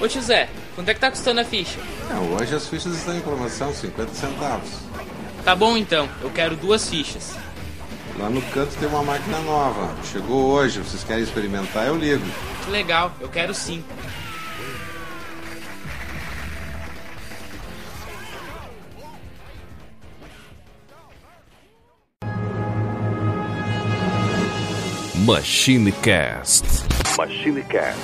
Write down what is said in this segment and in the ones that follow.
Ô tio Zé, quanto é que tá custando a ficha? É, hoje as fichas estão em promoção, 50 centavos. Tá bom então, eu quero duas fichas. Lá no canto tem uma máquina nova. Chegou hoje, vocês querem experimentar? Eu ligo. Que legal, eu quero sim. MachineCast. MachineCast.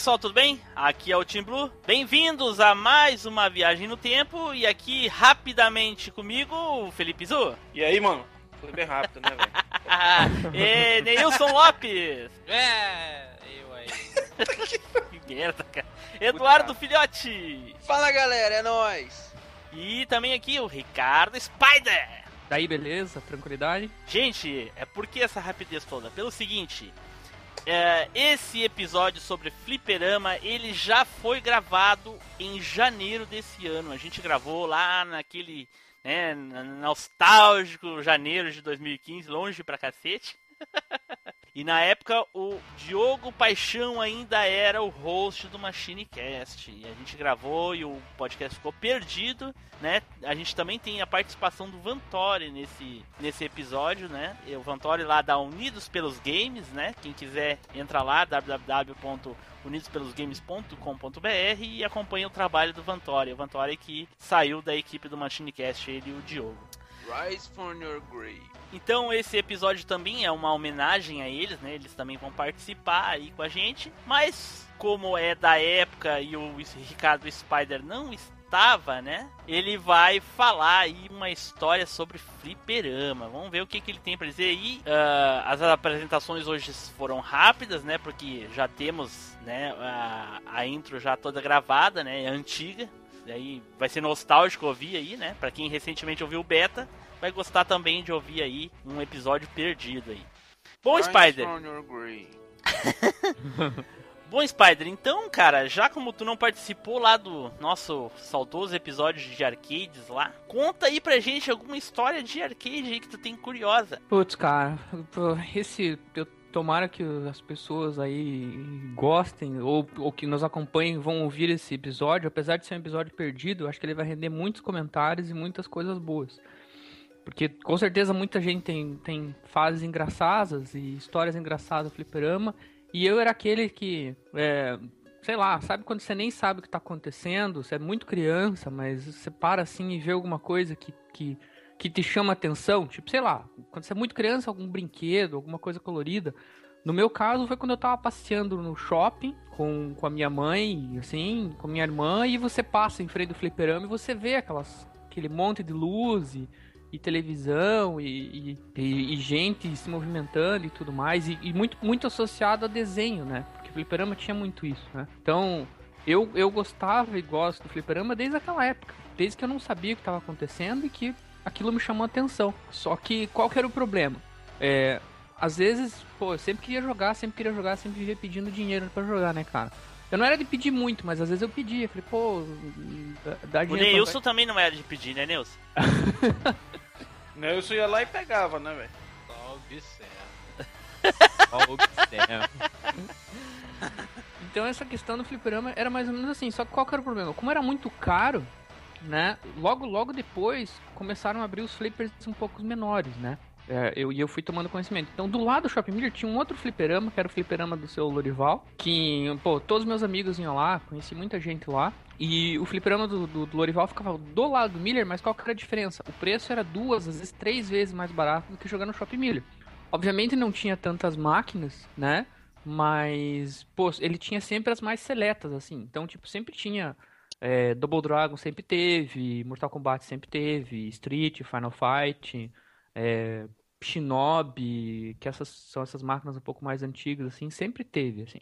Pessoal, tudo bem? Aqui é o Team Blue. Bem-vindos a mais uma viagem no tempo e aqui rapidamente comigo, o Felipe Zu. E aí, mano? Foi bem rápido, né, velho? e Neilson Lopes. É, eu aí. que merda, cara. Eduardo Filhote. Fala, galera, é nóis. E também aqui o Ricardo Spider. Daí, beleza? Tranquilidade? Gente, é porque essa rapidez toda? Pelo seguinte, é, esse episódio sobre Fliperama, ele já foi gravado em janeiro desse ano. A gente gravou lá naquele né, nostálgico janeiro de 2015, longe pra cacete. E na época o Diogo Paixão ainda era o host do MachineCast. E a gente gravou e o podcast ficou perdido, né? A gente também tem a participação do Vantori nesse, nesse episódio, né? E o Vantori lá da Unidos pelos Games, né? Quem quiser entra lá www.unidospelos.games.com.br e acompanha o trabalho do Vantori. O Vantori que saiu da equipe do MachineCast, ele e o Diogo. Rise from your grave. Então esse episódio também é uma homenagem a eles, né? Eles também vão participar aí com a gente. Mas como é da época e o Ricardo Spider não estava, né? Ele vai falar aí uma história sobre fliperama. Vamos ver o que, que ele tem para dizer aí. Uh, as apresentações hoje foram rápidas, né? Porque já temos, né? A, a intro já toda gravada, né? É antiga. Daí vai ser nostálgico ouvir aí, né? Para quem recentemente ouviu o beta vai gostar também de ouvir aí um episódio perdido aí. Bom, Spider. Bom, Spider, então, cara, já como tu não participou lá do nosso saudoso episódio de arcades lá, conta aí pra gente alguma história de arcade aí que tu tem curiosa. Putz, cara, esse. Eu, tomara que as pessoas aí gostem ou, ou que nos acompanhem vão ouvir esse episódio. Apesar de ser um episódio perdido, acho que ele vai render muitos comentários e muitas coisas boas. Porque com certeza muita gente tem, tem fases engraçadas e histórias engraçadas no fliperama. E eu era aquele que, é, sei lá, sabe quando você nem sabe o que está acontecendo? Você é muito criança, mas você para assim e vê alguma coisa que, que, que te chama atenção. Tipo, sei lá, quando você é muito criança, algum brinquedo, alguma coisa colorida. No meu caso, foi quando eu tava passeando no shopping com, com a minha mãe, assim, com minha irmã, e você passa em frente do fliperama e você vê aquelas, aquele monte de luz e e televisão e, e, e, gente se movimentando e tudo mais, e, e, muito, muito associado a desenho, né? Porque o fliperama tinha muito isso, né? Então, eu, eu gostava e gosto do fliperama desde aquela época, desde que eu não sabia o que estava acontecendo e que aquilo me chamou a atenção. Só que qual que era o problema? É, às vezes, pô, eu sempre queria jogar, sempre queria jogar, sempre vivia pedindo dinheiro para jogar, né, cara? Eu não era de pedir muito, mas às vezes eu pedia. Falei, pô, dá dinheiro. O Neilson pra... também não era de pedir, né, Neilson? Nelson ia lá e pegava, né, velho? Só observa. Só observa. então essa questão do fliperama era mais ou menos assim, só que qual que era o problema? Como era muito caro, né? Logo, logo depois começaram a abrir os flippers um pouco menores, né? É, eu, e eu fui tomando conhecimento. Então, do lado do Shopping Miller tinha um outro fliperama, que era o fliperama do seu Lorival, que, pô, todos meus amigos iam lá, conheci muita gente lá. E o fliperama do, do, do Lorival ficava do lado do Miller, mas qual que era a diferença? O preço era duas, às vezes três vezes mais barato do que jogar no Shopping Miller. Obviamente não tinha tantas máquinas, né? Mas, pô, ele tinha sempre as mais seletas, assim. Então, tipo, sempre tinha é, Double Dragon sempre teve, Mortal Kombat sempre teve, Street, Final Fight, é, Shinobi, que essas são essas máquinas um pouco mais antigas, assim, sempre teve, assim.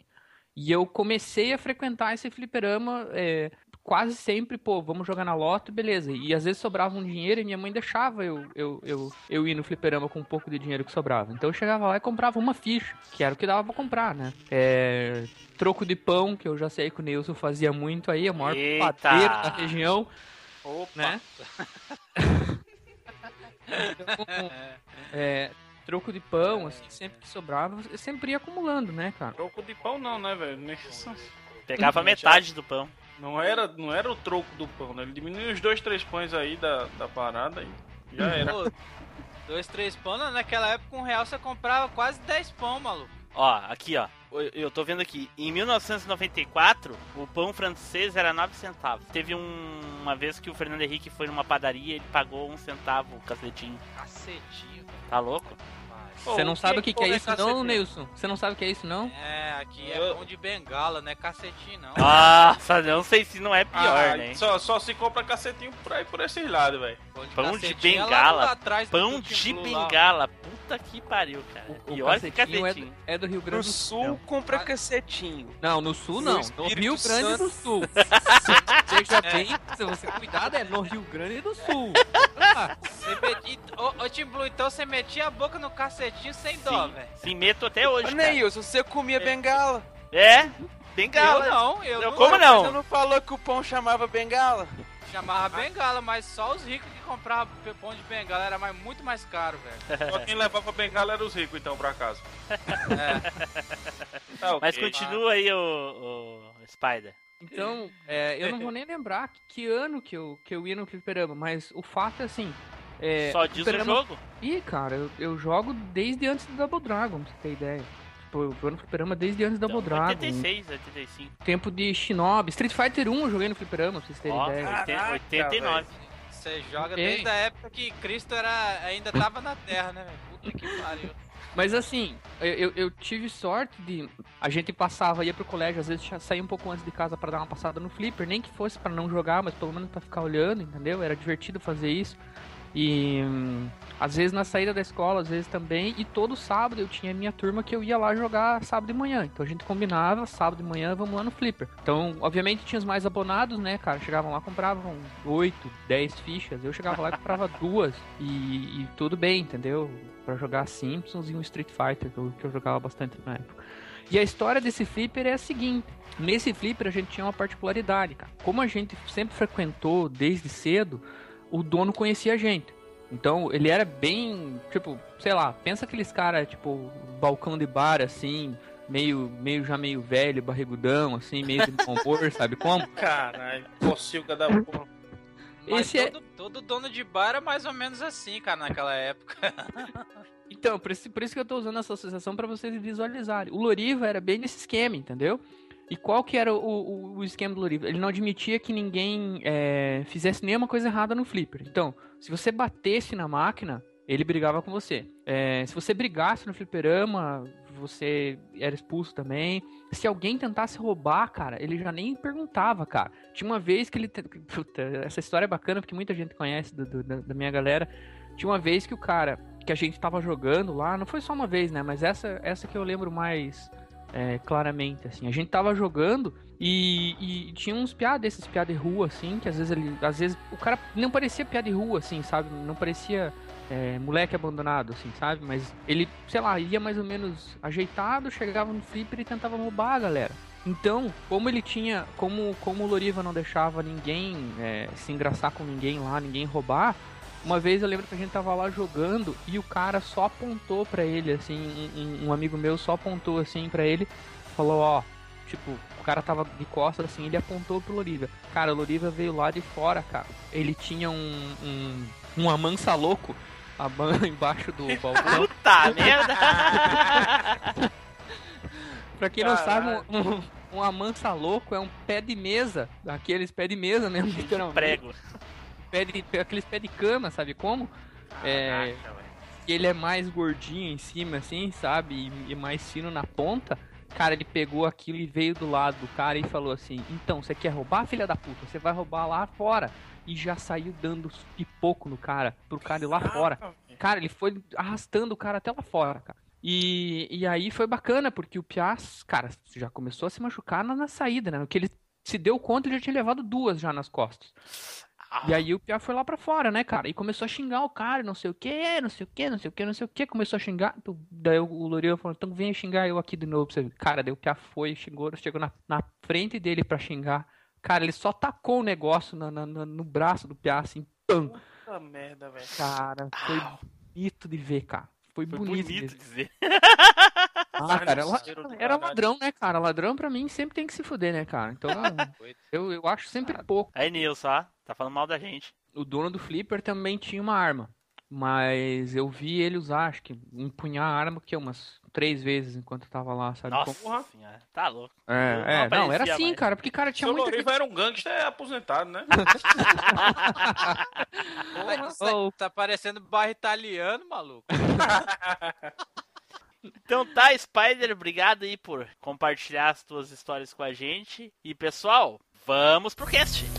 E eu comecei a frequentar esse fliperama é, quase sempre, pô, vamos jogar na loto, beleza. E às vezes sobrava um dinheiro e minha mãe deixava eu, eu, eu, eu ir no fliperama com um pouco de dinheiro que sobrava. Então eu chegava lá e comprava uma ficha, que era o que dava pra comprar, né? É, troco de pão, que eu já sei que o Nilson fazia muito aí, a maior Eita! padeiro da região, Opa. né? Então, é, troco de pão, assim, sempre que sobrava, eu sempre ia acumulando, né, cara? Troco de pão não, né, velho? Pegava metade do pão. Não era, não era o troco do pão, né? Ele diminuiu os dois, três pães aí da, da parada e já era. Pô, dois, três pão, naquela época um real você comprava quase 10 pão, maluco. Ó, aqui, ó. Eu- tô vendo aqui. Em 1994, o pão francês era 9 centavos. Teve um- uma vez que o Fernando Henrique foi numa padaria e ele pagou um centavo o cacetinho. Cacetinho. Tá louco? Você não sabe o que, que é porra isso, não, cacetinho? Nilson? Você não sabe o que é isso, não? É, aqui é pão de bengala, não é cacetinho, não. Nossa, não sei se não é pior, Ah, né? só, só se compra cacetinho por aí por esses lados, velho. Pão de é bengala. do Pão de Blue lá. bengala. Puta que pariu, cara. O, e o cacetinho é, cacetinho. é do Rio Grande No do sul, compra cacetinho. Não, no sul No não. No Rio Grande do. Sul. Veja bem, se você cuidado, é no Rio Grande do Sul. Ah, Ô, ô, Team Blue, então você metia a boca no cacetinho sem dó, velho. sim, meto até hoje, Ô, cara. Neilson, você comia bengala. É, bengala. Eu não, eu Não, não como Você não? não falou que o pão chamava bengala? chamava bengala, mas só os ricos que compravam pão de bengala era mais, muito mais caro, velho. Só quem levava bengala era os ricos, então, pra casa. Tá, ok. Mas continua aí, o, o Spider. Então, é, eu não vou nem lembrar que, que ano que eu, que eu ia no fliperama, mas o fato é assim. É, Só diz o fliperama- jogo. Ih, cara, eu, eu jogo desde antes do Double Dragon, pra você ter ideia. Tipo, eu vou no fliperama desde antes do Double Então, Dragon. 86, 85. Tempo de Shinobi. Street Fighter 1 eu joguei no fliperama, pra vocês terem Ó, ideia. 80, 89. Você joga Ok. desde a época que Cristo era, ainda tava na Terra, né, velho? Puta que pariu. Mas assim, eu, eu, tive sorte de. A gente passava, ia pro colégio, às vezes saía um pouco antes de casa pra dar uma passada no flipper, nem que fosse pra não jogar, mas pelo menos pra ficar olhando, entendeu? Era divertido fazer isso. E hum, às vezes na saída da escola, às vezes também. E todo sábado eu tinha minha turma que eu ia lá jogar sábado de manhã. Então a gente combinava, sábado de manhã, vamos lá no flipper. Então, obviamente, tinha os mais abonados, né, cara? Chegavam lá, compravam 8, 10 fichas. Eu chegava lá e comprava duas. E, e tudo bem, entendeu? Pra jogar Simpsons e um Street Fighter, que eu, que eu jogava bastante na época. E a história desse flipper é a seguinte: nesse flipper a gente tinha uma particularidade, cara. Como a gente sempre frequentou desde cedo, o dono conhecia a gente. Então ele era bem, tipo, sei lá, pensa aqueles caras, tipo, balcão de bar assim, meio, meio já meio velho, barrigudão, assim, meio de bom humor, sabe como? Caralho, pocilga da porra. Esse é- todo, todo dono de bar era mais ou menos assim, cara, naquela época. Então, por isso, por isso que eu tô usando essa associação pra vocês visualizarem. O Loriva era bem nesse esquema, entendeu? E qual que era o, o, o esquema do Loriva? Ele não admitia que ninguém é, fizesse nenhuma coisa errada no flipper. Então, se você batesse na máquina, ele brigava com você. É, se você brigasse no fliperama, você era expulso também. Se alguém tentasse roubar, cara, ele já nem perguntava, cara. Tinha uma vez que ele... Puta, essa história é bacana porque muita gente conhece do- do- da, da minha galera. Tinha uma vez que o cara que a gente tava jogando lá, não foi só uma vez, né? Mas essa, essa que eu lembro mais é, claramente, assim. A gente tava jogando e, e tinha uns piá desses piá de rua, assim, que às vezes ele. Às vezes o cara não parecia piá de rua, assim, sabe? Não parecia é, moleque abandonado, assim, sabe? Mas ele, sei lá, ia mais ou menos ajeitado, chegava no flipper e tentava roubar a galera. Então, como ele tinha. Como, como o Loriva não deixava ninguém é, se engraçar com ninguém lá, ninguém roubar. Uma vez eu lembro que a gente tava lá jogando e o cara só apontou pra ele, assim, um, um- amigo meu só apontou assim pra ele, falou, ó, tipo, o cara tava de costas assim, ele apontou pro Loriva. Cara, o Loriva veio lá de fora, cara. Ele tinha um. um, um amansa louco a ban- embaixo do balcão. Puta merda! pra quem não sabe, Caralho. um, um, um amansa louco é um pé de mesa. Aqueles pé de mesa mesmo, literalmente. Prego. Pé de, aqueles pé de cama, sabe como? É, que ele é mais gordinho em cima, assim, sabe? E, e mais fino na ponta. Cara, ele pegou aquilo e veio do lado do cara e falou assim: Então, você quer roubar, filha da puta? Você vai roubar lá fora. E já saiu dando pipoco no cara, pro cara ir lá fora. Cara, ele foi arrastando o cara até lá fora, cara. E, e aí foi bacana, porque o Piaz, cara, já começou a se machucar na, na saída, né? No que ele se deu conta, ele já tinha levado duas já nas costas. E aí o Pia foi lá pra fora, né, cara? E começou a xingar o cara, não sei o que, não sei o que, não sei o que, não sei o que. Começou a xingar. Daí o Loriva falou, então vem xingar eu aqui de novo pra você ver. Cara, daí o Pia foi, xingou, chegou na, na frente dele pra xingar. Cara, ele só tacou o negócio na- na- no braço do Pia, assim, pam. Puta merda, velho. Cara, foi bonito de ver, cara. Foi, Foi bonito, bonito de ver. dizer. Ah, cara, ela- do era ladrão, né, cara? Ladrão pra mim sempre tem que se fuder, né, cara? Então, eu, eu acho sempre pouco. Aí, Nilson, ó, tá falando mal da gente. o dono do Flipper também tinha uma arma. Mas eu vi ele usar, acho que empunhar a arma que umas três vezes enquanto eu tava lá, sabe? Nossa como? senhora, tá louco. É, não é, não, era assim, mais. cara, porque cara tinha Seu muita Loriva era um gangster aposentado, né? Porra, isso tá parecendo bairro italiano, maluco. Então tá, Spider, obrigado aí por compartilhar as tuas histórias com a gente. E pessoal, vamos pro cast.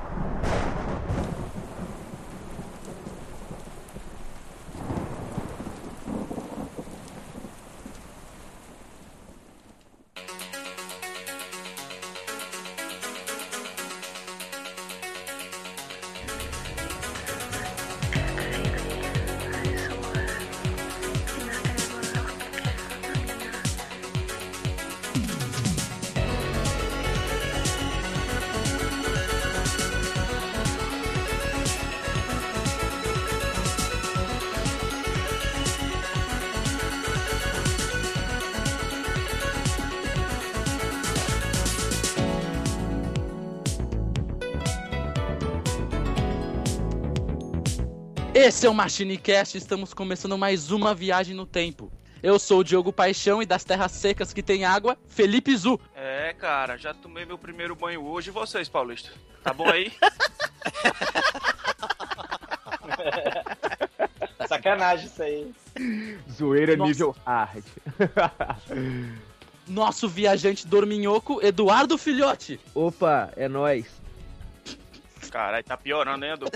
Esse é o MachineCast, estamos começando mais uma viagem no tempo. Eu sou o Diogo Paixão e das terras secas que tem água, Felipe Zu. É, cara, já tomei meu primeiro banho hoje e vocês, Paulista? Tá bom aí? Sacanagem isso aí. Zoeira Nossa. nível hard. Nosso viajante dorminhoco, Eduardo Filhote. Opa, é nóis. Caralho, tá piorando, hein, Edu?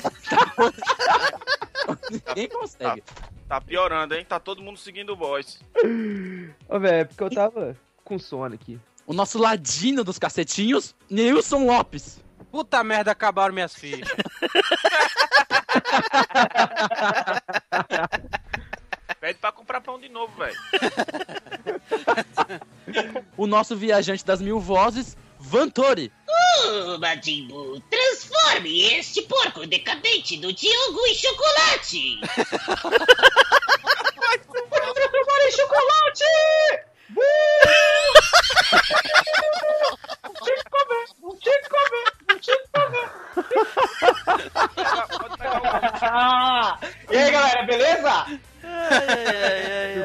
Ninguém consegue. Tá piorando, hein? Tá todo mundo seguindo o boss. Ô, velho, é porque eu tava com sono aqui. O nosso ladino dos cacetinhos, Nilson Lopes. Puta merda, acabaram minhas fichas. Pede pra comprar pão de novo, velho. O nosso viajante das mil vozes, Vantori. Ô, Majimbu, transforme este porco decadente do Diogo em chocolate! Vai transformar em chocolate! Tinha que comer, não tinha que comer, não tinha que comer. E aí, galera, beleza?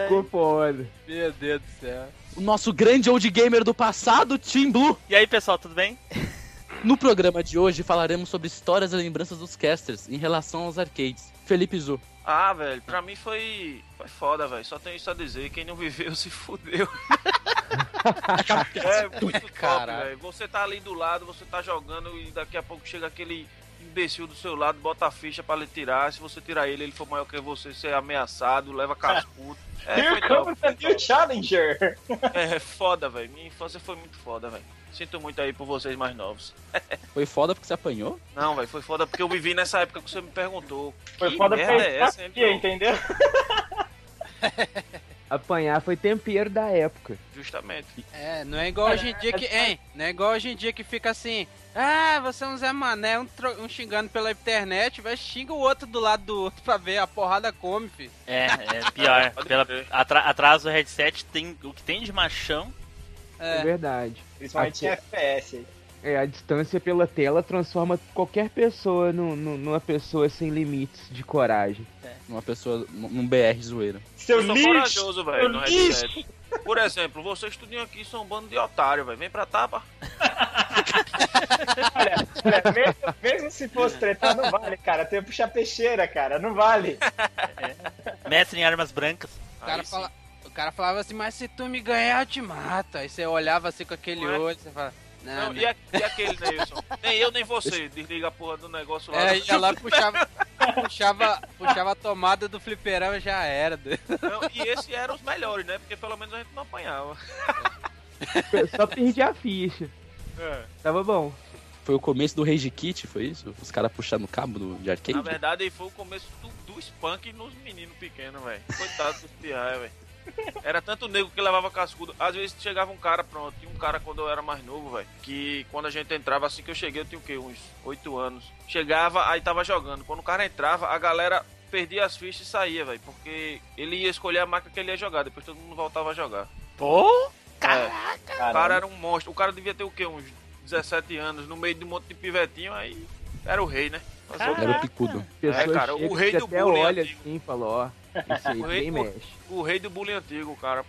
Ficou foda. Meu Deus do céu. O nosso grande old gamer do passado, Team Blue. E aí, pessoal, tudo bem? No programa de hoje falaremos sobre histórias e lembranças dos casters em relação aos arcades. Felipe Zu. Ah, velho, pra mim foi. Foi foda, velho. Só tenho isso a dizer. Quem não viveu se fudeu. é muito top, velho. Você tá ali do lado, você tá jogando e daqui a pouco chega aquele imbecil do seu lado, bota a ficha pra ele tirar. Se você tirar ele, ele for maior que você, você é ameaçado, leva cascudo. É, Here comes new challenger. É foda, velho. Minha infância foi muito foda, velho. Sinto muito aí por vocês mais novos. Foi foda porque você apanhou? Não, velho, foi foda porque eu vivi nessa época que você me perguntou. Foi que foda merda pra é essa, hein, entendeu? Apanhar foi tempero da época. Justamente. É, não é igual hoje em dia que. Hein? Não é igual hoje em dia que fica assim. Ah, você é um Zé Mané, um, tro- um xingando pela internet, vai xinga o outro do lado do outro pra ver a porrada come, fi. É, é pior. Pela, atra- atrás do headset tem o que tem de machão. É, verdade. Principalmente Aqui- FPS. É, a distância pela tela transforma qualquer pessoa nu- nu- numa pessoa sem limites de coragem. Uma pessoa num BR zoeiro. Seu eu sou lixo! corajoso, velho, no Seu headset. Por exemplo, vocês tudinho aqui são um bando de otário, velho. Vem pra tapa. Olha, olha, mesmo, mesmo se fosse tretar, não vale, cara. Tem que puxar peixeira, cara. Não vale. Mestre em armas brancas. O cara, fala, o cara falava assim, mas se tu me ganhar, eu te mato. Aí você olhava assim com aquele é? olho, você fala. Não, Não, não. e, a- e aquele, Neilson? Nem eu, nem você. Desliga a porra do negócio lá. É, ia lá, puxava, puxava, puxava a tomada do fliperama e já era. Não, e esses eram os melhores, né? Porque pelo menos a gente não apanhava. Só perdi a ficha. É. Tava bom. Foi o começo do Rage Kit, foi isso? Os caras puxando o cabo do, de arcade? Na verdade, aí foi o começo do, do spunk nos meninos pequenos, velho. Coitado dos piais, velho. Era tanto nego que levava cascudo. Às vezes chegava um cara, pronto. Tinha um cara quando eu era mais novo, velho. Que quando a gente entrava, assim que eu cheguei, eu tinha o quê? Uns 8 anos. Chegava, aí tava jogando. Quando o cara entrava, a galera perdia as fichas e saía, velho. Porque ele ia escolher a marca que ele ia jogar. Depois todo mundo voltava a jogar. Pô! Caraca! O cara era um monstro. O cara devia ter o quê? Uns 17 anos, no meio de um monte de pivetinho, aí era o rei, né? Era o picudo. É, cara, o rei que do até bullying olha antigo. assim e fala, ó, isso aí O rei, o, o rei do bullying antigo, cara.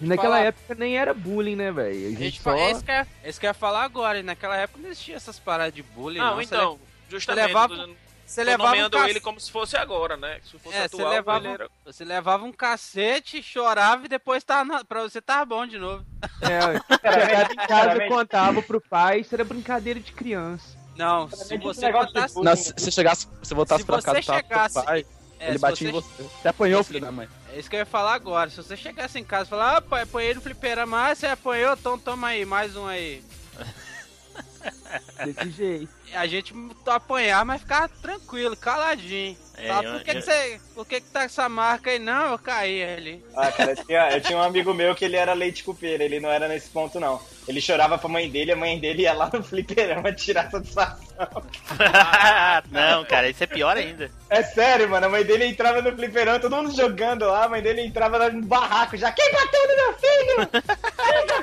E naquela Falar- época nem era bullying, né, velho? A A gente gente só... é, isso que eu, é isso que eu ia falar agora, e naquela época não existia essas paradas de bullying. Não, Você então, le- justamente, levava- tô você levava um cac- ele como se fosse agora, né? Se fosse É, você atual, levava, ele era... você levava um cacete, chorava e depois tava na, pra você tava bom de novo. É, chegava em casa, contava pro pai, isso era brincadeira de criança. Não, se você bullying- Não, se você chegasse, se voltasse Se pra você casa, tava chegasse- seu pai, é, ele batia em você- você. Você apanhou, filho da mãe. É isso que eu ia falar agora. Se você chegasse em casa e falar, ah, pai, apanhei no fliperama, ah, você apanhou, então toma aí, mais um aí. Desse jeito. A gente apanhar, mas ficar tranquilo, caladinho. É, por que, que eu- você. Por que, que tá com essa marca aí? Não, eu caí ali. Ah, cara, eu tinha, eu tinha um amigo meu que ele era leite cupeiro, ele não era nesse ponto, não. Ele chorava pra mãe dele, a mãe dele ia lá no fliperama tirar satisfação. não, cara, isso é pior ainda. É sério, mano, a mãe dele entrava no fliperama, todo mundo jogando lá, a mãe dele entrava lá no barraco já. Quem bateu no meu filho?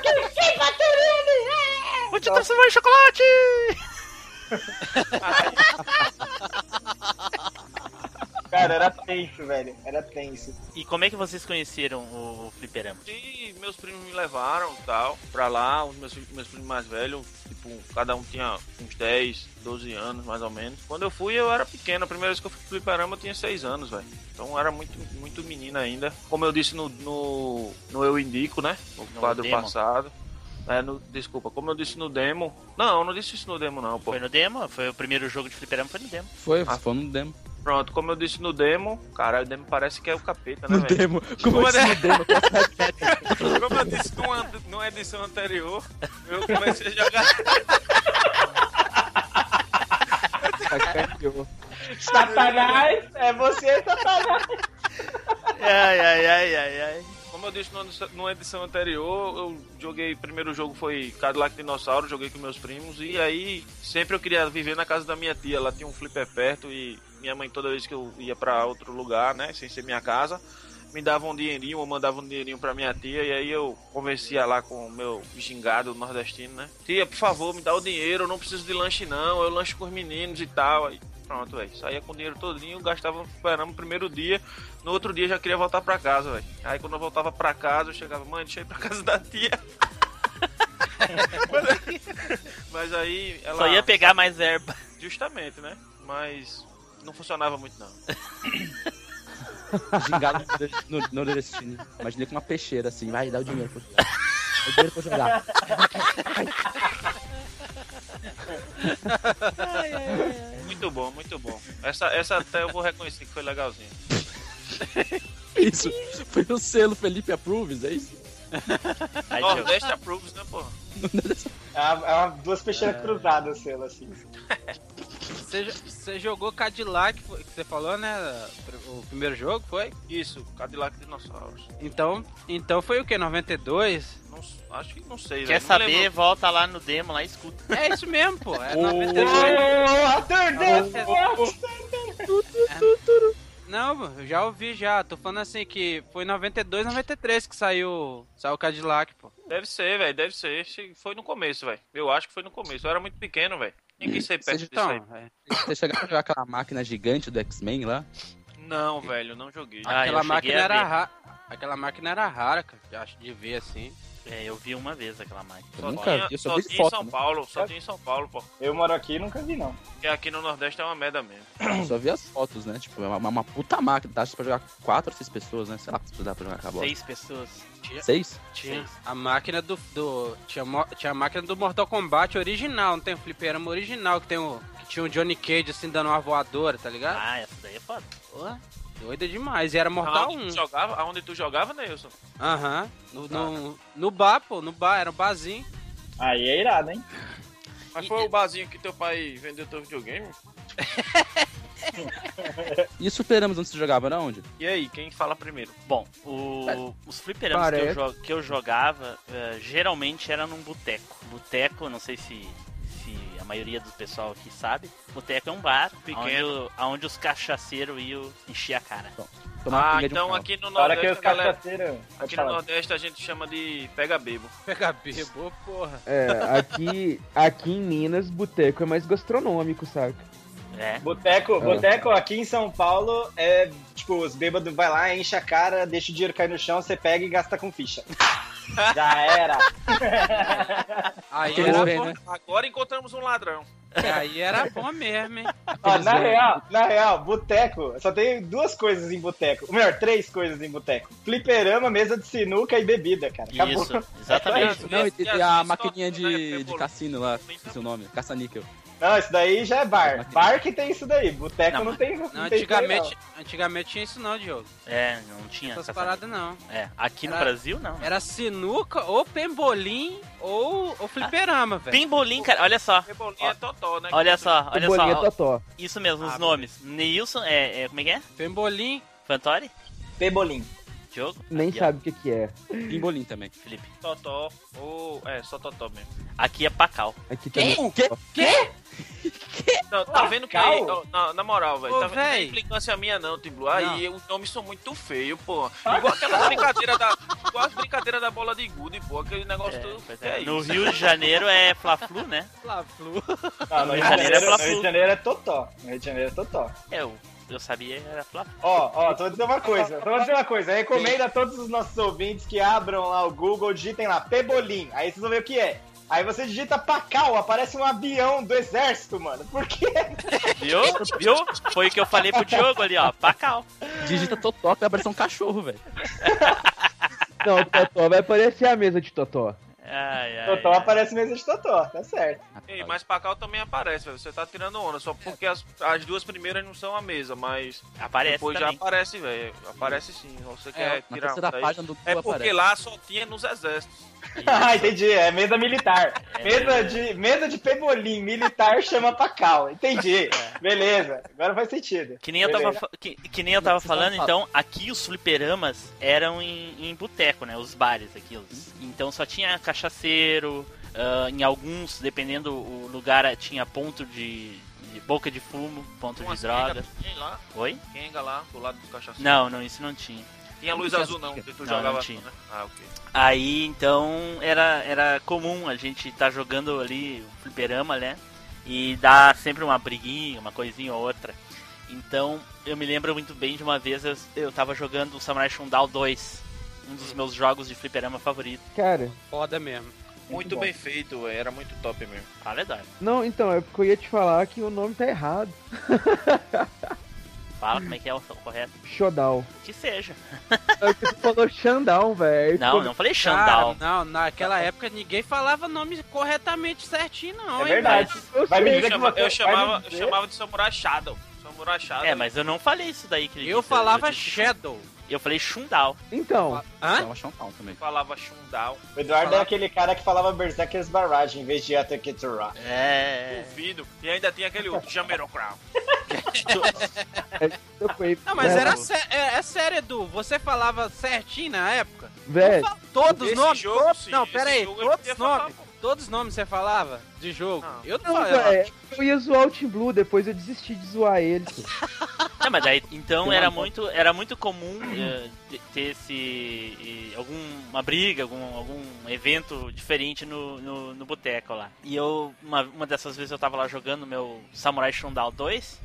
quem, quem bateu nele? É! Vou te transformar em chocolate! Cara, era tenso, velho, era tenso. E como é que vocês conheceram o fliperama? E meus primos me levaram tal, pra lá, os meus, meus primos mais velhos, tipo, cada um tinha uns 10, 12 anos mais ou menos. Quando eu fui, eu era pequeno, a primeira vez que eu fui pro fliperama eu tinha 6 anos, velho. Então eu era muito, muito menino ainda. Como eu disse no, no, no Eu Indico, né? No, No quadro demo. passado. É, no, desculpa, como eu disse no demo. Não, eu não disse isso no demo, não, pô. Foi no demo? Foi o primeiro jogo de fliperama, foi no demo. Foi, Ah. foi no demo. Pronto, como eu disse no demo, cara, o demo parece que é o capeta, né, No velho? demo. Como assim no demo? Como eu disse numa, numa edição anterior, eu comecei a jogar. Satanás, é você, Satanás. Ai, ai, ai, ai, ai. Como eu disse numa- numa edição anterior, eu joguei. Primeiro jogo foi Cadillac Dinossauro, joguei com meus primos. E aí, sempre eu queria viver na casa da minha tia. Ela tinha um flipper perto e minha mãe, toda vez que eu ia pra outro lugar, né, sem ser minha casa, me dava um dinheirinho ou mandava um dinheirinho pra minha tia. E aí eu convencia lá com o meu gingado nordestino, né? Tia, por favor, me dá o dinheiro, eu não preciso de lanche não, eu lanche com os meninos e tal. Aí, pronto, velho. Saía com o dinheiro todinho, gastava esperando o primeiro dia. No outro dia já queria voltar pra casa, velho. Aí quando eu voltava pra casa, eu chegava, mãe, deixa eu ir pra casa da tia. Mas aí ela. Só ia pegar mais erva. Justamente, né? Mas não funcionava muito não. Gingado no, no nordestino. Imaginei com uma peixeira assim, vai, dá o dinheiro. Pô. Dá o dinheiro pra jogar. Ai, ai, ai. Muito bom, muito bom. Essa, essa até eu vou reconhecer que foi legalzinha. Isso. Foi o selo Felipe Approves, é isso? Nordeste approves, né, porra? É uma, é uma- duas peixeiras cruzadas, selo, assim. Você, você jogou Cadillac, que você falou, né? O primeiro jogo foi? Isso, Cadillac Dinossauros. Então, então foi o que? 92? Não, acho que não sei, Quer. Não saber? lembro. Volta lá no demo, lá e escuta. É isso mesmo, pô. É Ô, 92. Arthur, Não, eu já ouvi já. Tô falando assim que foi 92, 93 que saiu, saiu o Cadillac, pô. Deve ser, velho, deve ser. Esse Foi no começo, velho. Eu acho que foi no começo. Eu era muito pequeno, velho. Ninguém sei perto disso aí. Então, é. Você chegaram a jogar aquela máquina gigante do X-Men lá? Não, velho, não joguei. Ah, aquela máquina era rara. Aquela máquina era rara, cara. Eu acho de ver assim. É, eu vi uma vez aquela máquina. Eu Só nunca tinha, vi, eu só só vi tinha foto, em São né? Paulo, só tinha em São Paulo, pô. Eu moro aqui e nunca vi, não. Porque aqui no Nordeste é uma merda mesmo. Eu só vi as fotos, né? Tipo, é uma, uma puta máquina. Tá pra jogar quatro ou seis pessoas, né? Sei lá se dá pra jogar com a bola. Seis pessoas. Seis? Tinha a máquina do. do tinha, tinha a máquina do Mortal Kombat original, não tem o fliperama original, que tem o. Que tinha o Johnny Cage assim dando uma voadora, tá ligado? Ah, essa daí é foda. Pô, doida demais. E era Mortal Aonde 1. tu jogava, aonde tu jogava, Nelson? Aham. No, no, no bar, pô, no bar, era um barzinho. Aí é irado, hein? Mas foi o barzinho que teu pai vendeu teu videogame? E os fliperamas onde você jogava, na onde? E aí, quem fala primeiro? Bom, o- os fliperamas que eu, que eu jogava eh, geralmente era num boteco. Boteco, não sei se, se a maioria do pessoal aqui sabe. Boteco é um bar Pequeno. onde, onde os cachaceiros iam encher a cara. Tomar uma Ah, um então carro. aqui no Nordeste, a galera, aqui no. Nordeste a gente chama de pega bebo. Pega bebo, porra. É, aqui, aqui em Minas, boteco é mais gastronômico, saca? É. Boteco, boteco aqui em São Paulo é tipo, os bêbados vai lá, enche a cara, deixa o dinheiro cair no chão, você pega e gasta com ficha. Já era. Aí era, bom, né? Agora encontramos um ladrão. aí era bom mesmo, hein? Ó, na real, na real, boteco, só tem duas coisas em boteco. Ou melhor, três coisas em boteco. Fliperama, mesa de sinuca e bebida, cara. Acabou. Isso, exatamente. Não, e, E a maquininha né, de, de cassino lá, esqueci o nome, caça-níquel. Não, isso daí já é bar. Bar que tem isso daí. Boteco Não, não, tem. Não, Não, tem antigamente, antigamente tinha isso não, Diogo. É, não tinha Essas paradas não. É, aqui no Era- Brasil não. Era sinuca, ou pembolim, ou, ou fliperama, velho. Pimbolim, cara, olha só. Rebolinha é totó, né? Olha só, olha Bolinha só. ó, totó. Isso mesmo, os Ah, nomes. Neilson, é, é, como é que é? Pembolim, Fantori? Pebolim. Diogo? Nem Aqui, sabe o que que é. Pimbolim também. Felipe. Totó. Ou. É, só totó mesmo. Aqui é Pacal. Aqui também. O quê? Não, tá vendo que ó, na, na moral, velho, tá vendo? Não é véi. implicância minha não, Tiblu. Aí os nomes são muito feios, pô. Igual aquela brincadeira da. Igual as brincadeiras da bola de gude, pô. Aquele negócio É, todo. que é. é No isso? Rio de Janeiro é Fla-Flu, né? Fla-Flu. Não, no Rio de Janeiro é Janeiro, no Fla-Flu. Rio de Janeiro é totó. No Rio de Janeiro é totó. É, eu, eu sabia era Fla-Flu. Ó, ó, tô dizendo uma coisa. Tô dizendo uma coisa. Recomendo a todos os nossos ouvintes que abram lá o Google, digitem lá Pebolim. Aí vocês vão ver o que é. Aí você digita Pacal, aparece um avião do exército, mano. Por quê? Viu? Viu? Foi o que eu falei pro Diogo ali, ó. Pacal. Digita Totó vai aparecer um cachorro, velho. Não, Totó vai aparecer a mesa de Totó. Ai, ai. Totó ai. aparece mesa de Totó, tá certo. Ei, mas Pacal também aparece, velho. Você tá tirando onda, só porque as, as duas primeiras não são a mesa, mas Aparece depois também. já aparece, velho. Aparece sim. Você quer Na tirar aí. página do É porque aparece. lá só tinha nos exércitos. Ah, entendi. É mesa militar. É, mesa, é. de, mesa de Pebolim, militar chama Pacal. Entendi. Beleza. Agora faz sentido. Que nem eu tava, que, que nem eu tava falando, então, aqui os fliperamas eram em, em boteco, né? Os bares aqui. os- Então só tinha cachaceiro, ah, em alguns, dependendo o lugar, tinha ponto de, de boca de fumo, ponto Umas de droga. quenga, Oi? Kenga lá, do lado do cachaça. Não, não, isso não tinha. Tinha luz azul não, tu Não, jogava não tinha. né? Ah, ok. Aí então era, era comum a gente tá jogando ali o fliperama, né? E dá sempre uma briguinha, uma coisinha ou outra. Então eu me lembro muito bem de uma vez eu, eu tava jogando o Samurai Shodown 2, um dos meus jogos de fliperama favorito. Cara, Foda mesmo. Muito bom. bem feito, velho. Era muito top mesmo. Ah, verdade. não, então, é porque eu ia te falar que o nome tá errado. Fala como é que é o correto. Showdown. Que seja. Você falou Xandão, velho. Não, não falei Xandão. não, naquela época ninguém falava nome corretamente certinho, não, É hein, verdade. velho? Vai me Eu, dizer chama- eu chamava, eu chamava de Samurai Shadow. Samurai Shadow. É, mas eu não falei isso daí que ele Eu disse, falava disse- Shadow. Eu falei Shundal. Então, Hã? Chama Showdown também. Falava Shundal. O Eduardo é aquele cara que falava Berserkers Barrage em vez de Ataketsura. É. Duvido. E ainda tinha aquele outro, Jamero Crown. Não, mas era sé- é, é sério, Edu. Você falava certinho na época? Velho, Todos os nomes? jogo, todos- sim, não, pera aí. Todos os nomes? Todos os nomes você falava de jogo? Não. Eu não não, falava. velho. Eu ia zoar o Team Blue, depois eu desisti de zoar ele. Não, mas daí, então era muito, era muito comum te- ter esse. alguma briga, algum, algum evento diferente no, no, no boteco lá. E eu, uma, uma dessas vezes eu tava lá jogando meu Samurai Shodown 2,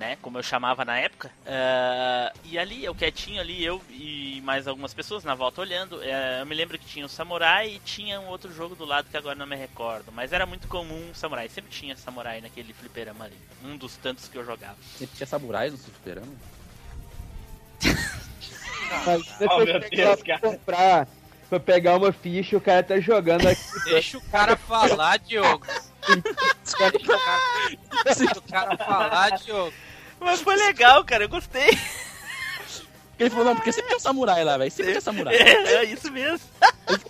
né? Como eu chamava na época. eh, e ali, eu quietinho ali, eu e mais algumas pessoas na volta olhando. eh, eu me lembro que tinha o Samurai e tinha um outro jogo do lado que agora não me recordo. Mas era muito comum o Samurai. Sempre tinha Samurai naquele fliperama ali. Um dos tantos que eu jogava. Sempre tinha samurais no fliperama. Mas Oh, depois meu você Deus, cara. comprar pra pegar uma ficha, o cara tá jogando aqui. Deixa o cara falar, Diogo. Deixa o cara falar, Diogo. Mas foi legal, cara, eu gostei. Ele falou, não, porque sempre tem um samurai lá, velho. Sempre tem samurai. É, é isso mesmo.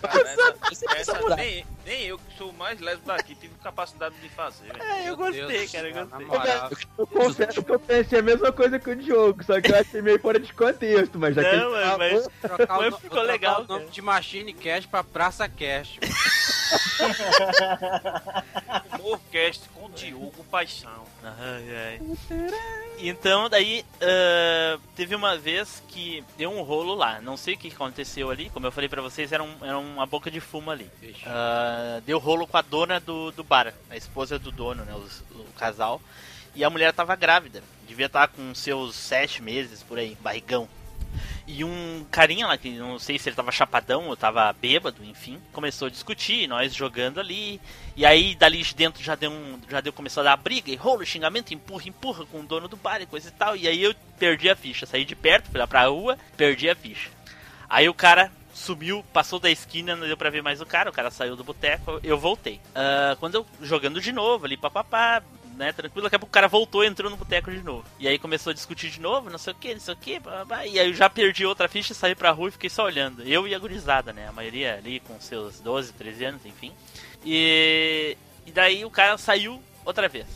Cara, essa, essa nem, nem eu, que sou o mais lésbico daqui, tive capacidade de fazer. velho. É, eu Meu gostei, Deus cara, eu gostei. moral. Eu confesso que eu pensei a mesma coisa que o Diogo, só que eu achei meio fora de contexto, mas já que Não, ele é, falou, mas Mas ficou legal, o nome cara. de Machine Cash pra Praça Cash. Humorcast com Diogo Paixão. Ai, ai. Então, daí, ah, teve uma vez que deu um rolo lá. Não sei o que aconteceu ali. Como eu falei pra vocês, era, um- era uma boca de fumo ali. Ah, deu rolo com a dona do, do bar, a esposa do dono, né? os- o casal. E a mulher tava grávida. Devia estar com seus sete meses por aí, barrigão. E um carinha lá, que não sei se ele tava chapadão ou tava bêbado, enfim, começou a discutir, nós jogando ali. E aí dali de dentro já deu um. Já deu, começou a dar briga, e rolo, xingamento, empurra, empurra com o dono do bar e coisa e tal. E aí eu perdi a ficha, saí de perto, fui lá pra rua, perdi a ficha. Aí o cara sumiu, passou da esquina, não deu pra ver mais o cara, o cara saiu do boteco, eu voltei. Ah, quando eu jogando de novo ali, papapá, né, tranquilo, daqui a pouco o cara voltou e entrou no boteco de novo. E aí começou a discutir de novo, não sei o que, não sei o que, e aí eu já perdi outra ficha, saí pra rua e fiquei só olhando. Eu e a gurizada, né, a maioria ali com seus 12, 13 anos, enfim. E, e daí o cara saiu outra vez.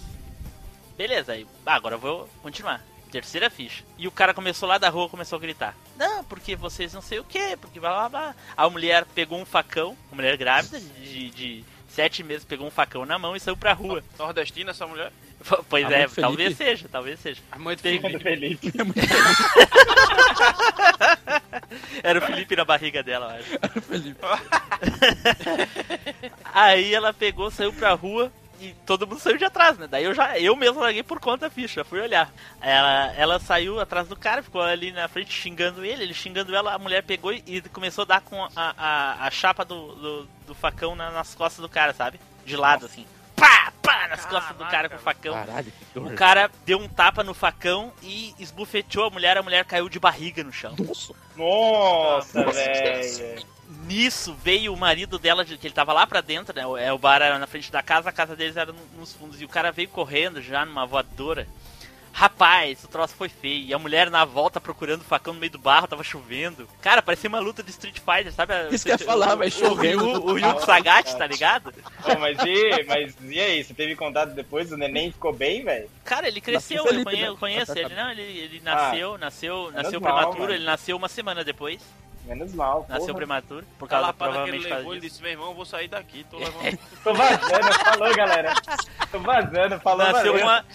Beleza, aí, ah, agora eu vou continuar. Terceira ficha. E o cara começou lá da rua, começou a gritar. Não, porque vocês não sei o que, porque blá blá blá. A mulher pegou um facão, uma mulher grávida de, de sete meses, pegou um facão na mão e saiu pra rua. Nordestina essa mulher? Pois A é, mãe do talvez Felipe? seja, talvez seja. É muito Tem- Felipe. Felipe. Era o Felipe na barriga dela, eu acho. Felipe. Aí ela pegou, saiu pra rua e todo mundo saiu de atrás, né? Daí eu já, eu mesmo larguei por conta a ficha, fui olhar. Ela, ela saiu atrás do cara, ficou ali na frente xingando ele, ele xingando ela, a mulher pegou e- e começou a dar com a, a, a chapa do, do, do facão na- nas costas do cara, sabe? De lado, assim. Pá, pá, nas costas do cara com o facão. Caralho, que O cara deu um tapa no facão e esbufeteou a mulher, a mulher caiu de barriga no chão. Nossa. Nossa, Nossa, velho. Nisso veio o marido dela, de- que ele tava lá pra dentro, né? O, é, o bar era na frente da casa, a casa deles era no- nos fundos. E o cara veio correndo já numa voadora. Rapaz, o troço foi feio. E a mulher na volta procurando o facão no meio do barro, tava chovendo. Cara, parecia uma luta de Street Fighter, sabe? Isso que eu ia falar, vai o- chovendo. O, o, o Ryu Sagat, tá ligado? Mas, e, mas e aí, você teve contato depois? O neném ficou bem, velho? Cara, ele cresceu, Nasceu eu Felipe, conheço, né? eu conheço Ah, tá, ele. tá. Não, ele, ele nasceu, nasceu, menos nasceu mal, prematuro, mano. ele nasceu uma semana depois. Menos mal, Nasceu porra. prematuro, por causa lapada que provavelmente ele levou, ele disse, meu irmão, eu vou sair daqui, tô levando... Tô vazando, falou, galera. Tô vazando, falou, Nasceu valeu. uma.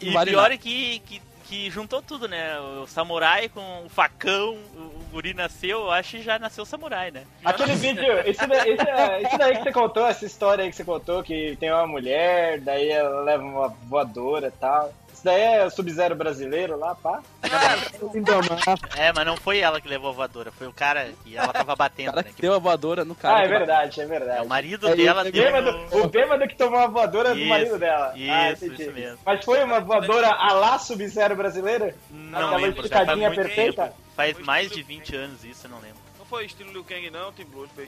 E Vale pior é que, que, que juntou tudo, né? O samurai com o facão, o, guri nasceu, eu acho que já nasceu o samurai, né? Aquele vídeo, isso, da- isso, é- isso daí que você contou, essa história aí que você contou, que tem uma mulher, daí ela leva uma voadora e tal. Daí é o Sub-Zero brasileiro lá, pá. É, mas não foi ela que levou a voadora, foi o cara e ela tava batendo, cara né? que deu a voadora no cara. Ah, é que verdade, é verdade. É, o marido É, dela o deu bêbado, no- O bêbado que tomou a voadora do Isso, marido dela. ah, isso, entendi. isso mesmo. Mas foi uma voadora a lá Sub-Zero brasileira? Não Aquela lembro, já faz muito perfeita? tempo. Faz mais de 20 anos isso, eu não lembro. Não foi estilo Liu Kang, não, Team Blues. Foi...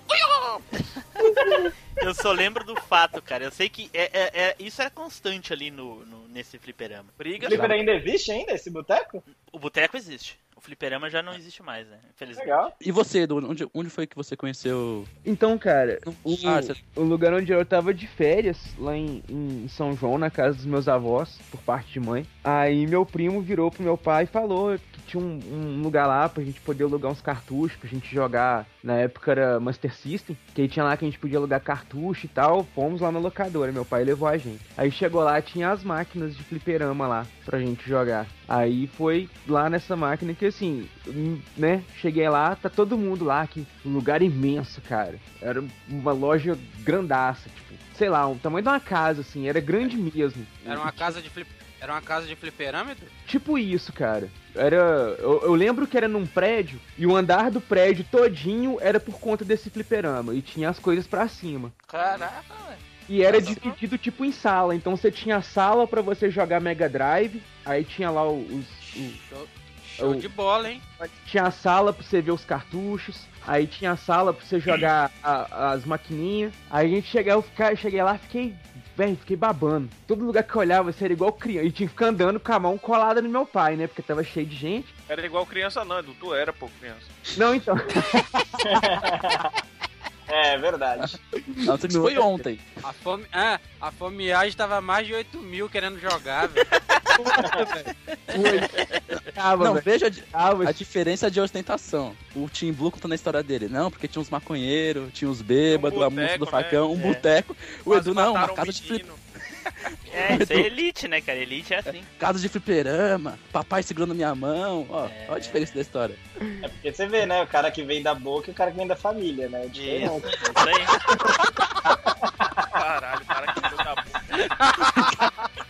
Eu só lembro do fato, cara. Eu sei que é, é- é- isso era constante ali no, no- nesse fliperama. O Flipper ainda existe ainda, esse boteco? O boteco existe. O fliperama já não existe mais, né? Infelizmente. Legal. E você, Edu, onde, onde foi que você conheceu? Então, cara, o, Ah, você- o lugar onde eu tava de férias, lá em, em São João, na casa dos meus avós, por parte de mãe. Aí meu primo virou pro meu pai e falou que tinha um, um lugar lá pra gente poder alugar uns cartuchos, pra gente jogar. Na época era Master System, que aí tinha lá que a gente podia alugar cartucho e tal. Fomos lá na locadora, meu pai levou a gente. Aí chegou lá, tinha as máquinas de fliperama lá pra gente jogar. Aí foi lá nessa máquina que assim, hum, né? Cheguei lá, tá todo mundo lá, que um lugar imenso, cara. Era uma loja grandaça, tipo, sei lá, o tamanho de uma casa, assim, era grande mesmo. Era uma casa de flip... Era uma casa de fliperâmetro? Tipo isso, cara. Era. Eu, eu lembro que era num prédio e o andar do prédio todinho era por conta desse fliperama. E tinha as coisas pra cima. Caraca, velho. E era dividido tipo em sala. Então você tinha sala pra você jogar Mega Drive. Aí tinha lá os. os- Show, show o- de bola, hein? tinha a sala pra você ver os cartuchos. Aí tinha a sala pra você jogar a- as maquininhas. Aí a gente chegava, eu fica- cheguei lá, fiquei. Velho, fiquei babando. Todo lugar que eu olhava, você era igual criança. E tinha que ficar andando com a mão colada no meu pai, né? Porque tava cheio de gente. Era igual criança, não, Edu. Tu era, pô, criança. Não, então. É, verdade. Não, isso foi ontem. A fome. Ah, a fomeagem tava mais de 8 mil querendo jogar, velho. Não, velho. veja a, a diferença de ostentação. O Team Blue contando a história dele. Não, porque tinha uns maconheiros, tinha uns bêbados, Um a moça do boteco, facão, um né? boteco. O Quase Edu, não, uma mataram um casa de, flip. É, isso é elite, né, cara? Elite é assim. casa de fliperama, papai segurando minha mão. Ó, ó a diferença da história. É porque você vê, né? O cara que vem da boca e o cara que vem da família, né? É Isso, diferente. isso aí. Caralho, cara que filho da puta.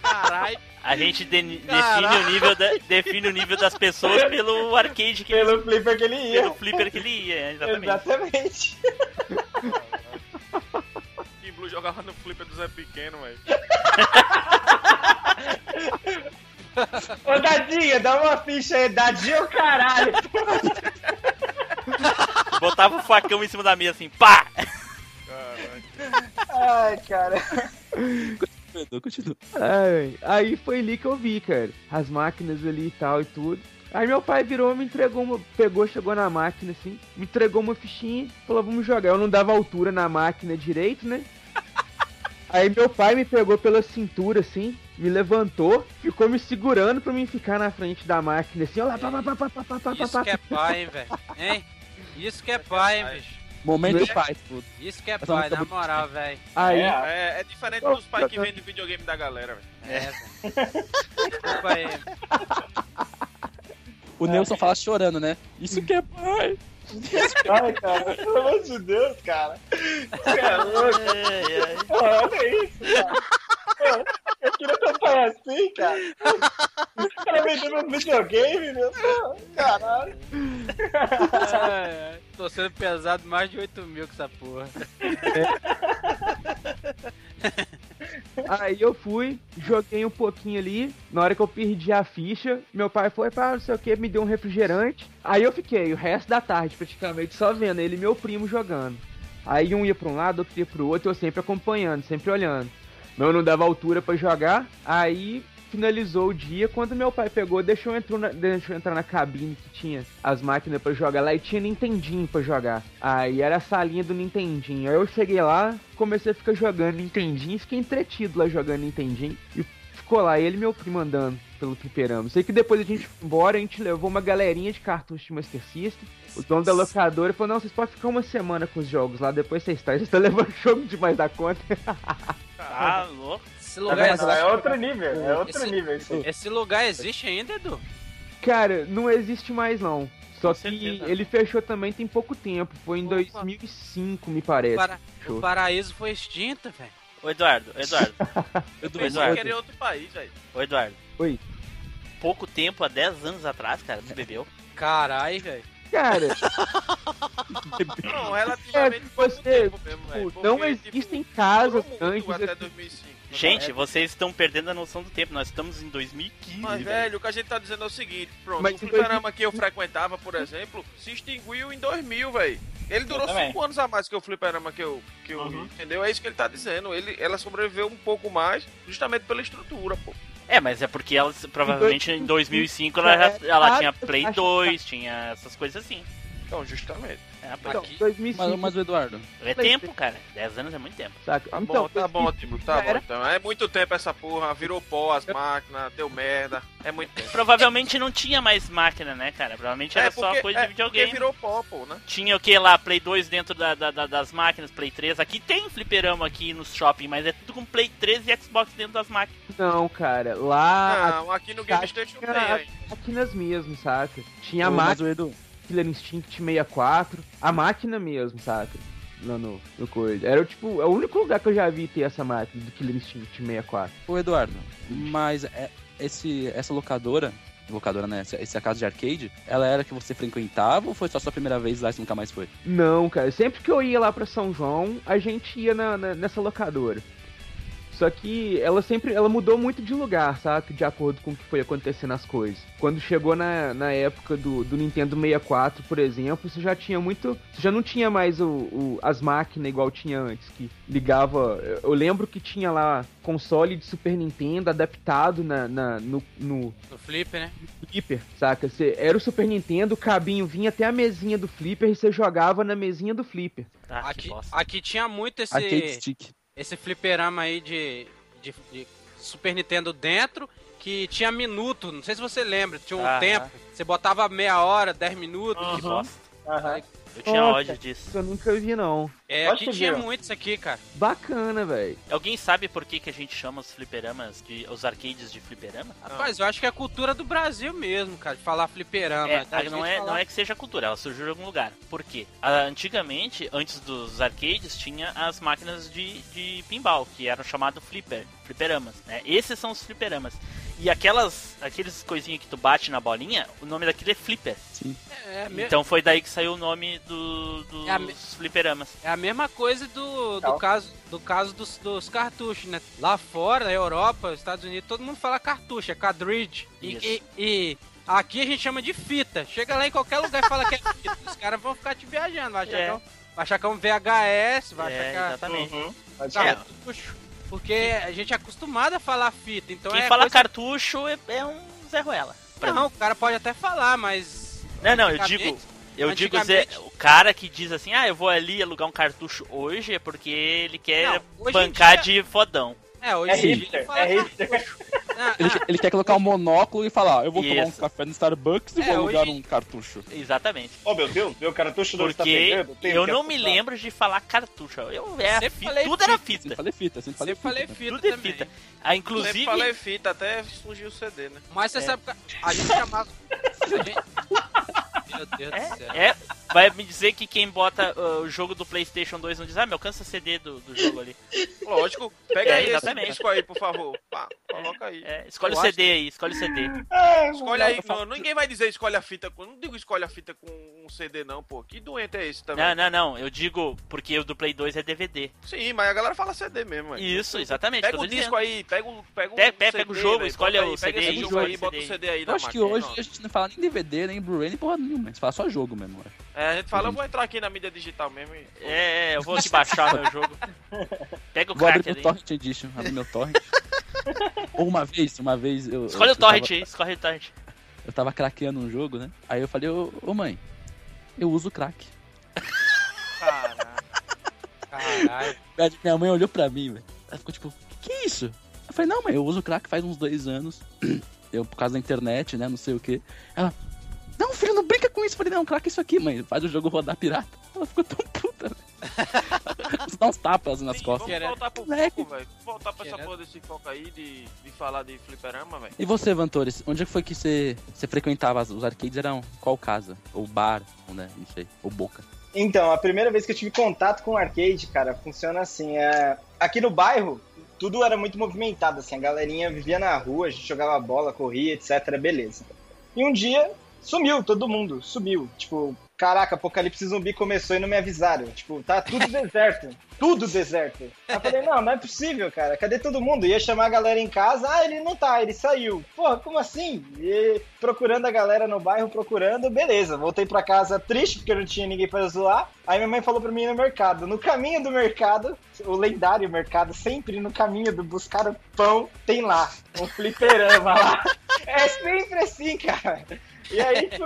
Caralho. A gente de- define, o nível da- define o nível das pessoas pelo arcade que Pelo flipper que ele ele, ia. pelo flipper que ele ia, é, exatamente. Exatamente. Blue jogava no flipper do Zé Pequeno, velho. Ô, Dadinha, dá uma ficha aí. Dadinha o caralho. Botava o facão em cima da mesa assim, pá! Caralho. Ai, cara. Edu, continua. Ai, aí foi ali que eu vi, cara. As máquinas ali e tal e tudo. Aí meu pai virou, me entregou uma. Pegou, chegou na máquina assim, me entregou uma fichinha, falou, vamos jogar. Eu não dava altura na máquina direito, né? Aí meu pai me pegou pela cintura assim, me levantou, ficou me segurando pra mim ficar na frente da máquina assim, ó lá, pá, pá, pá, pá, pá, pá, pá, Isso pá, que é pai, hein, velho? Hein? Isso que é pai, hein, bicho? Momento Né? pai, tudo. Isso que é Essa pai, é na moral, velho. Aí, É. É, é diferente dos pais que vendem videogame da galera, velho. É, velho. Desculpa aí. O Nelson fala chorando, né? Isso que é pai. Ai, cara. Pelo amor de Deus, cara. Você é ai. Olha isso, cara. Eu queria ter um pai assim, cara. O cara vendendo um videogame, meu. Caralho. Ai, ai. Tô sendo pesado mais de 8 mil com essa porra. Aí eu fui, joguei um pouquinho ali. Na hora que eu perdi a ficha, meu pai foi pra não sei o que, me deu um refrigerante. Aí eu fiquei o resto da tarde praticamente só vendo ele e meu primo jogando. Aí um ia pra um lado, outro ia pro outro, eu sempre acompanhando, sempre olhando. Meu não dava altura pra jogar. Aí finalizou o dia quando meu pai pegou, deixou eu, na, deixou eu entrar na cabine que tinha as máquinas pra jogar lá e tinha Nintendinho pra jogar. Aí era a salinha do Nintendinho. Aí eu cheguei lá, comecei a ficar jogando Nintendinho, fiquei entretido lá jogando Nintendinho e ficou lá ele e meu primo andando pelo fliperama. Sei que depois a gente foi embora, a gente levou uma galerinha de cartuchos de Master System. O dono da locadora falou, não, vocês podem ficar uma semana com os jogos lá, depois vocês estão. Vocês estão levando jogo demais da conta. Tá louco. Esse lugar, vendo? É outro nível, é outro Esse- nível isso aí. esse lugar existe ainda, Edu? Cara, não existe mais não. Só Com que certeza. ele fechou também tem pouco tempo. Foi em Opa. 2005, me O, parece. para... Fechou. o paraíso foi extinto, velho. Ô Eduardo, Eduardo, Eu Eduardo. pensei que era em outro país, velho. ô Eduardo. Oi. pouco tempo, há 10 anos atrás, cara, você bebeu. Caralho, velho. Cara, Não, é, relativamente pouco você, tempo mesmo, velho. tipo, não Porque, existem tipo, casas antes até assim. 2005. Gente, vocês estão perdendo a noção do tempo. Nós estamos em 2015. Mas, velho. velho, o que a gente tá dizendo é o seguinte, pronto, Mas o fliperama que eu frequentava, por exemplo, se extinguiu em 2000, velho. Ele durou também. 5 anos a mais que o fliperama que eu, que eu Uhum. entendeu? É isso que ele tá dizendo. Ele, ela sobreviveu um pouco mais, justamente pela estrutura, pô. É, mas é porque ela, provavelmente em 2005 ela, já- É, ela ah, tinha Play acho- 2, tinha essas coisas assim. Então, justamente. É, Então, porque 2005, Mas, mas o Eduardo, é tempo, cara. 10 anos é muito tempo. saca? Tá então, bom, tá bom, 2005 Timo, tá bom então. É muito tempo essa porra, virou pó as máquinas, deu merda. É muito tempo. Provavelmente não tinha mais máquina, né, cara? Provavelmente era É só porque, coisa é de videogame. porque virou pó, pô, né? Tinha o que lá? Play 2 dentro da, da- da- das máquinas, Play 3. Aqui tem fliperama aqui no shopping, mas é tudo com Play 3 e Xbox dentro das máquinas. Não, cara, lá Não, aqui no Game Station tem máquinas mesmo, saca? Tinha máquina Killer Instinct 64, a máquina mesmo, saca? Lá no, no coisa. Era tipo, é o único lugar que eu já vi ter essa máquina do Killer Instinct 64. ô Eduardo, mas é, esse, essa locadora, locadora, né? Essa, essa casa de arcade, ela era que você frequentava ou foi só sua primeira vez lá e você nunca mais foi? Não, cara, sempre que eu ia lá pra São João, a gente ia na, na- nessa locadora. Só que ela sempre, ela mudou muito de lugar, saca? De acordo com o que foi acontecendo as coisas. Quando chegou na, na época do, do Nintendo 64, por exemplo, você já tinha muito, você já não tinha mais o, o- as máquinas igual tinha antes, que ligava, eu lembro que tinha lá console de Super Nintendo adaptado na, na- no, no No flipper, né? flipper, saca? Você, era o Super Nintendo, o cabinho vinha até a mesinha do flipper e você jogava na mesinha do flipper. Ah, Aqui, aqui tinha muito esse, Arcade Stick. Esse fliperama aí de, de, de Super Nintendo dentro, que tinha minuto, não sei se você lembra, tinha um Aham. tempo, você botava meia hora, 10 minutos. Que bosta. Aham. Eu tinha Nossa. ódio disso. Eu nunca vi, não. É, Pode aqui tinha viu. muito isso aqui, cara. Bacana, velho. Alguém sabe por que, que a gente chama os fliperamas, de, os arcades de fliperama? Rapaz, eu acho que é a cultura do Brasil mesmo, cara, de falar fliperama. É, a- não, é, falar- não é que seja cultura, ela surgiu em algum lugar. Por quê? Antigamente, antes dos arcades, tinha as máquinas de, de pinball, que eram chamados flipper, fliperamas. Né? Esses são os fliperamas. E aquelas, aqueles coisinhas que tu bate na bolinha, o nome daquilo é flipper. Sim. É, me- Então foi daí que saiu o nome do, dos É me- fliperamas. é a mesma coisa do, do caso, do caso dos, dos cartuchos, né? Lá fora, na Europa, Estados Unidos, todo mundo fala cartucho, é cartridge. E, e- e aqui a gente chama de fita. Chega lá em qualquer lugar e fala que é fita. Os caras vão ficar te viajando, vai achar, É. que, é um, vai achar que é um VHS, vai É, achar que é exatamente. Uhum. Ser. cartucho. Porque a gente é acostumado a falar fita, então Quem é fala coisa- cartucho é, é um Zé Ruela. Não, o cara pode até falar, mas. Não, não, eu digo. Eu digo, Zé, o cara que diz assim, ah, eu vou ali alugar um cartucho hoje é porque ele quer Não, bancar dia- de fodão. É, hoje É hipster, ele fala é hipster. cartucho. Ah, Ele, ah, ele quer colocar um monóculo e falar, eu vou tomar um Isso. café no Starbucks e É, vou alugar hoje- um cartucho. Exatamente. Oh, meu Deus, meu cartucho não está Porque pegando. eu não me lembro de falar cartucho. Eu é Sempre fita, falei tudo era fita. fita. Sempre falei fita, sempre falei sempre falei fita. né? fita Tudo é fita. Ah, Sempre inclusive, falei fita até surgiu o CD, né? Mas você sabe que a gente chamava. A gente... Meu Deus do céu. é, vai me dizer que quem bota uh, o jogo do PlayStation 2 não diz, ah, me alcança CD do, do jogo ali. Lógico. Pega É, aí esse exatamente. disco aí, por favor. Pá, coloca aí. É, escolhe Eu o CD aí, escolhe o CD. É, Escolhe aí, não, ninguém vai dizer escolhe a fita com. Não digo escolhe a fita com um CD, não, pô. Que doente é esse também? Não, não, não. Eu digo porque o do Play 2 é DVD. Sim, mas a galera fala CD mesmo, ué. Isso, exatamente. Pega que o disco aí, pega o, pega o, Pega- pega- CD, pega o jogo, velho, escolhe o aí, CD Pega esse jogo aí, o bota o CD. Aí Eu acho que hoje a gente não fala nem DVD, nem Blu-ray, nem porra nenhuma. A gente fala só jogo mesmo, eu acho. É, a gente fala, eu vou entrar aqui na mídia digital mesmo e... É, é, eu vou aqui baixar meu jogo. Pega o Vou abrir crack meu ali. Torrent Edition, abrir meu Torrent. Ou uma vez, uma vez eu... Escolhe eu, o torrent tava, aí, escolhe o torrent. eu tava craqueando um jogo, né? Aí eu falei, ô, ô mãe, eu uso crack. Caralho. Aí Minha mãe olhou pra mim, velho. Ela ficou tipo, que que é isso? Eu falei, não, mãe, eu uso crack faz uns dois anos. Eu, por causa da internet, né, não sei o que. Ela, não, filho, não brinca com isso. Eu falei, não, crack é isso aqui, mãe. Faz o jogo rodar pirata. Ela ficou tão puta, velho. Você dá uns tapas nas Sim, costas. vamos voltar pro foco, velho. Voltar pra essa porra desse foco aí de, de falar de fliperama, velho. E você, Vantores, onde é que foi que você, você frequentava? Os arcades eram qual casa? Ou bar, ou, né, não sei, ou boca. Então, a primeira vez que eu tive contato com arcade, cara, funciona assim. É... Aqui no bairro, tudo era muito movimentado, assim, a galerinha vivia na rua, a gente jogava bola, corria, etc, beleza. E um dia, sumiu todo mundo, sumiu. Tipo, caraca, apocalipse zumbi começou e não me avisaram. Tipo, tá tudo deserto. tudo deserto. Aí eu falei, não, não é possível, cara. Cadê todo mundo? Ia chamar a galera em casa. Ah, ele não tá, ele saiu. Porra, como assim? E procurando a galera no bairro, procurando, beleza. Voltei pra casa triste, porque não tinha ninguém pra zoar. Aí minha mãe falou pra mim ir no mercado. No caminho do mercado, o lendário mercado, sempre no caminho do buscar o pão, tem lá um fliperama lá. É sempre assim, cara. E aí, tipo,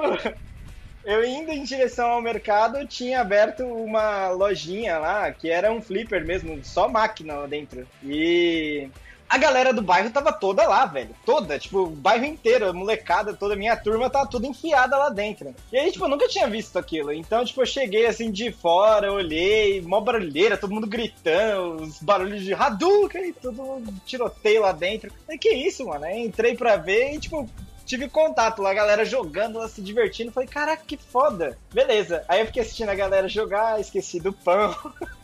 eu indo em direção ao mercado, tinha aberto uma lojinha lá, que era um flipper mesmo, só máquina lá dentro. E a galera do bairro tava toda lá, velho. Toda, tipo, o bairro inteiro, a molecada, toda a minha turma tava tudo enfiada lá dentro. E aí, tipo, eu nunca tinha visto aquilo. Então, tipo, eu cheguei assim de fora, olhei, mó barulheira, todo mundo gritando, os barulhos de Hadouken, todo tiroteio lá dentro. Aí, que isso, mano? Entrei pra ver e, tipo, tive contato lá, a galera jogando, lá se divertindo. Falei, caraca, que foda. Beleza. Aí eu fiquei assistindo a galera jogar, esqueci do pão.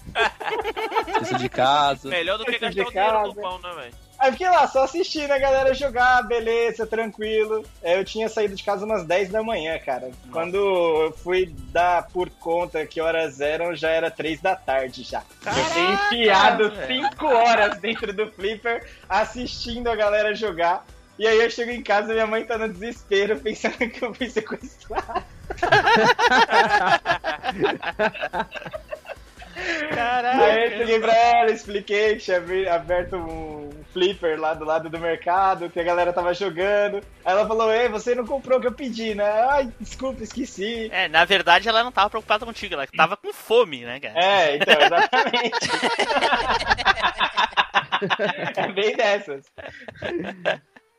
Esqueci de casa. Melhor do que Esqueci gastar o dinheiro no pão, né, velho? Aí fiquei lá, só assistindo a galera jogar, beleza, tranquilo. É, Eu tinha saído de casa umas 10 da manhã, cara. Quando eu fui dar por conta que horas eram, já era 3 da tarde já. eu tenho enfiado velho. 5 horas dentro do flipper, assistindo a galera jogar. E aí eu chego em casa e minha mãe tá no desespero, pensando que eu fui sequestrado. Caralho. Aí eu cheguei pra ela, expliquei que tinha aberto um flipper lá do lado do mercado, que a galera tava jogando. Aí ela falou, ei, você não comprou o que eu pedi, né? Ai, desculpa, esqueci. É, na verdade ela não tava preocupada contigo, ela tava com fome, né, cara? É, então, exatamente. é bem dessas.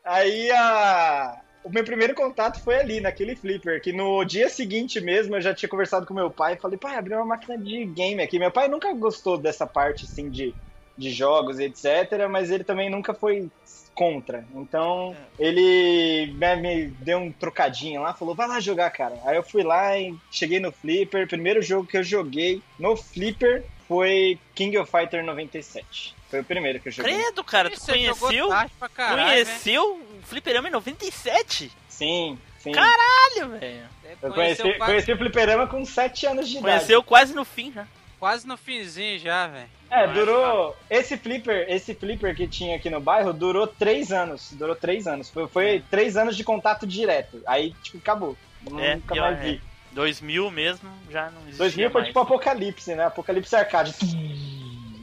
Aí a. O meu primeiro contato foi ali, naquele flipper, que no dia seguinte mesmo eu já tinha conversado com meu pai e falei, pai, abriu uma máquina de game aqui. Meu pai nunca gostou dessa parte, assim, de, de jogos e etc, mas ele também nunca foi contra. Então, ele né, me deu um trocadinho lá, falou, vai lá jogar, cara. Aí eu fui lá e cheguei no flipper. Primeiro jogo que eu joguei no flipper foi King of Fighter 97. Foi o primeiro que eu joguei. Credo, cara, tu Você conheceu? caralho, né? Conheceu o Fliperama em 97? Sim, sim. Caralho, velho. Eu Conheceu conheci, quase- conheci o fliperama com 7 anos de idade. Conheceu quase no fim, né? Quase no finzinho já, velho. É, durou. Esse flipper, esse flipper que tinha aqui no bairro durou três anos. Durou três anos. Foi, foi três anos de contato direto. Aí, tipo, acabou. É, Nunca pior, mais vi. É. 2000 mesmo já não existia 2000 foi mais. tipo Apocalipse, né? Apocalipse Arcade.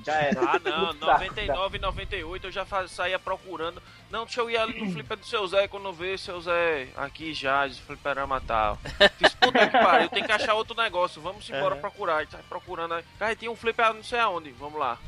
Já era. Ah, não, Muito fraco, 99 e 98 eu já fa- saía procurando. Não, deixa eu ir ali no flipper do seu Zé quando eu ver seu Zé aqui já, de fliperama tal. Fiz puta que pariu, tem que achar outro negócio, vamos embora Aham. procurar. A gente vai procurando aí. Cara, tem um flipper não sei aonde, vamos lá.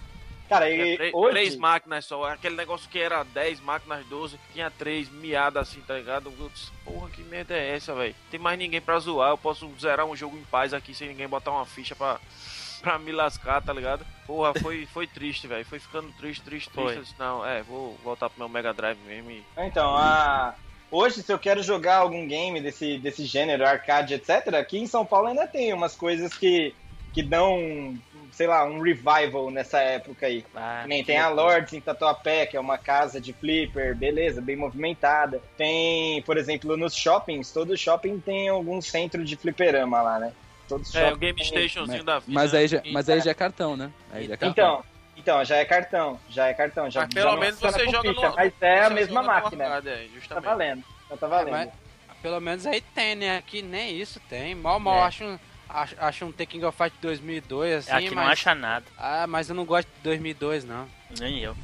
Cara, e três, hoje. três máquinas só, aquele negócio que era 10 máquinas, 12, tinha três miadas assim, tá ligado? Disse, Porra, que merda é essa, velho? Tem mais ninguém pra zoar, eu posso zerar um jogo em paz aqui sem ninguém botar uma ficha pra, pra me lascar, tá ligado? Porra, foi, foi triste, velho. Foi ficando triste, triste, triste. Foi. Eu disse, não, é, vou voltar pro meu Mega Drive mesmo e. Então, a... hoje, se eu quero jogar algum game desse, desse gênero, arcade, etc., aqui em São Paulo ainda tem umas coisas que, que dão, sei lá, um revival nessa época aí. Ah, nem tem a Lords em Tatuapé, que é uma casa de flipper, beleza, bem movimentada. Tem, por exemplo, nos shoppings, todo shopping tem algum centro de fliperama lá, né? Todos É, o shopping Game tem. Stationzinho da vida. Mas aí já, mas aí É. já é cartão, né? Aí já é cartão. Então, então, já é cartão, já é cartão. Já, Mas pelo já menos você joga ficha, no. Mas é a mesma máquina. arcade, é, Tá valendo, já tá valendo. Mas, pelo menos aí tem, né? Aqui nem isso tem. Mal, mal É. acho, um, acho, acho um The King of Fight 2002, assim, Aqui mas... não acha nada. Ah, mas eu não gosto de 2002, não. Nem eu.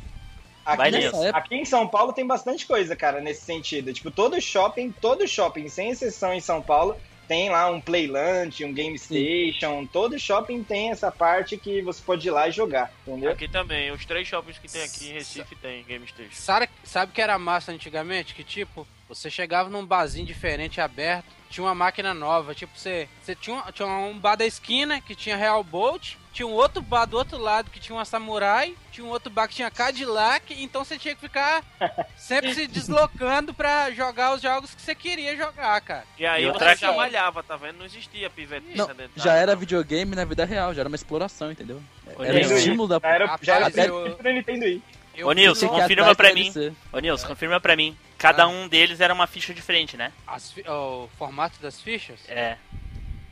Aqui, nessa. aqui em São Paulo tem bastante coisa, cara, nesse sentido. Tipo, todo shopping, todo shopping, sem exceção em São Paulo, tem lá um Playland, um Game Station. Todo shopping tem essa parte que você pode ir lá e jogar, entendeu? Aqui também, os três shoppings que tem aqui em Recife tem Game Station. Sabe, sabe o que era massa antigamente? Que tipo, você chegava num barzinho diferente aberto, tinha uma máquina nova. Tipo, você, você tinha, um- tinha um bar da esquina que tinha Real Bolt, tinha um outro bar do outro lado que tinha uma Samurai, tinha um outro bar que tinha Cadillac, então você tinha que ficar sempre se deslocando pra jogar os jogos que você queria jogar, cara. E aí E você já malhava, tá vendo? Não existia pivetinha Não, dentro já era videogame na vida real, já era uma exploração, entendeu? Era o estímulo da. Já era, já era Super Nintendo Wii. Eu Ô Nilson, confirma pra mim. Ô Nilson, confirma pra mim. Cada um deles era uma ficha diferente, né? As fi- o formato das fichas? É.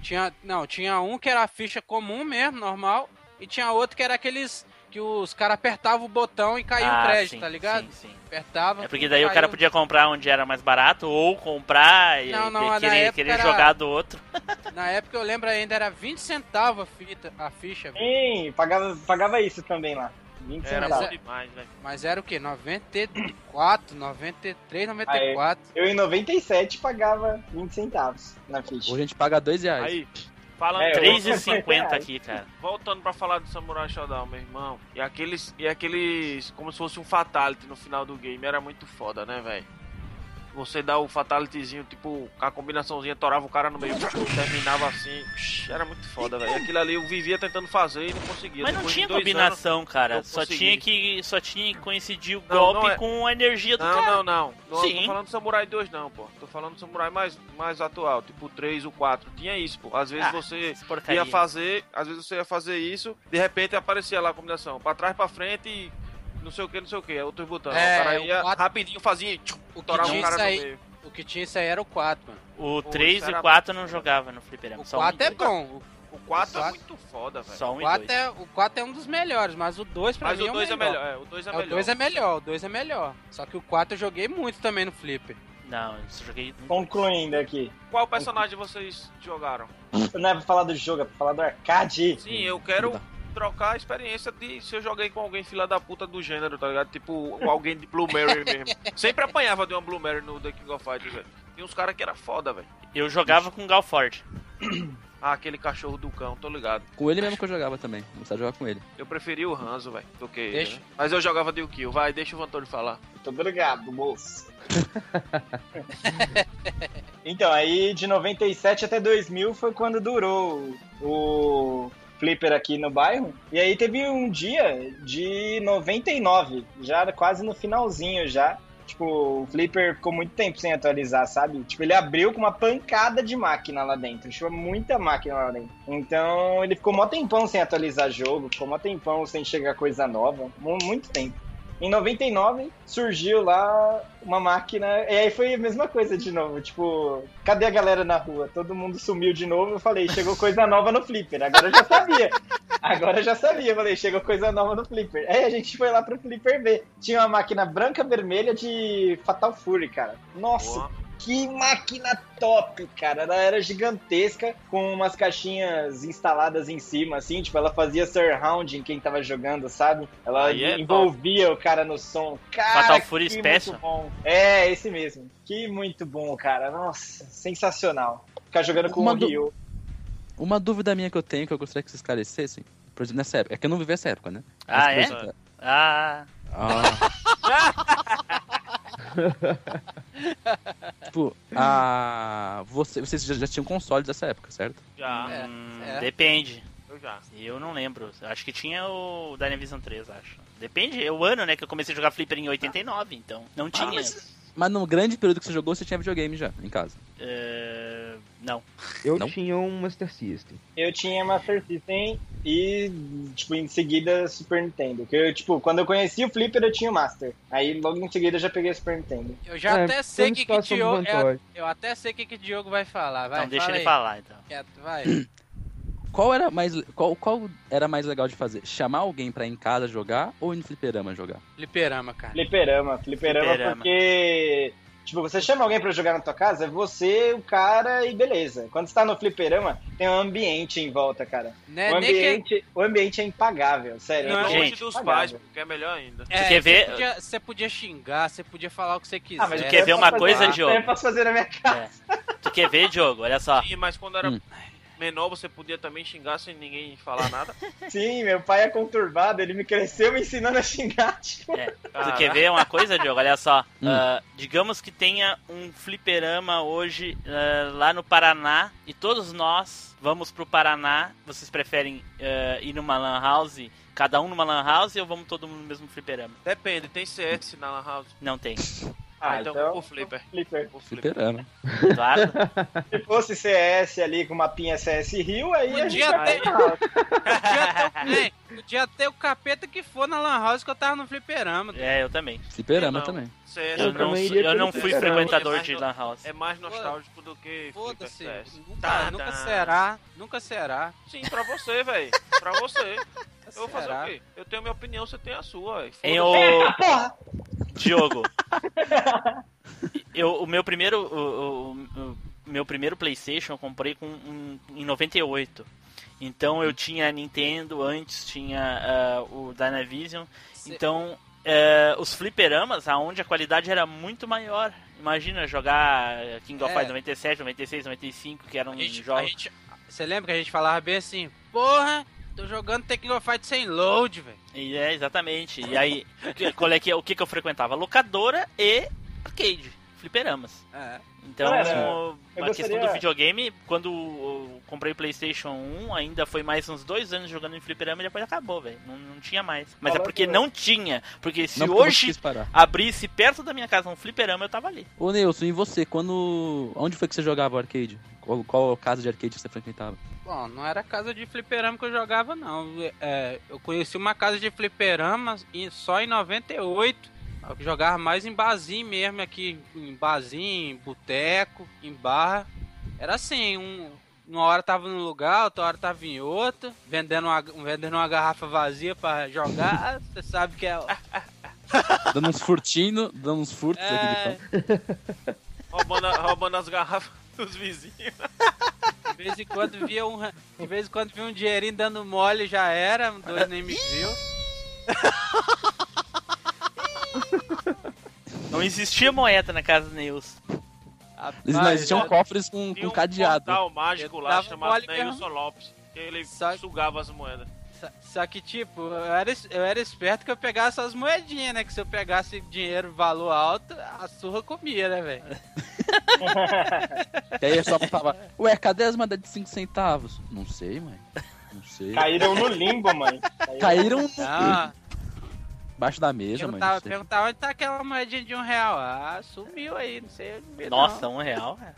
Tinha, não, tinha um que era a ficha comum mesmo, normal, e tinha outro que era aqueles que os caras apertavam o botão e caía Ah, o crédito, sim, tá ligado? sim, sim. Apertava. É porque daí o cara podia comprar onde era mais barato ou comprar e Não, e querer, querer era- jogar do outro. Na época eu lembro ainda era 20 centavos a, fita, a ficha. Sim, pagava, pagava isso também lá. 20 Era bom é- demais, velho. Mas era o que? 94, 93, 94. Eu em 97 pagava 20 centavos na ficha. Hoje a gente paga dois reais. Aí, falando É, eu- 3,50 aqui, cara. Voltando pra falar do Samurai Shodown, meu irmão. E aqueles. E aqueles. Como se fosse um Fatality no final do game. Era muito foda, né, velho? Você dá o Fatalityzinho, tipo, a combinaçãozinha, torava o cara no meio, terminava assim. Era muito foda, velho. Aquilo ali eu vivia tentando fazer e não conseguia. Mas não Depois de tinha combinação, anos, cara. Só tinha, que, só tinha que coincidir o golpe não é- com a energia do Não, cara. não, não. Não Sim. tô falando do Samurai 2, não, pô. Tô falando do Samurai mais, mais atual, tipo o 3, o 4. Tinha isso, pô. Às vezes Ah, você ia fazer, às vezes você ia fazer isso, de repente aparecia lá a combinação, pra trás, pra frente e não sei o que, não sei o que, outros botões. É, o cara o ia quatro- rapidinho, fazia e O tinha o cara isso no aí, meio. o que tinha isso aí era o 4, mano. O Pô, 3 isso e o 4 não jogava no fliperama. O Só 4 um, é bom. O, O 4 o é muito foda, velho. só um o e 4 dois. é, o 4 é um dos melhores, mas o 2 pra Mas mim o 2 é é o melhor. é, o 2 é É, melhor. o 2 é melhor, o 2 é melhor. Só que o 4 eu joguei muito também no Flipper. Não, eu joguei... Concluindo aqui. Qual personagem vocês jogaram? Não é pra falar do jogo, é pra falar do arcade. Sim, eu quero trocar a experiência de se eu joguei com alguém fila da puta do gênero, tá ligado? Tipo, alguém de Blue Mary mesmo. Sempre apanhava de uma Blue Mary no The King of Fighters, velho. Tinha uns caras que era foda, velho. Eu jogava com o Galford. Ah, aquele cachorro do cão, tô ligado. Com ele mesmo que eu jogava também. Não precisa jogar com ele. Eu preferi o Hanzo, velho, do que ele. Deixa. né? Mas eu jogava de kill. Vai, deixa o Vantoro falar. Muito obrigado, moço. então, aí de 97 até 2000 foi quando durou o Flipper aqui no bairro. E aí teve um dia de 99, já quase no finalzinho já. Tipo, o Flipper ficou muito tempo sem atualizar, sabe? Tipo, ele abriu com uma pancada de máquina lá dentro. Tinha muita máquina lá dentro. Então, ele ficou mó tempão sem atualizar jogo, ficou mó tempão sem chegar coisa nova. mu- Muito tempo. Em 99 surgiu lá uma máquina. E aí foi a mesma coisa de novo. Tipo, cadê a galera na rua? Todo mundo sumiu de novo. Eu falei, chegou coisa nova no Flipper. Agora eu já sabia. Agora eu já sabia. Eu falei, chegou coisa nova no Flipper. Aí a gente foi lá pro Flipper ver. Tinha uma máquina branca vermelha de Fatal Fury, cara. Nossa, Boa. Que máquina top, cara. Ela era gigantesca, com umas caixinhas instaladas em cima, assim, tipo, ela fazia surround em quem tava jogando, sabe? Ela Aí é envolvia o cara no som. Cara, Fatal Fury que Special? muito bom. É, esse mesmo. Que muito bom, cara. Nossa, sensacional. Ficar jogando com Uma o du- Ryu. Uma dúvida minha que eu tenho, que eu gostaria que vocês esclarecessem. Por exemplo, nessa época. É que eu não vivi essa época, né? Ah, Mas, é? exemplo, Ah, Ah. tipo, a... Você, vocês já, já tinham consoles dessa época, certo? Já, É, hum, é. depende. eu já. Eu não lembro. Acho que tinha o Dynavision 3, acho. Depende, é o ano, né? Que eu comecei a jogar Flipper em 89, então. Não tinha. mas- Mas no grande período que você jogou, você tinha videogame já, em casa. É, Não. Eu Não? tinha um Master System. Eu tinha Master System e, tipo, em seguida Super Nintendo. Que eu, tipo, quando eu conheci o Flipper, eu tinha o Master. Aí logo em seguida eu já peguei o Super Nintendo. Eu já É, até sei que, que Diogo. Eu, Vantage. eu até sei o que, que Diogo vai falar. Vai, então deixa fala ele aí. falar, então. Quieto, Vai. Qual era mais qual, qual era mais legal de fazer? Chamar alguém pra ir em casa jogar ou ir no fliperama jogar? Fliperama, cara. Fliperama, fliperama, Fliperama. porque. Tipo, você chama alguém pra jogar na tua casa, é você, o cara e beleza. Quando você tá no fliperama, tem um ambiente em volta, cara. Né, o, ambiente, o ambiente é impagável, sério. Não, é Longe ambiente dos impagável. pais, porque é melhor ainda. É, quer ver- Você podia, você podia xingar, você podia falar o que você quiser. Ah, mas Tu quer ver posso uma fazer- coisa, Diogo? Eu posso fazer na minha casa. É. Tu quer ver, Diogo? Olha só. Sim, mas quando era Hum. Menor, você podia também xingar sem ninguém falar nada. Sim, meu pai é conturbado, ele me cresceu me ensinando a xingar. Tipo. É. Caraca. quer ver uma coisa, Diogo? Olha só. Hum. Ah, digamos que tenha um fliperama hoje ah, lá no Paraná e todos nós vamos pro Paraná. Vocês preferem ah, ir numa lan house, cada um numa lan house ou vamos todo mundo no mesmo fliperama? Depende, tem CS na Lan House. Não tem. Ah, então, então- o Flipper. Flipper. O Flipper. Fliperama. Claro. Se fosse CS ali com mapinha CS Rio, aí a gente Podia vai ter. Podia ter, Ei, podia ter o capeta que for na Lan House que eu tava no fliperama. É, eu também. Fliperama Não. também. CS Eu Eu não, eu não fui fliperama. frequentador É de Lan House. É mais nostálgico do que Foda-se. Nunca, Tá, nunca tá. será. Nunca será. Sim, pra você, velho. Pra você. Eu vou fazer Será? o quê? Eu tenho minha opinião, você tem a sua. Em o... Porra! Diogo. eu, o meu primeiro. O, o- o meu primeiro Playstation eu comprei com, um, em 98. Então eu tinha a Nintendo, antes tinha ah, o Dynavision. Então eh, os fliperamas, aonde a qualidade era muito maior. Imagina jogar King of É. Fighters 97, 96, 95, que eram a jogos. você lembra que a gente falava bem assim? Porra, tô jogando Tekken Fight sem load, velho. É, exatamente. E aí, qual é que, o que, que eu frequentava? Locadora e arcade, fliperamas. É. Então, Galera, a eu questão gostaria- do videogame, quando eu comprei o PlayStation 1, ainda foi mais uns dois anos jogando em fliperama e depois acabou, velho. Não, não tinha mais. Mas é porque não tinha. Porque se Não hoje abrisse perto da minha casa um fliperama, eu tava ali. Ô Nilson, e você? Quando. Onde foi que você jogava arcade? Qual, qual casa de arcade que você frequentava? Bom, não era casa de fliperama que eu jogava, não. É, eu conheci uma casa de fliperama só em 98. Eu jogava mais em barzinho mesmo, aqui em barzinho, em boteco, em barra. Era assim, um, uma hora tava num lugar, outra hora tava em outro, vendendo uma, vendendo uma garrafa vazia pra jogar. Você sabe que é. Dando uns furtinhos, dando uns furtos aqui de é campo. Roubando, a- roubando as garrafas dos vizinhos. de vez em quando via um. De vez em quando via um dinheirinho dando mole já era, dois nem me viu. Não existia moeda na casa do. Eles não existiam cofres com, Tinha com um cadeado. portal mágico Eu lá chamado Neilson. Lopes. Que ele Só- sugava as moedas. Só- Só que, tipo, eu era, eu era esperto que eu pegasse as moedinhas, né? Que se eu pegasse dinheiro valor alto, a surra comia, né, velho? E aí só tava, ué, cadê as moedas de 5 centavos? Não sei, mãe. Não sei. Caíram no limbo, mãe. Caíram no- Ah, embaixo da mesa, mãe. perguntava, perguntava onde tá aquela moedinha de um real. Ah, sumiu aí, não sei. Vi, Nossa, não. um real.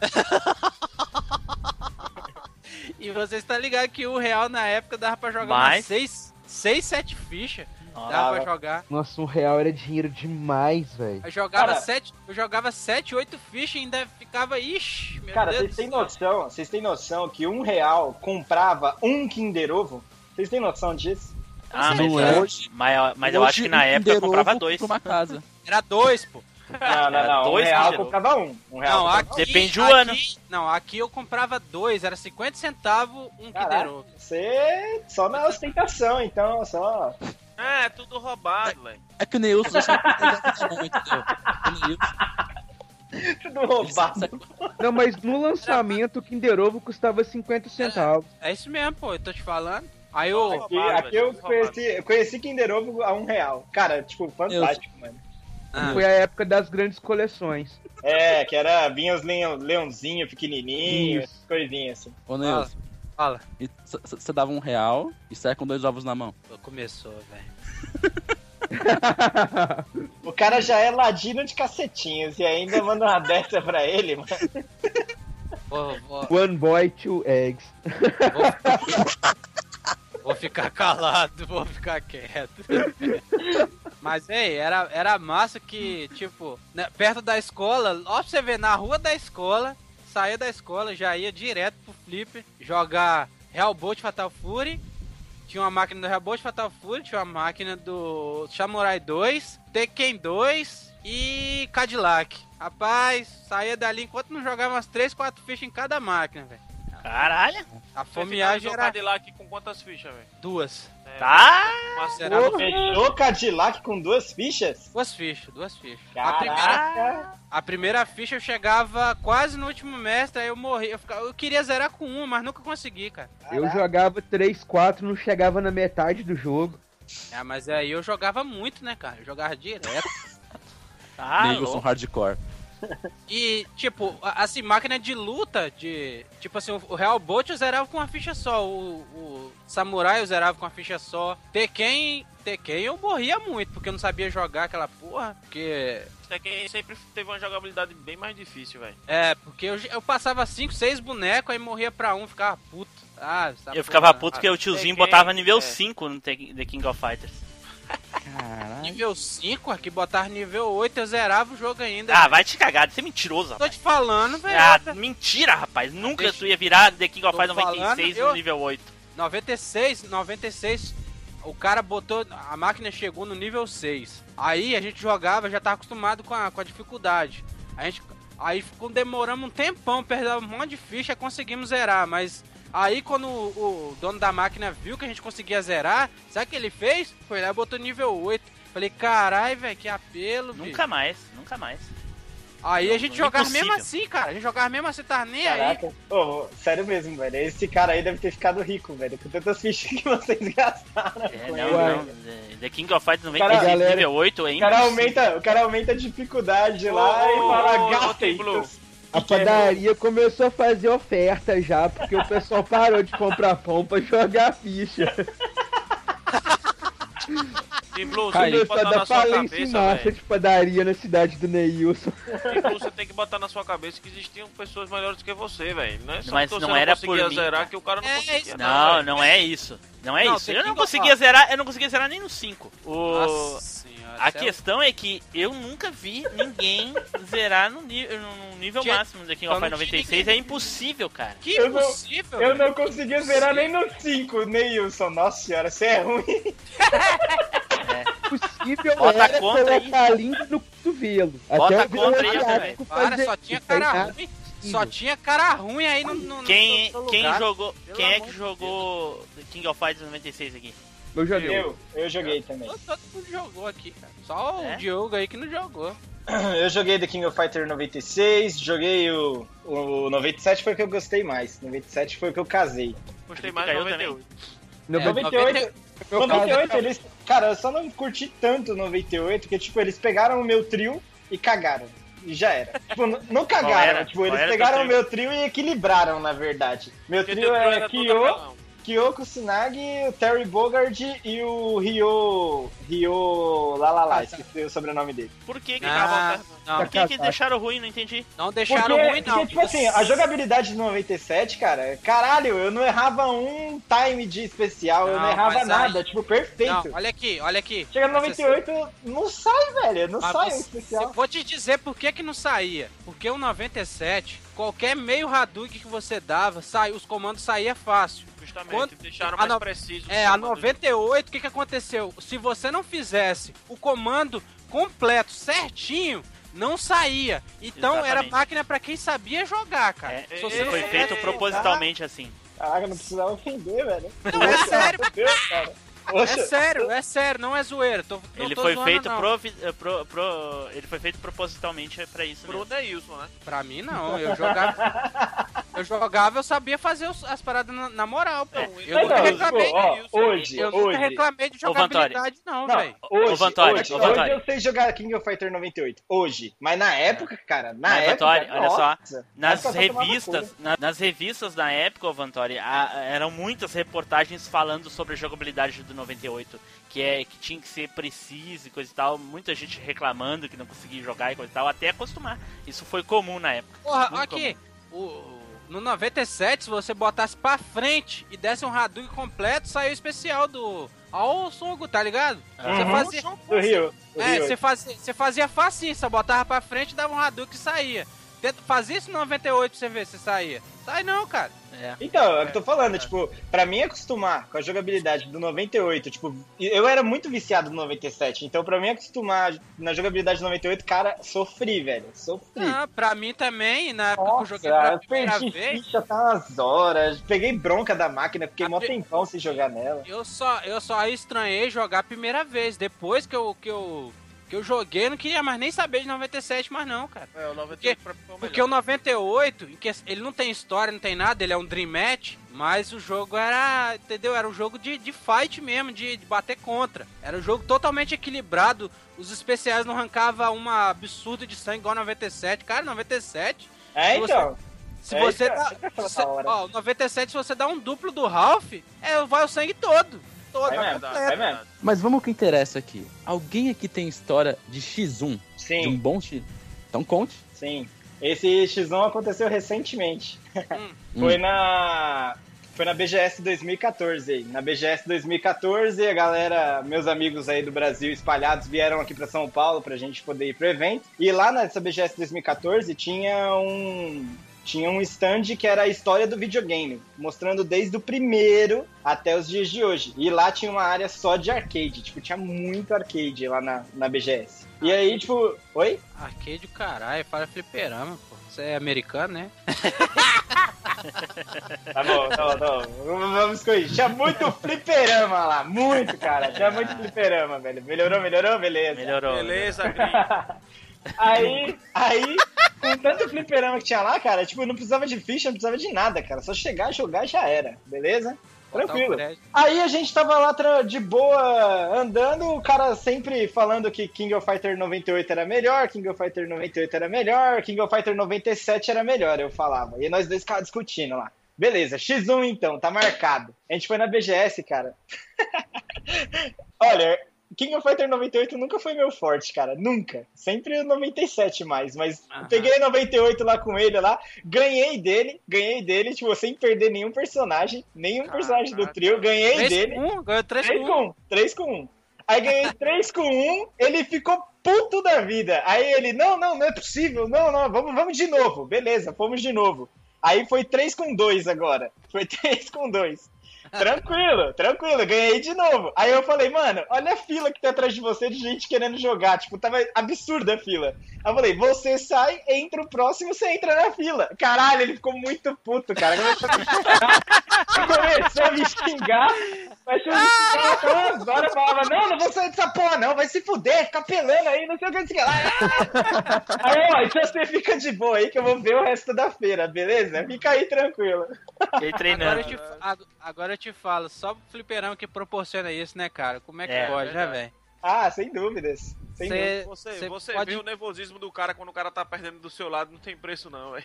E você está ligado que um real na época dava pra jogar Mas- umas seis, seis, sete fichas. Nossa. Dava pra jogar. Nossa, um real era dinheiro demais, velho. Eu jogava Cara- sete, eu jogava sete, oito fichas e ainda ficava, ixi, meu Cara, Deus vocês têm noção, vocês têm noção que um real comprava um Kinder Ovo? Vocês têm noção disso? Ah, Não mas, é. Hoje, mas, mas eu acho Hoje, que na um época eu comprava dois. uma casa. Era dois, pô. Não, não, Era não. Um dois real Kinder Ovo. comprava um. Um real Não, aqui, Depende do aqui- ano. Não, aqui eu comprava dois, era 50 centavos um um. Kinder Caraca, Ovo. você só na ostentação, então, só. É, tudo roubado, velho. É que o Neilson tá entendeu? Neilson, Tudo roubado. Não, mas no lançamento o Kinder Ovo custava 50 centavos. É isso mesmo, pô, eu tô te falando. Aí eu. Aqui, aqui eu conheci, eu conheci Kinder Ovo a um real. Cara, tipo, fantástico, mano. Ah, Foi a época das grandes coleções. É, que era, vinha os leão, leãozinho pequenininho, Isso. assim. Ô, Neilson, fala. você dava um real e sai com dois ovos na mão. Começou, velho. O cara já é ladino de cacetinhos e ainda manda uma dessa pra ele, mano. Vou, vou, One boy, two eggs. Vou ficar calado, vou ficar quieto. Mas, ei, era, era massa que, tipo, né, perto da escola, ó pra você ver, na rua da escola, saía da escola, já ia direto pro Flipper, jogar Real Bolt Fatal Fury. Tinha uma máquina do Real Bolt Fatal Fury, tinha uma máquina do Samurai 2, Tekken 2 e Cadillac. Rapaz, saía dali enquanto não jogava umas 3, 4 fichas em cada máquina, velho. Caralho. A fomeagem era no Cadillac com quantas fichas, velho? duas. É, Tá. Mas Será Fechou Cadillac com duas fichas? Duas fichas, duas fichas. A primeira, Caraca! a primeira ficha eu chegava quase no último mestre, aí eu morri. Eu, ficava- eu queria zerar com uma, mas nunca consegui, cara. Eu jogava 3, 4, não chegava na metade do jogo. É, mas aí eu jogava muito, né, cara? Eu jogava direto. Tá. Neilson louco. Hardcore. E, tipo, assim, máquina de luta, de. Tipo assim, o Real Bolt eu zerava com uma ficha só. O, o Samurai eu zerava com uma ficha só. Tekken. Tekken eu morria muito, porque eu não sabia jogar aquela porra. Porque. Tekken sempre teve uma jogabilidade bem mais difícil, velho. É, porque eu, eu passava 5, 6 bonecos, aí morria pra um, ficava puto. Ah, Eu porra. ficava puto que o tiozinho Tekken, botava nível é. 5 no The The King of Fighters. Nível 5, aqui botar nível 8, eu zerava o jogo ainda. Ah, velho. vai te cagar, você é mentiroso, Tô rapaz. te falando, velho. Ah, mentira, rapaz. Nunca Deixa- tu ia virar The King of Tô Fighters 96 falando, no eu- nível 8. 96, 96, o cara botou, a máquina chegou no nível 6. Aí a gente jogava, já tava acostumado com a, com a dificuldade. A gente, aí ficou, demoramos um tempão, perdemos um monte de ficha, conseguimos zerar, mas aí quando o, o dono da máquina viu que a gente conseguia zerar, sabe o que ele fez? Foi lá e botou nível 8. Falei, carai, velho, que apelo, bicho." Nunca mais, nunca mais. Aí a gente jogava impossível. mesmo assim, cara. A gente jogava mesmo assim, tá nem aí. Caraca, Ô, sério mesmo, velho. Esse cara aí deve ter ficado rico, velho, com tantas fichas que vocês gastaram. É, com não, ele. não. The- The King of Fighters Cara, 96 galera, nível 8 é O cara, aumenta, o cara aumenta a dificuldade lá e ô, fala, gastem. Blue. A padaria começou a fazer oferta já, porque o pessoal parou de comprar pão pra jogar ficha. Team Blue, você tem que botar na sua cabeça, massa de padaria na cidade do Neilson. Blue, você tem que botar na sua cabeça que existiam pessoas melhores que você, velho. Não é só Mas não você era não conseguia por mim, zerar cara. que o cara não É, conseguia. isso Não, velho. não é isso. Não é Não, isso. Eu não conseguia zerar, eu não conseguia zerar nem no 5. O... Nossa senhora. A céu. questão é que eu nunca vi ninguém zerar no, no nível Tinha- máximo do King of não Fighters tinha 96. ninguém. É impossível, cara. Que Eu não- impossível, Eu velho. não conseguia zerar nem no 5, Neilson. Nossa senhora, você é ruim. Possível Bota era a conta aí. colocar a língua no cotovelo. Bota Até a conta aí, asiático Para, só tinha cara ruim. Só tinha cara ruim aí no, no, no- Quem, no quem lugar. jogou. Pelo Quem é que de jogou King of Fighters 96 aqui? Eu joguei. Eu, eu joguei também. Todo, mundo jogou aqui, cara. Só É? o Diogo aí que não jogou. Eu joguei The King of Fighter 96, joguei o, o 97 foi o que eu gostei mais. 97 foi o que eu casei. Gostei mais caiu 98. No É, 98, meu caso, 98 eles. Cara, eu só não curti tanto 98, que tipo, eles pegaram o meu trio e cagaram. E já era. Tipo, não cagaram, era? tipo, eles pegaram o meu trio e equilibraram, na verdade. Meu trio trio é era Kyo. Kyoko Tsunagi, o Terry Bogard e o Ryo. Ryo. Lá lá lá, esqueci o sobrenome dele. Por que que Ah, tava não, Por que que deixaram ruim? Não entendi. não deixaram porque, ruim, não. porque, tipo assim, a jogabilidade do 97, cara, caralho, eu não errava um time de especial, eu não Não, errava nada, aí- tipo, perfeito. Não, olha aqui, olha aqui. Chega no Essa- 98, não sai, velho, não Mas sai o você- especial. Vou te dizer por que que não saía. Porque o 97, qualquer meio Hadouken que você dava, sai, os comandos saía fácil. Justamente, Quando- deixaram a mais no- preciso. É, a 98, o que que aconteceu? Se você não fizesse o comando completo, certinho, não saía. Então era Exatamente. máquina pra quem sabia jogar, cara. É, Se você Isso não foi feito propositalmente assim. Caraca, não precisava ofender, velho. Não, é sério. Deus, cara. É Poxa, sério, é sério, não é zoeira. Tô, não Ele tô foi zoando, feito não. provi- eh, pro- pro- ele foi feito propositalmente pra isso Pro mesmo. Neilson, né? Pra mim, não. Eu jogava, eu jogava, eu sabia fazer os- as paradas na, na moral, pô. É, Eu Então, nunca tipo, reclamei. ó, disso. hoje, eu nunca reclamei de jogabilidade, não, velho. hoje, Vantori, hoje, hoje eu sei jogar King of Fighter 98. Hoje. Mas na época, cara, na Mas, época. Vantori, olha só, nossa, Nas eu tomava revistas, na- nas revistas da época, ô, Vantori, a- eram muitas reportagens falando sobre a jogabilidade do 98, que é que tinha que ser preciso e coisa e tal, muita gente reclamando que não conseguia jogar e coisa e tal, até acostumar. Isso foi comum na época. Porra, aqui. O, no 97, se você botasse pra frente e desse um Hadouken completo, saiu o especial do Ao Sungo, tá ligado? Você Uhum. fazia. Do Rio. do É, Rio. você fazia, você fazia facinho, só botava pra frente, dava um Hadouken e saía. Tenta- Fazia isso no 98 pra você ver se saía. Sai não, cara. É. Então, é o que eu tô falando, tipo, pra mim acostumar com a jogabilidade do 98, tipo, eu era muito viciado no 97, então pra mim acostumar na jogabilidade do 98, cara, sofri, velho, sofri. Ah, pra mim também, na época que eu Nossa, joguei pela eu primeira perdi vez, ficha tá umas horas, peguei bronca da máquina, fiquei mó tempão sem jogar nela. eu só, eu só estranhei jogar a primeira vez. Depois que eu, que eu, que eu joguei, não queria mais nem saber de 97 mais não, cara. É, o 98 Porque, pra porque o 98, em que ele não tem história, não tem nada, ele é um Dream Match, mas o jogo era, entendeu? Era um jogo de, de fight mesmo, de, de bater contra. Era um jogo totalmente equilibrado, os especiais não arrancavam uma absurda de sangue igual 97. Cara, 97... É, se você- então. Se É você isso, dá. é isso falar se ó, o 97, se você dá um duplo do Ralph, é, vai o sangue todo. Todo, Vai vai mesmo, completo. vai mesmo. Mas vamos ao que interessa aqui. Alguém aqui tem história de X1? Sim. De um bom X? Então conte. Sim. Esse X1 aconteceu recentemente. Foi na. Foi na BGS 2014 aí. Na BGS 2014, a galera, meus amigos aí do Brasil espalhados, vieram aqui pra São Paulo pra gente poder ir pro evento. E lá nessa BGS 2014 tinha um. Tinha um stand que era a história do videogame, mostrando desde o primeiro até os dias de hoje. E lá tinha uma área só de arcade, tipo, tinha muito arcade lá na, na BGS. E aí, tipo, oi? Arcade, caralho, fala fliperama, pô. Você é americano, né? Tá bom, tá bom, tá bom. Vamos vamos corrigir. Tinha muito fliperama lá, muito, cara. Tinha muito fliperama, velho. Melhorou, melhorou? Beleza. Melhorou. Beleza, Aí, aí, com tanto fliperama que tinha lá, cara, tipo, não precisava de ficha, não precisava de nada, cara. Só chegar, jogar já era, beleza? Tranquilo. Aí a gente tava lá de boa andando, o cara sempre falando que King of Fighter 98 era melhor, King of Fighter 98 era melhor, King of Fighter 97 era melhor, eu falava. E nós dois ficávamos discutindo lá. Beleza, X1 então, tá marcado. A gente foi na BGS, cara. Olha, King of Fighter 98 nunca foi meu forte, cara. Nunca. Sempre o 97 mais. Mas peguei 98 lá com ele lá. Ganhei dele. Ganhei dele, tipo, sem perder nenhum personagem. Nenhum personagem do trio. Ganhei 3 dele. com 1, ganhou 3 3 com com 1. 3 com 1. Aí ganhei 3 com 1, ele ficou puto da vida. Aí ele, não, não, não é possível. Não, não, vamos, vamos de novo. Beleza, fomos de novo. Aí foi 3 com 2 agora. Foi 3 com 2. Tranquilo, tranquilo, ganhei de novo. Aí eu falei, mano, olha a fila que tem atrás de você de gente querendo jogar. Tipo, tava absurda a fila. Aí eu falei, você sai, entra o próximo, você entra na fila. Caralho, ele ficou muito puto, cara. Começou a me xingar. Começou a me xingar. Começou a me xingar todas horas. Falava, não, não vou sair dessa porra, não. Vai se fuder, fica pelando aí, não sei o que, não sei o que lá. Aí, ó, então você fica de boa aí que eu vou ver o resto da feira, beleza? Fica aí tranquilo. Agora eu, te, ag- agora eu te falo, só o fliperama que proporciona isso, né, cara? Como é que É, pode, né, verdade. velho? Ah, sem dúvidas. Sem Cê- dúvida. Você, Cê você pode- vê o nervosismo do cara quando o cara tá perdendo do seu lado, não tem preço não, velho.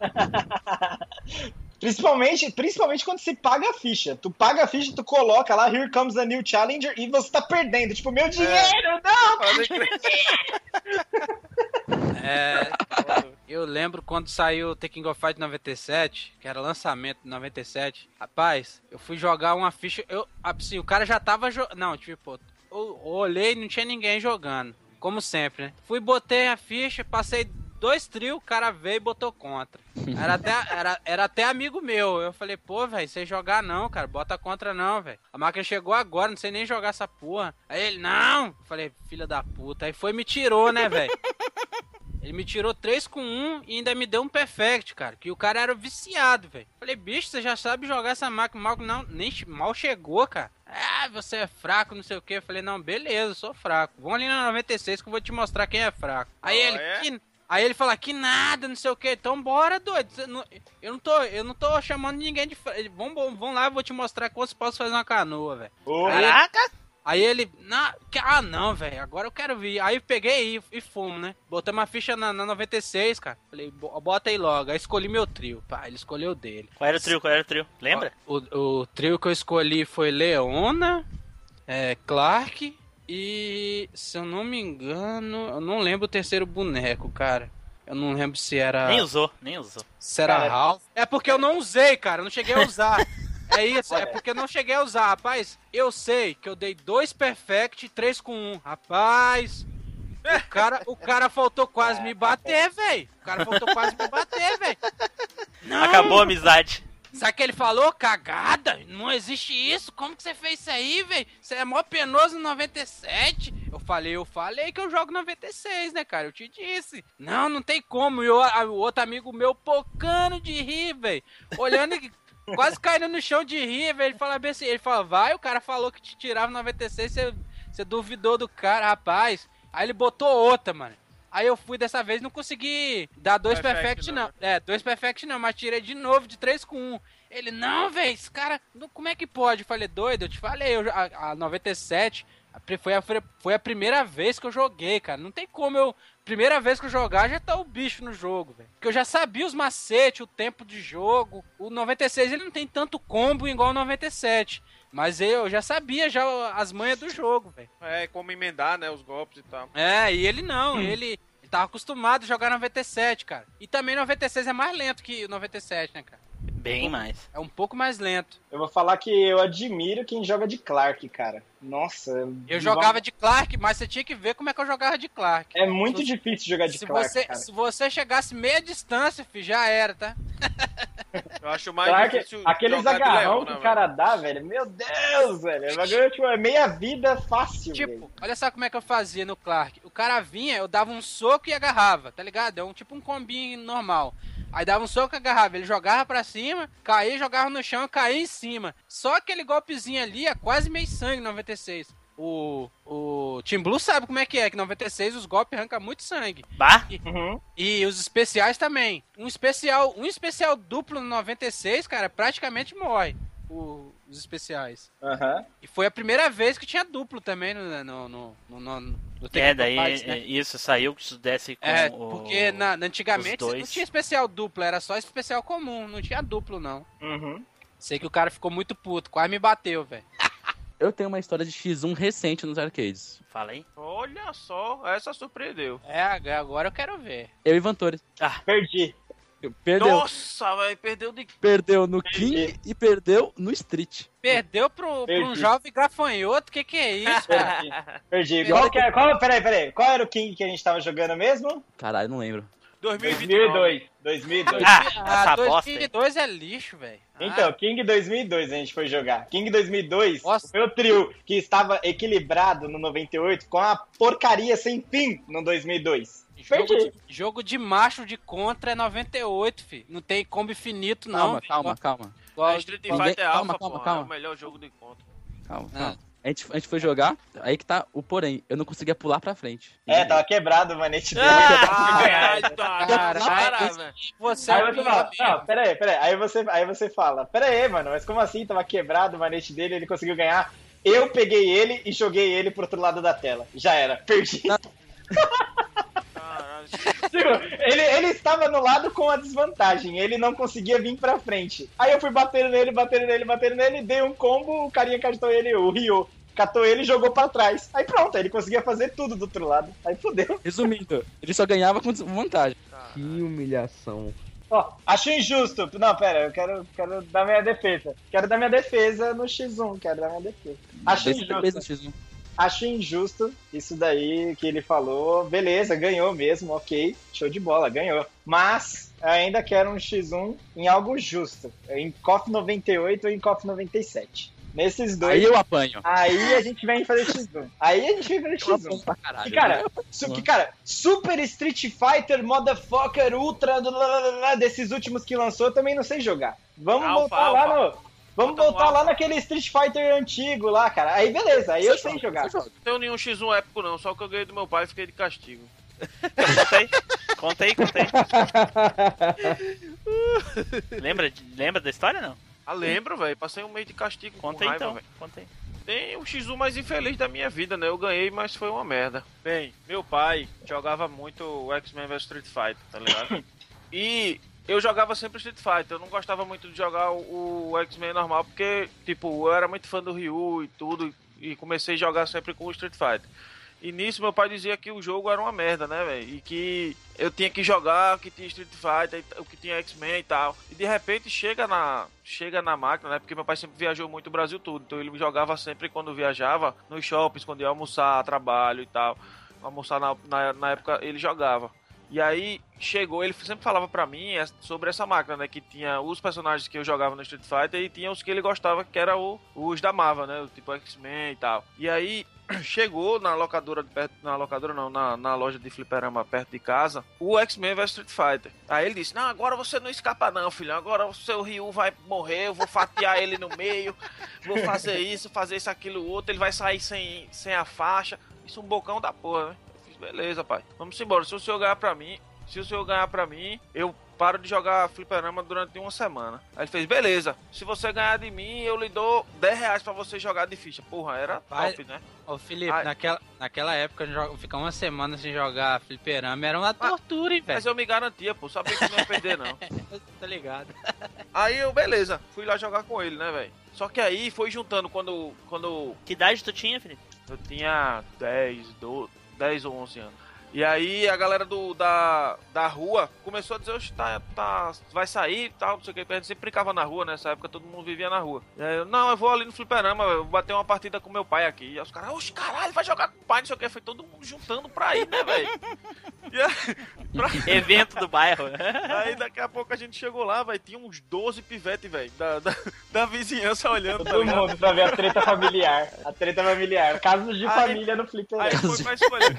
Principalmente, principalmente quando se paga a ficha. Tu paga a ficha, tu coloca lá, here comes a new challenger, e você tá perdendo. Tipo, meu dinheiro, não! É, eu lembro quando saiu o King of Fight 97, que era lançamento de 97. Rapaz, eu fui jogar uma ficha. Eu, assim, o cara já tava jogando. Não, tipo, eu olhei e não tinha ninguém jogando. Como sempre, né? Fui, botei a ficha, passei dois trios, o cara veio e botou contra. Era até, era, era até amigo meu. Eu falei, pô, velho, sei jogar não, cara. Bota contra não, velho. A máquina chegou agora, não sei nem jogar essa porra. Aí ele, não! Eu falei, filha da puta. Aí foi e me tirou, né, velho? Ele me tirou 3 com 1 e ainda me deu um perfect, cara. Que o cara era viciado, velho. Falei, bicho, você já sabe jogar essa máquina. Mal, não, nem mal chegou, cara. Ah, você é fraco, não sei o que. Falei, não, beleza, eu sou fraco. Vamos ali na 96 que eu vou te mostrar quem é fraco. Aí Oh, ele, é? que... Aí ele fala, que nada, não sei o que. Então bora, doido. Eu não tô, eu não tô chamando ninguém de. Vamos, vamos lá, eu vou te mostrar como você pode fazer uma canoa, velho. Caraca! Aí ele, na, ah não, velho, agora eu quero vir. Aí peguei e, e fumo, né? Botei uma ficha na, na 96, cara. Falei, "Bo- bota aí logo. Aí escolhi meu trio. Pá, ele escolheu o dele. Qual era o trio? Qual era o trio? Lembra? O, o trio que eu escolhi foi Leona, é, Clark e, se eu não me engano, eu não lembro o terceiro boneco, cara. Eu não lembro se era. Nem usou, nem usou. Se era Cara, Ralph. É porque eu não usei, cara. Eu não cheguei a usar. É isso, é porque eu não cheguei a usar, rapaz. Eu sei que eu dei dois perfect e três com um. Rapaz, o cara, o cara faltou quase me bater, velho. O cara faltou quase me bater, velho. Acabou a amizade. Sabe que ele falou? Cagada? Não existe isso. Como que você fez isso aí, velho? Você é mó penoso no 97. Eu falei, eu falei que eu jogo 96, né, cara? Eu te disse. Não, não tem como. E o outro amigo meu pocando de rir, velho. Olhando e quase caindo no chão de rir, velho. Ele fala bem assim, ele fala, vai, o cara falou que te tirava 96, você, você duvidou do cara, rapaz. Aí ele botou outra, mano. Aí eu fui dessa vez não consegui dar dois Perfect, perfect, não, não. É, dois perfect não, mas tirei de novo de 3 com 1. Ele, não, velho, esse cara, não- como é que pode? Eu falei, doido, eu te falei, eu, a, a 97 a pri- foi a, foi a primeira vez que eu joguei, cara. Não tem como eu. Primeira vez que eu jogar, já tá o bicho no jogo, velho. Porque eu já sabia os macetes, o tempo de jogo. O 96 ele não tem tanto combo igual o 97. Mas eu já sabia já as manhas do jogo, velho. É, como emendar, né, os golpes e tal. É, e ele não, ele, ele tava acostumado a jogar 97, cara. E também 96 é mais lento que o 97, né, cara? Bem mais. É um pouco mais lento. Eu vou falar que eu admiro quem joga de Clark, cara. Nossa. Eu jogava de Clark, mas você tinha que ver como é que eu jogava de Clark. É muito difícil jogar de se Clark, você, cara. Se você chegasse meia distância, fi, já era, tá? Eu acho mais Clark, difícil aqueles agarrão leão, que né, o cara dá, velho. Meu Deus, velho. O bagulho tipo, é meia vida fácil, Tipo, velho. olha só como é que eu fazia no Clark. O cara vinha, eu dava um soco e agarrava, tá ligado? É um tipo um combinho normal. Aí dava um soco e agarrava, ele jogava pra cima, caía, jogava no chão, caía em cima. Só aquele golpezinho ali é quase meio sangue 96. O, o Team Blue sabe como é que é, que 96 os golpes arrancam muito sangue. Bah? E, Uhum. e os especiais também. Um especial, um especial duplo no 96, cara, praticamente morre. O- os especiais. Aham. E foi a primeira vez que tinha duplo também no, no, no, no, no, no É, daí Fights, né? é, isso saiu que isso desce com É, o- porque na, na- antigamente os não tinha especial duplo, era só especial comum, não tinha duplo não. Uhum. Sei que o cara ficou muito puto, quase me bateu, velho. Eu tenho uma história de X1 recente nos arcades. Fala aí. Olha só, essa surpreendeu. É, agora eu quero ver. Eu e Vantores. Perdi. Perdeu. Nossa, velho, perdeu de. Perdeu no King e perdeu no Street. Perdeu pro, pro um Perdi. jovem gafanhoto, que que é isso, cara? Perdi. E Qual, que é, qual, peraí, peraí. Qual era o King que a gente tava jogando mesmo? Caralho, não lembro. 2029. 2002. 2002. Ah, Ah, essa bosta aí. 2002 é lixo, velho. Então, King 2002 a gente foi jogar. King 2002, Nossa. o meu trio que estava equilibrado no 98 com a porcaria sem fim no 2002. Jogo de, jogo de macho de contra é 98, fi. Não tem combo infinito, não. Calma, calma, calma. É Street Fighter calma, Alpha, calma, pô, calma. é o melhor jogo de conta. Calma, Ah. A gente, a gente foi jogar, aí que tá o porém. Eu não conseguia pular pra frente. É, tava quebrado o manete dele. Caralho, para, velho. Você é Aí o você pior fala, mesmo. não, peraí, peraí. Aí você, aí você fala, peraí, mano, mas como assim? Tava quebrado o manete dele, ele conseguiu ganhar. Eu peguei ele e joguei ele pro outro lado da tela. Já era, perdi. Tipo, ele, ele estava no lado com a desvantagem, ele não conseguia vir pra frente. Aí eu fui batendo nele, batendo nele, batendo nele, dei um combo, o carinha catou ele, o Ryo, catou ele e jogou pra trás. Aí pronto, ele conseguia fazer tudo do outro lado. Aí fudeu. Resumindo, ele só ganhava com vantagem. Que humilhação. Ó, acho injusto. Não, pera, eu quero, quero dar minha defesa. Quero dar minha defesa no X1, quero dar minha defesa. Acho Desse injusto. beleza, X1. Acho injusto isso daí que ele falou. Beleza, ganhou mesmo, ok. Show de bola, ganhou. Mas ainda quero um X1 em algo justo. Em KOF 98 ou em KOF 97. Nesses dois. Aí eu apanho. Aí a gente vem fazer X1. Aí a gente vem fazer Eu apanho X1. pra caralho. Que cara, su- que cara, Super Street Fighter, Motherfucker, Ultra, do- lá, lá, lá, lá, desses últimos que lançou, eu também não sei jogar. Vamos voltar lá no. Vamos Bota no voltar lá naquele Street Fighter antigo lá, cara. Aí beleza, aí eu sei jogar. Você joga. Não tenho nenhum X1 épico, não. Só que eu ganhei do meu pai e fiquei de castigo. Conta aí. Conta aí, conta aí. lembra, lembra da história não? Ah, lembro, velho. Passei um mês de castigo Conta com aí raiva, então. velho. Conta aí. Tem o X1 mais infeliz da minha vida, né? Eu ganhei, mas foi uma merda. Bem, meu pai jogava muito o X-Men vs Street Fighter, tá ligado? e eu jogava sempre Street Fighter. Eu não gostava muito de jogar o, o X-Men normal, porque, tipo, eu era muito fã do Ryu e tudo. E comecei a jogar sempre com o Street Fighter. E nisso meu pai dizia que o jogo era uma merda, né, velho? E que eu tinha que jogar, que tinha Street Fighter, o que tinha X-Men e tal. E de repente chega na chega na máquina, né? Porque meu pai sempre viajou muito o Brasil todo. Então ele jogava sempre quando viajava nos shoppings, quando ia almoçar, trabalho e tal. Almoçar na, na, na época ele jogava. E aí chegou, ele sempre falava pra mim é, sobre essa máquina, né? Que tinha os personagens que eu jogava no Street Fighter e tinha os que ele gostava, que era o, os da Marvel, né? o Tipo X-Men e tal. E aí chegou na locadora, perto, na locadora não, na, na loja de fliperama perto de casa, o X-Men vs Street Fighter. Aí ele disse, não, agora você não escapa não, filho, agora o seu Ryu vai morrer, eu vou fatiar ele no meio, vou fazer isso, fazer isso, aquilo, outro, ele vai sair sem, sem a faixa. Isso é um bocão da porra, né? Beleza, pai. Vamos embora. Se o senhor ganhar pra mim, se o senhor ganhar pra mim, eu paro de jogar fliperama durante uma semana. Aí ele fez, beleza. Se você ganhar de mim, eu lhe dou 10 reais pra você jogar de ficha. Porra, era Vai- top, né? Ô Felipe, Ai. naquela, naquela época, ficar uma semana sem jogar fliperama era uma tortura, hein, Mas velho? eu me garantia, pô. Sabia que não ia perder, não. Tá ligado? Aí eu, beleza. Fui lá jogar com ele, né, velho? Só que aí foi juntando quando, quando Que idade tu tinha, Felipe? Eu tinha 10, 12, 10 ou 11 anos. E aí a galera do, da, da rua começou a dizer, oxe, tá, tá, vai sair e tal, não sei o que. A gente sempre brincava na rua, nessa época todo mundo vivia na rua. Eu, não, eu vou ali no fliperama, eu vou bater uma partida com meu pai aqui. E os caras, oxe, caralho, vai jogar com o pai, não sei o que. Foi todo mundo juntando pra ir, né, velho? Pra- Evento do bairro. Aí daqui a pouco a gente chegou lá, vai tinha uns 12 pivete, velho, da, da, da vizinhança olhando, tá Todo ligado? mundo pra ver a treta familiar. A treta familiar. Casos de Aí- família no Flipper. Aí foi pra escolher.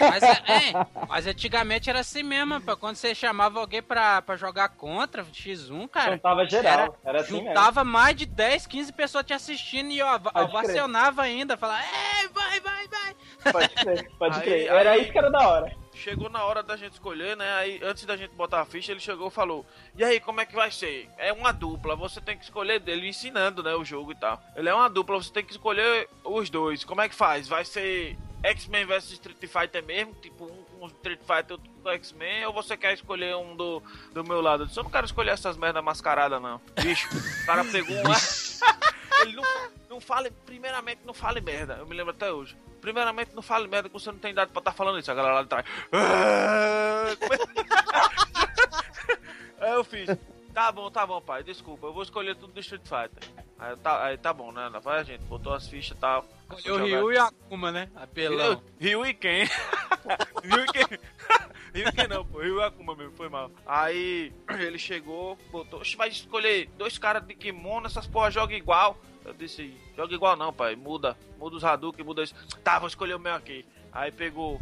Mas, é, é, mas antigamente era assim mesmo, pô. Quando você chamava alguém pra, pra jogar contra X1, cara. Juntava geral. Era assim mesmo. Juntava mais de 10, 15 pessoas te assistindo e ó, ovacionava ainda. Falava, é, vai, vai, vai. Pode crer, pode Aí- crer. Era aí- isso que era da hora. Chegou na hora da gente escolher, né? Aí antes da gente botar a ficha, ele chegou e falou: E aí, como é que vai ser? É uma dupla, você tem que escolher dele ensinando, né? O jogo e tal. Ele é uma dupla, você tem que escolher os dois. Como é que faz? Vai ser X-Men vs Street Fighter mesmo? Tipo, um com Street Fighter outro com X-Men? Ou você quer escolher um do, do meu lado? Eu disse, eu não quero escolher essas merda mascarada, não. Bicho, o cara pegou uma. Ele não, não fale, primeiramente, não fale merda. Eu me lembro até hoje. Primeiramente, não fale merda que você não tem idade pra estar falando isso. A galera lá de trás. "Ah!" Aí eu fiz. Tá bom, tá bom, pai. Desculpa, eu vou escolher tudo do Street Fighter. Aí tá, aí tá bom, né? Vai gente, botou as fichas e tal. E o Ryu e Akuma, né? Apelão. Ryu e quem? Ryu e quem? Ryu e quem não, pô. Ryu e Akuma mesmo, foi mal. Aí ele chegou, botou. Oxe, vai escolher dois caras de kimono, essas porra joga igual. Eu disse, joga igual não, pai. Muda. Muda os Hadouken, muda isso. Tá, vou escolher o meu aqui. Aí pegou.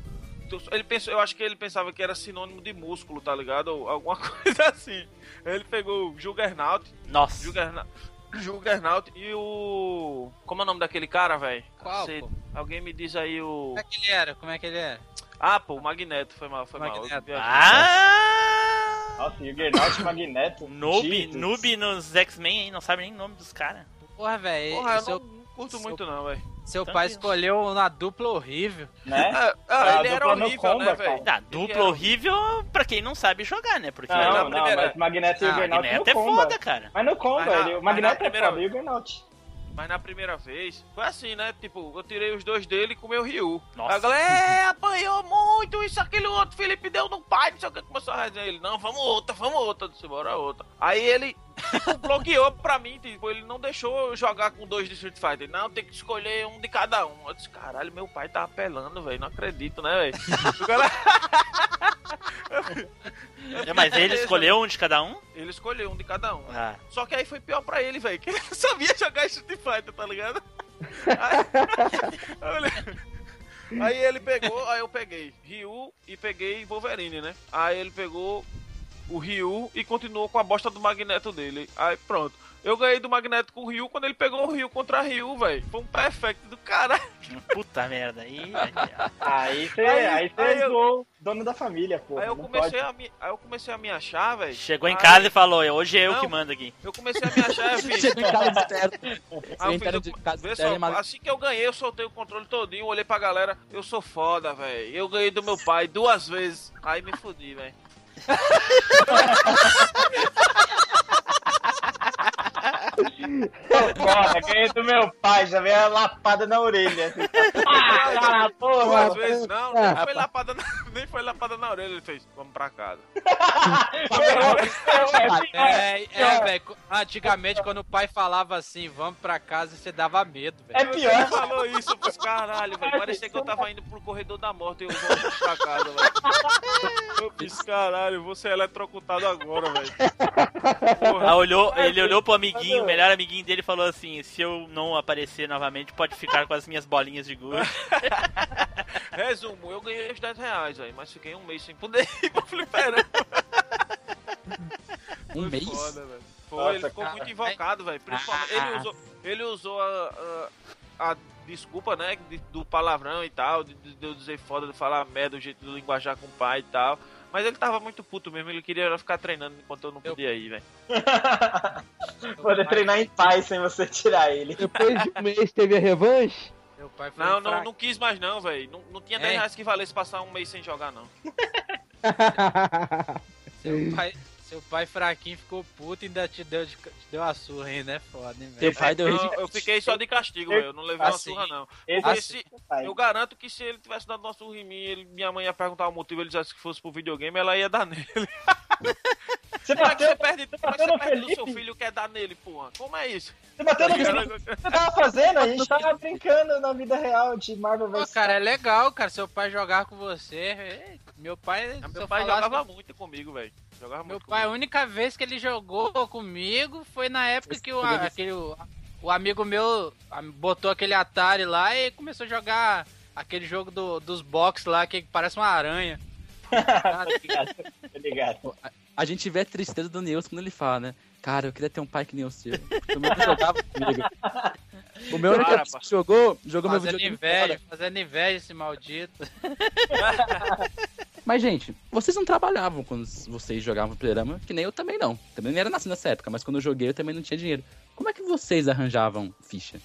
Ele pensou, eu acho que ele pensava que era sinônimo de músculo, tá ligado? Ou alguma coisa assim. Ele pegou o Juggernaut. Nossa. Juggernaut. Juggernaut e o. Como é o nome daquele cara, velho? Qual? Alguém me diz aí o. Como é que ele era? Como é que ele era? Ah, pô, o Magneto. Foi mal, foi Magneto. mal. Ah! Nossa, Juggernaut, Magneto. Noob, noob nos X-Men, hein? Não sabe nem o nome dos caras. Porra, velho. Porra, eu seu, não, não curto seu- muito não, velho. seu Tanto pai isso. escolheu uma dupla horrível. Né? Ah, Ah, ah, ele era horrível, comba, né, velho? Ah, Ele dupla era- horrível pra quem não sabe jogar, né? Porque na Não, não, primeira- mas Magneto e Ah, Juggernaut no Magneto é comba. foda, cara. Mas no comba, Mas na- ele, o mas Magneto na é primeira- foda, e o Juggernaut. Mas na primeira vez, foi assim, né? Tipo, eu tirei os dois dele com o meu Ryu. Nossa. A galera, é, apanhou muito, isso, aquele outro, Felipe deu no pai, não sei o que, começou a resenhar ele. Não, vamos outra, vamos outra. Eu disse, bora outra. Aí ele tipo, bloqueou pra mim, tipo, ele não deixou eu jogar com dois de Street Fighter. Não, tem que escolher um de cada um. Eu disse, caralho, meu pai tá apelando, velho, não acredito, né, velho? O É, mas ele escolheu um de cada um? Ele escolheu um de cada um. Ah. Só que aí foi pior pra ele, velho, que ele não sabia jogar Street Fighter, tá ligado? Aí, aí ele pegou, aí eu peguei Ryu e peguei Wolverine, né? Aí ele pegou o Ryu e continuou com a bosta do Magneto dele. Aí pronto. Eu ganhei do Magneto com o Ryu quando ele pegou o Ryu contra Ryu, velho. Foi um perfect do caralho. Puta merda. Aí, aí, Aí Aí- aí você aí eu- zoou o dono da família, pô. Aí eu comecei pode. a me, aí eu comecei a me achar, velho. Chegou em Aí casa e falou, hoje é eu Não. que mando aqui. Eu comecei a me achar, eu fiz. Chegou em casa de terno. Aí eu fiz, de casa terno, mas... assim que eu ganhei, eu soltei o controle todinho, olhei pra galera, eu sou foda, velho. Eu ganhei do meu pai duas vezes. Aí me fudi, velho. Foda, ganhei do meu pai, já veio a lapada na orelha. Assim. Ah, cara, porra. Duas vezes, não, nem foi, lapada na, nem foi lapada na orelha, ele fez, vamos pra casa. É, é, velho. Antigamente, quando o pai falava assim, vamos pra casa, você dava medo, É velho. Você pior. falou isso, fiz, caralho, velho. Parecia que eu tava indo pro corredor da morte e eu vou pra casa, velho. Eu fiz, caralho, vou ser eletrocutado agora, velho. Ah, olhou, ele olhou pro amiguinho, melhor amiguinho dele falou assim: se eu não aparecer novamente, pode ficar com as minhas bolinhas de gude. Resumo, eu ganhei os 10 reais, velho, mas fiquei um mês sem poder ir pro fliperama. Um Foi mês? Foda. Foi, Nossa, ele ficou cara. muito invocado, velho. Principalmente, ele usou, ele usou a, a, a desculpa, né? do palavrão e tal, de, de eu dizer foda, de falar merda, o jeito do linguajar com o pai e tal. Mas ele tava muito puto mesmo, ele queria ficar treinando enquanto eu não podia ir, velho. Poder treinar em paz sem você tirar ele. Depois de um mês teve a revanche? Meu pai foi Não, não, não quis mais não, velho. Não, não tinha 10 É? reais que valesse passar um mês sem jogar, não. Seu pai, seu pai fraquinho ficou puto e ainda te deu, de- te deu a surra ainda, é foda, hein, velho? Pai deu Não, eu fiquei só de castigo, velho. Eu não levei uma Assim, surra, não. esse- assim, eu garanto que se ele tivesse dado uma surra em mim, ele- minha mãe ia perguntar o motivo, ele dissesse que fosse pro videogame, ela ia dar nele. Você Como é que bateu, você perde, como é que bateu você perde do seu Felipe? filho quer dar nele, porra? Como é isso? você bateu no que você tava fazendo? A gente tava brincando na vida real de Marvel vs. cara, é legal, cara, seu pai jogar com você. Meu pai, se Meu eu pai falasse- jogava muito comigo, velho. Jogava Meu muito pai, a comigo. única vez que ele jogou comigo foi na época que o, aquele, o, o amigo meu a- botou aquele Atari lá e começou a jogar aquele jogo do, dos box lá que parece uma aranha. Ligado. A gente vê a tristeza do Nilson quando ele fala, né? Cara, eu queria ter um pai que nem o seu. Porque o meu não jogava comigo. O meu Para, que jogou, jogou meu Fazendo videogame inveja, fazendo inveja esse maldito. Mas, gente, vocês não trabalhavam quando vocês jogavam fliperama, que nem eu também não. Também não era nascido nessa época, mas quando eu joguei eu também não tinha dinheiro. Como é que vocês arranjavam ficha?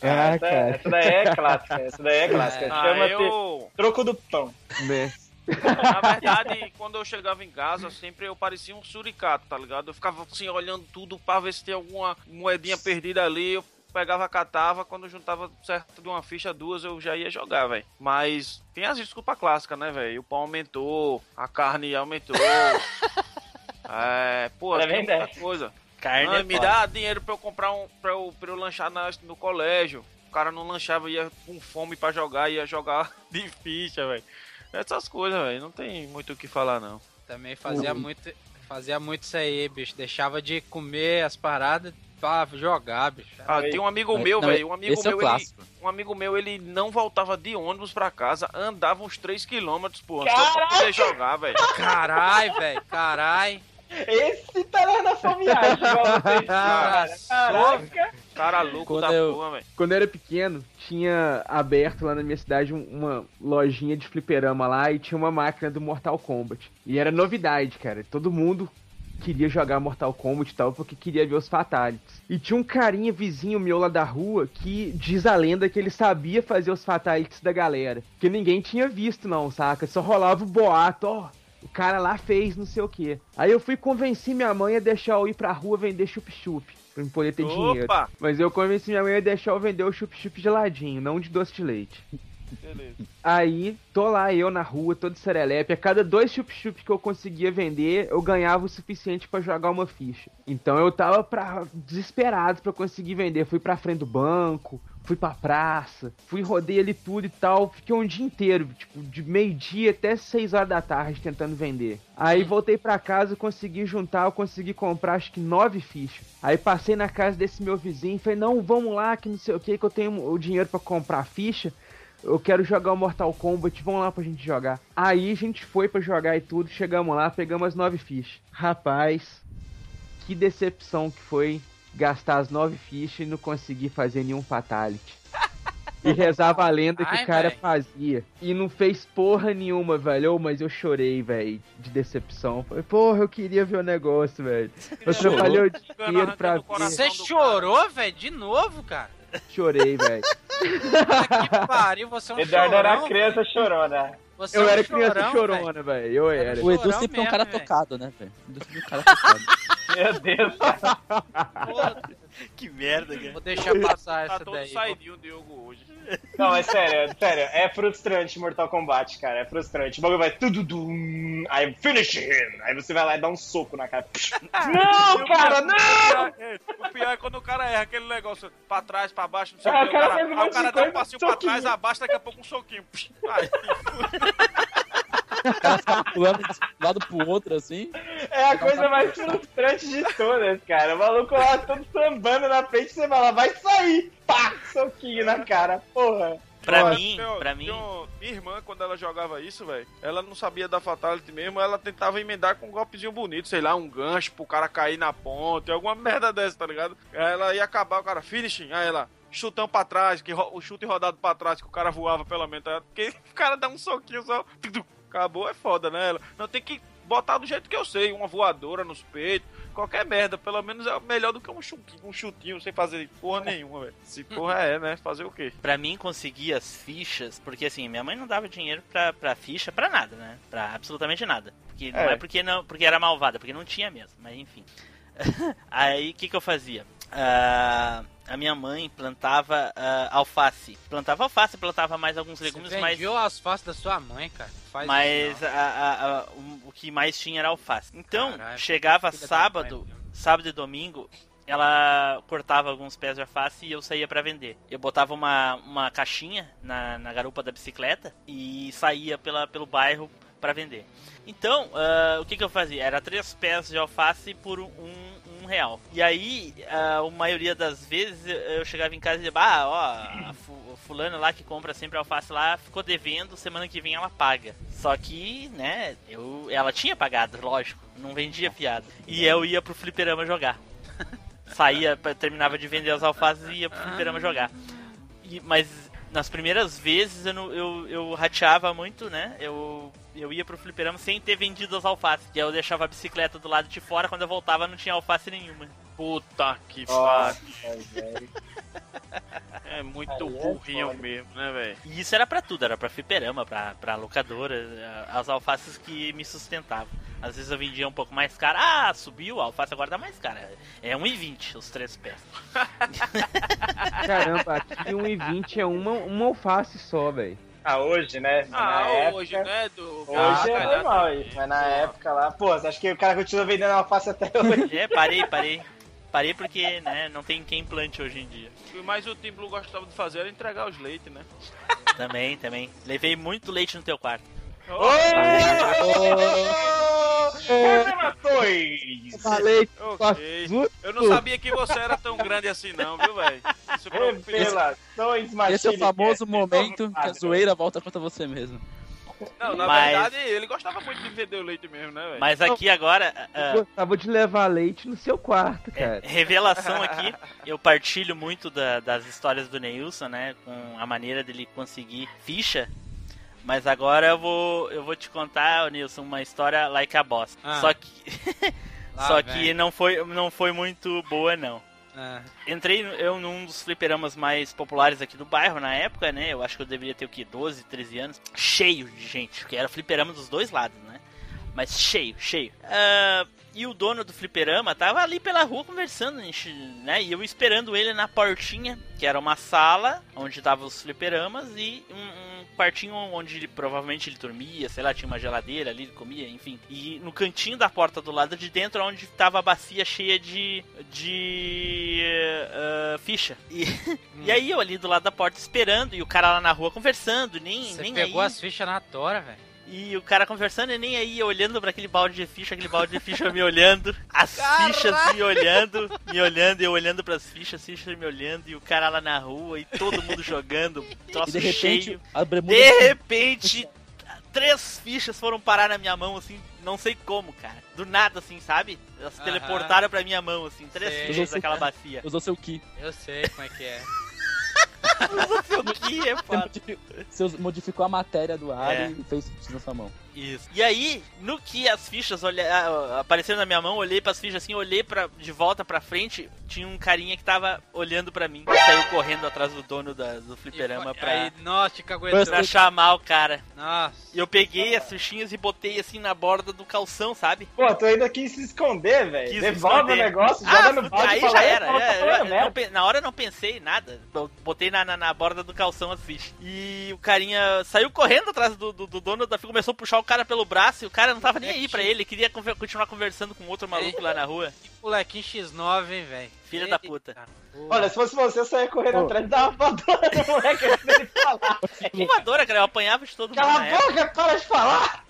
Ah, essa, cara. essa daí é clássica, essa daí é clássica. Ah, Chama-se eu... troco do pão. Né? Na verdade, quando eu chegava em casa, sempre eu parecia um suricato, tá ligado? Eu ficava assim, olhando tudo pra ver se tem alguma moedinha perdida ali. Eu pegava, catava, quando juntava certo de uma ficha, duas, eu já ia jogar, velho. Mas tem as desculpas clássicas, né, velho? O pão aumentou, a carne aumentou. é, pô, É tem muita coisa. Carne Ah, é me foda. dá dinheiro pra eu comprar um. pra eu, pra eu lanchar na- no colégio. O cara não lanchava, ia com fome pra jogar, ia jogar de ficha, velho. Essas coisas, velho. Não tem muito o que falar, não. Também fazia Uhum. muito, fazia muito isso aí, bicho. Deixava de comer as paradas pra jogar, bicho. Ah, tem um amigo meu, velho. Um amigo esse é o meu, ele, um amigo meu, ele não voltava de ônibus pra casa, andava uns 3km, porra, só pra poder jogar, velho. Carai, velho, carai. Esse tá lá na fomeagem, igual vocês, cara. Caraca. Cara louco Quando da eu- porra, velho. Quando eu era pequeno, tinha aberto lá na minha cidade um- uma lojinha de fliperama lá e tinha uma máquina do Mortal Kombat. E era novidade, cara. Todo mundo queria jogar Mortal Kombat e tal, porque queria ver os Fatalities. E tinha um carinha vizinho meu lá da rua que diz a lenda que ele sabia fazer os Fatalities da galera. Que ninguém tinha visto, não, saca? Só rolava o boato, ó. O cara lá fez não sei o que. Aí eu fui convencer minha mãe a deixar eu ir pra rua vender chup-chup. Pra eu poder ter dinheiro. Opa! Mas eu convenci minha mãe a deixar eu vender o chup-chup geladinho, não de doce de leite. Beleza. Aí, tô lá eu na rua, todo serelepe. A cada dois chup-chup que eu conseguia vender, eu ganhava o suficiente pra jogar uma ficha. Então eu tava pra, desesperado pra conseguir vender. Fui pra frente do banco, fui pra praça, fui rodei ali tudo e tal. Fiquei um dia inteiro, tipo, de meio-dia até seis horas da tarde tentando vender. Aí voltei pra casa, consegui juntar, eu consegui comprar acho que nove fichas. Aí passei na casa desse meu vizinho e falei, não, vamos lá, que não sei o que, que eu tenho o dinheiro pra comprar ficha. Eu quero jogar o Mortal Kombat, vamos lá pra gente jogar. Aí a gente foi pra jogar e tudo, chegamos lá, pegamos as nove fichas. Rapaz, que decepção que foi gastar as nove fichas e não conseguir fazer nenhum Fatality. E rezava a lenda que Ai, o cara véi. fazia. E não fez porra nenhuma, velho. Ô, mas eu chorei, velho, de decepção. Falei, porra, eu queria ver o negócio, velho. Eu trabalhei o inteiro pra ver. Você chorou, velho, de novo, cara? Chorei, velho. Que pariu, você é um Eduardo era chorão. criança chorona. Você é Eu um era criança chorão, chorona, velho. Eu era. O Edu sempre é um cara velho. tocado, né, velho? O Edu sempre é um cara tocado. Meu Deus. Que merda, cara. Vou deixar passar Tá essa todo daí. o Diogo hoje. Não, é sério, sério. É frustrante Mortal Kombat, cara. É frustrante. O bagulho vai tudo dum. Aí finish him. Aí você vai lá e dá um soco na cara. Não, cara, não! O pior, é, o pior é quando o cara erra aquele negócio pra trás, pra baixo, não sei Ah, o que. o cara aí o cara dá um passinho pra trás, abaixa, daqui a pouco um soquinho. Aí, O cara ficava pulando de um lado pro outro, assim. É a coisa mais frustrante de todas, cara. O maluco lá todo sambando na frente, você vai lá, vai sair! Pá! Soquinho na cara, porra. Pra Nossa. mim, Tem- pra mim, um- minha irmã, quando ela jogava isso, velho, ela não sabia da Fatality mesmo, ela tentava emendar com um golpezinho bonito, sei lá, um gancho pro cara cair na ponta, alguma merda dessa, tá ligado? Aí ela ia acabar, o cara, finishing, aí ela, chutão pra trás, que o chute rodado pra trás, que o cara voava pela metade. Porque o cara dá um soquinho só. Acabou, é foda, né? Ela- Não, tem que botar do jeito que eu sei, uma voadora nos peitos, qualquer merda. Pelo menos é melhor do que um chutinho, um chutinho sem fazer porra nenhuma, velho. Se porra é, né? Fazer o quê? Pra mim conseguir as fichas, porque assim, minha mãe não dava dinheiro pra, pra ficha pra nada, né? Pra absolutamente nada. Porque não É. é porque não, porque era malvada, porque não tinha mesmo, mas enfim. Aí o que, que eu fazia? Ah, a minha mãe plantava ah, alface. Plantava alface, plantava mais alguns legumes, Você mas. vendiu as faces da sua mãe, cara. Faz Mas a- a- a- o, o que mais tinha era alface. Então, Caralho, chegava sábado, mãe sábado e domingo, ela cortava alguns pés de alface e eu saía pra vender. Eu botava uma, uma caixinha na, na garupa da bicicleta e saía pela, pelo bairro pra vender. Então, ah, o que, que eu fazia? Era três pés de alface por um real. E aí, ah, a maioria das vezes eu chegava em casa e dizia, ah, ó, a fu- a fulana lá que compra sempre alface lá ficou devendo, semana que vem ela paga. Só que, né, eu, ela tinha pagado, lógico, não vendia fiado. E eu ia pro fliperama jogar. Saía, terminava de vender as alfaces e ia pro fliperama jogar. E- mas nas primeiras vezes eu, eu, eu rateava muito, né? Eu, eu ia pro fliperama sem ter vendido as alfaces. E aí eu deixava a bicicleta do lado de fora, quando eu voltava não tinha alface nenhuma. Puta que pariu. velho. É muito Aí é burrinho foda. mesmo, né, velho? E isso era pra tudo, era pra fliperama, pra, pra locadora, as alfaces que me sustentavam. Às vezes eu vendia um pouco mais caro. Ah, subiu, a alface agora dá mais cara. É 1,20 os três pés. Caramba, aqui 1,20 é uma, uma alface só, velho. Ah, hoje, né? Ah, Na hoje, época- né, do... Hoje Ah, é normal também. isso, mas na época lá, pô, acha que o cara continua vendendo alface até hoje? É, parei, parei. Parei porque, né, não tem quem plante hoje em dia. O que mais o Tim Blue gostava de fazer era entregar os leites, né? Também, também. Levei muito leite no teu quarto. Revelações! Falei, Ok. Eu não sabia que você era tão grande assim não, viu, velho? Revelações machistas. Esse é o famoso momento que a zoeira volta contra você mesmo. Não, na Mas- verdade, ele gostava muito de vender o leite mesmo, né, velho? Mas aqui agora, Eu gostava de levar leite no seu quarto, cara. revelação aqui, eu partilho muito da- das histórias do Neilson, né? Com a maneira dele conseguir ficha. Mas agora eu vou, eu vou te contar, Nilson, uma história like a boss. Ah. Só que, Lá só vem. que não foi, não foi muito boa, não. Ah, Entrei eu num dos fliperamas mais populares aqui do bairro na época, né? Eu acho que eu deveria ter o que 12, 13 anos. Cheio de gente, porque era fliperama dos dois lados, né? Mas cheio, cheio. Ah, e o dono do fliperama tava ali pela rua conversando, né? E eu esperando ele na portinha, que era uma sala onde tava os fliperamas e um, um quartinho onde ele, provavelmente ele dormia, sei lá, tinha uma geladeira ali, ele comia, enfim. E no cantinho da porta do lado de dentro, onde tava a bacia cheia de. de. ah, ficha. E, e aí eu ali do lado da porta esperando, e o cara lá na rua conversando, nem, Você nem pegou aí. as fichas na tora, velho. E o cara conversando e nem aí, olhando pra aquele balde de ficha, aquele balde de ficha me olhando, as fichas me olhando, me olhando, eu olhando pras fichas, as fichas me olhando, e o cara lá na rua, e todo mundo jogando, troço E de repente, cheio. De repente, três fichas foram parar na minha mão, assim, não sei como, cara. Do nada, assim, sabe? Elas se teleportaram pra minha mão, assim, três Sei. fichas daquela bacia. Usou seu ki. Eu sei como é que é. O que é modificou a matéria do ar É. e fez isso na sua mão. Isso. E aí, no que as fichas olha... apareceram na minha mão, olhei pras fichas assim, olhei pra... de volta pra frente, tinha um carinha que tava olhando pra mim. Saiu correndo atrás do dono da- do fliperama pra, Aí, nossa, te caguetou. pra chamar o cara. Nossa. E eu peguei as fichinhas e botei assim na borda do calção, sabe? Pô, tu ainda quis se esconder, velho. Devolve o negócio, Ah, joga no balde aí e fala, já "É, era. é, falando eu- merda." não pe- na hora eu não pensei nada. Botei na, na, na borda do calção as fichas. E o carinha saiu correndo atrás do, do, do dono da ficha, começou a puxar o cara pelo braço e o cara não tava nem aí pra ele. Queria continuar conversando com outro maluco lá na rua. Que molequinho X9, hein, velho. Filha da puta. Olha, se fosse você, eu saia correndo Pô. atrás e dava uma voadora no moleque antes dele falar. Que voadora, cara. Eu apanhava de todo mundo Cala na a época. boca, para de falar!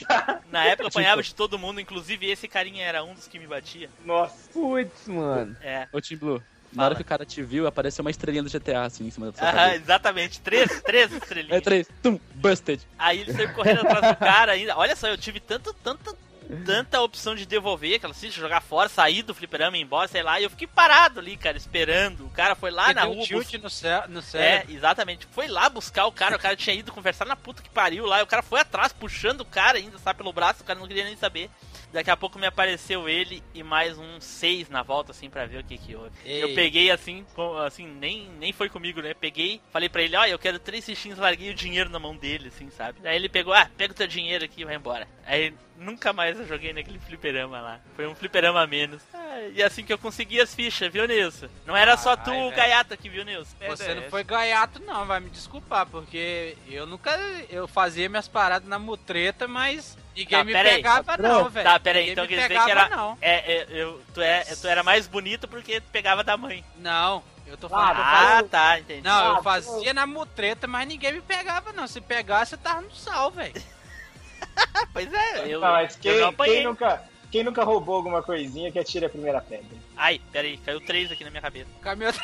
Na época eu apanhava de todo mundo, inclusive esse carinha era um dos que me batia. Nossa. Putz, mano. É. Ô, Tim Blue, na hora que o cara te viu, apareceu uma estrelinha do GTA assim em cima da sua cabeça. exatamente. Três, três estrelinhas. É três, tum, busted. Aí ele saiu correndo atrás do cara ainda. Olha só, eu tive tanto, tanto tanta opção de devolver aquelas fichas, jogar fora, sair do fliperama e ir embora, sei lá. E eu fiquei parado ali, cara, esperando. O cara foi lá Ele na rua. um tilt bus- no, cé no É, cérebro. exatamente. Foi lá buscar o cara, o cara tinha ido conversar na puta que pariu lá, e o cara foi atrás, puxando o cara ainda, sabe, pelo braço, o cara não queria nem saber. Daqui a pouco me apareceu ele e mais uns seis na volta, assim, pra ver o que que houve. Ei. Eu peguei assim, assim, nem, nem foi comigo, né? Peguei, falei pra ele, ó, eu quero três fichinhos, larguei o dinheiro na mão dele, assim, sabe? Aí ele pegou, ah, pega o teu dinheiro aqui e vai embora. Aí nunca mais eu joguei naquele fliperama lá. Foi um fliperama a menos. Ah, e assim que eu consegui as fichas, viu, Nilson? Não era só tu, Caralho, o gaiato aqui, viu, Nilson? Você não foi gaiato, não, vai me desculpar, porque eu nunca. Eu fazia minhas paradas na mutreta, mas ninguém Tá, me pera aí. pegava, não, velho. Tá, pera aí, Ninguém então quer dizer pegava, que era. Não. É, é, eu, tu, é, tu era mais bonito porque tu pegava da mãe. Não, eu tô Ah, falando. tô falando- tá, entendi. Não, Ah, eu fazia na mutreta, mas ninguém me pegava, não. Se pegasse, eu tava no sal, velho. pois é, eu. Não, mas eu quem, não apanhei. quem nunca, quem nunca roubou alguma coisinha que atire a primeira pedra? Ai, pera aí, caiu três aqui na minha cabeça. Caminhou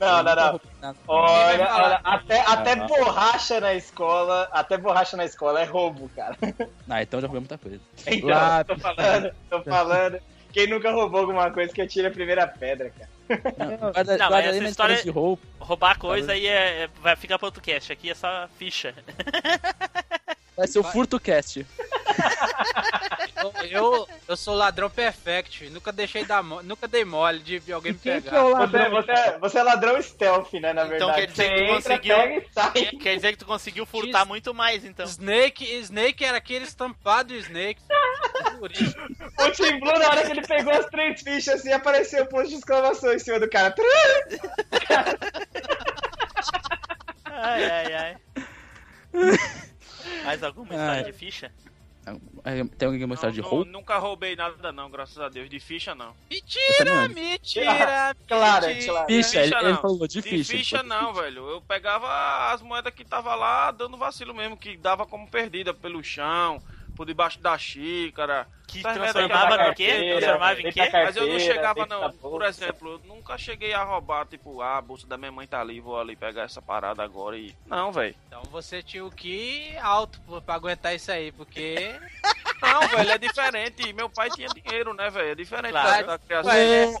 Não, não, não. Olha, olha, até, até borracha na escola, até borracha na escola é roubo, cara. Ah, então já roubei muita coisa. Então, Lápis. tô falando, tô falando. Quem nunca roubou alguma coisa que atire a primeira pedra, cara. Guarda, Não, guarda mas aí essa história- história de roubo. Roubar coisa aí é, é- vai ficar pro outro cast. Aqui é só ficha. Vai ser o Furto Cast. Eu, eu sou ladrão perfect, nunca deixei dar nunca dei mole de alguém me Quem pegar. que é o Você, ladrão? você, é- você é ladrão stealth, né, na Então verdade. quer dizer que tu Você entra, conseguiu- pega e sai. Quer, quer dizer que tu conseguiu furtar muito mais, então. Snake, Snake era aquele estampado Snake. O Tim Blue, na hora que ele pegou as três fichas, assim, apareceu o ponto de exclamação em cima do cara. Ai, ai, ai. Mais alguma história de ficha? É, Tem alguém que mostrar de roubo? Nunca roubei nada não, graças a Deus. De ficha não. Mentira, não. mentira, Claro, mentira. claro. Ficha, ele, Ficha ele falou de De ficha. ficha, de não, velho. Eu pegava as moedas que tava lá dando vacilo mesmo, que dava como perdida pelo chão, por debaixo da xícara. Que Essas transformava no que quê? Transformava em quê? Mas eu não chegava, não. Por exemplo, eu nunca cheguei a roubar, tipo, ah, a bolsa da minha mãe tá ali, vou ali pegar essa parada agora e. Não, velho. Então você tinha o que alto pra aguentar isso aí, porque. Não, velho, é diferente. Meu pai tinha dinheiro, né, velho? É diferente Claro. da, da criação. Ué, né?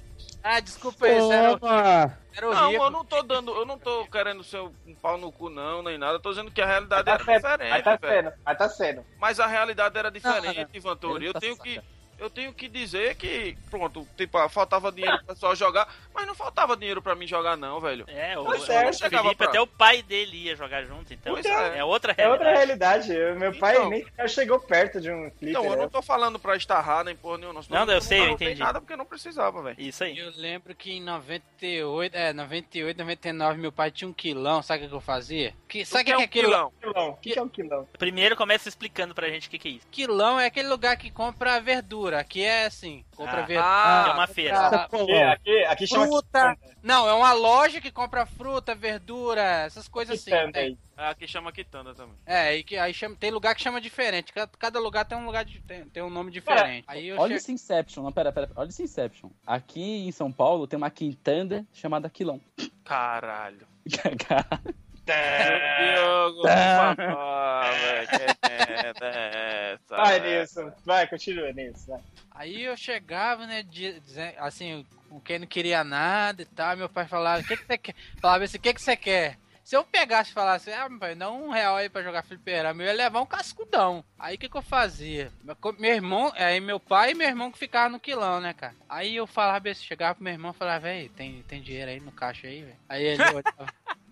Ah, desculpa aí, você era, era Não, eu não tô dando, eu não tô querendo ser um pau no cu, não, nem nada. Eu tô dizendo que a realidade Tá era sendo, diferente, mas tá velho. sendo, mas tá sendo. Mas a realidade era diferente, Não, não. Ivan Tori. Ele Eu tá tenho que. Eu tenho que dizer que, pronto, tipo, faltava dinheiro pro pessoal jogar, mas não faltava dinheiro pra mim jogar, não, velho. É, o, Pois é, o Felipe, pra- até o pai dele ia jogar junto, então Pois é. é. outra É outra realidade. realidade. Eu- Meu pai Então. nem sequer chegou perto de um flipper. Então, eu né? não tô falando pra estarrar nem porra nenhuma. senão Não, eu sei, eu não entendi. nada porque não precisava, velho. Isso aí. Eu lembro que em 98, é, 98, 99, meu pai tinha um quilão, sabe o que eu fazia? Que, sabe o que, é que um é aquilo? quilão? Quilão. O que, que é um quilão? Primeiro começa explicando pra gente o que, que é isso. Quilão é aquele lugar que compra verdura, que é assim, compra Ah, verdura. é uma feira. Ah, Aqui, aqui, aqui chama fruta. Não, é uma loja que compra fruta, verdura, essas coisas assim. tem- aí. Ah, Aqui chama quitanda também. É, e que aí chama, tem lugar que chama diferente. Cada, cada lugar tem um lugar de- tem, tem um nome diferente. aí eu Olha che- esse Inception. Não, pera, pera. Olha esse Inception. Aqui em São Paulo tem uma quintanda chamada Quilão. Caralho. É. Diogo, por Tá. favor, é? Vai, velho? Nilson. Vai, continua, vai. Aí eu chegava, né, de- dizen- assim, com quem não queria nada e tal, meu pai falava, o que, que você quer? Falava assim, o que, que você quer? Se eu pegasse e falasse, ah, meu pai, dá um real aí pra jogar fliperama, eu ia levar um cascudão. Aí o que, que eu fazia? Meu, irmão, aí meu pai e meu irmão que ficavam no quilão, né, cara? Aí eu falava, assim, chegava pro meu irmão e falava, velho, tem, tem dinheiro aí no caixa aí, velho? Aí ele olhava.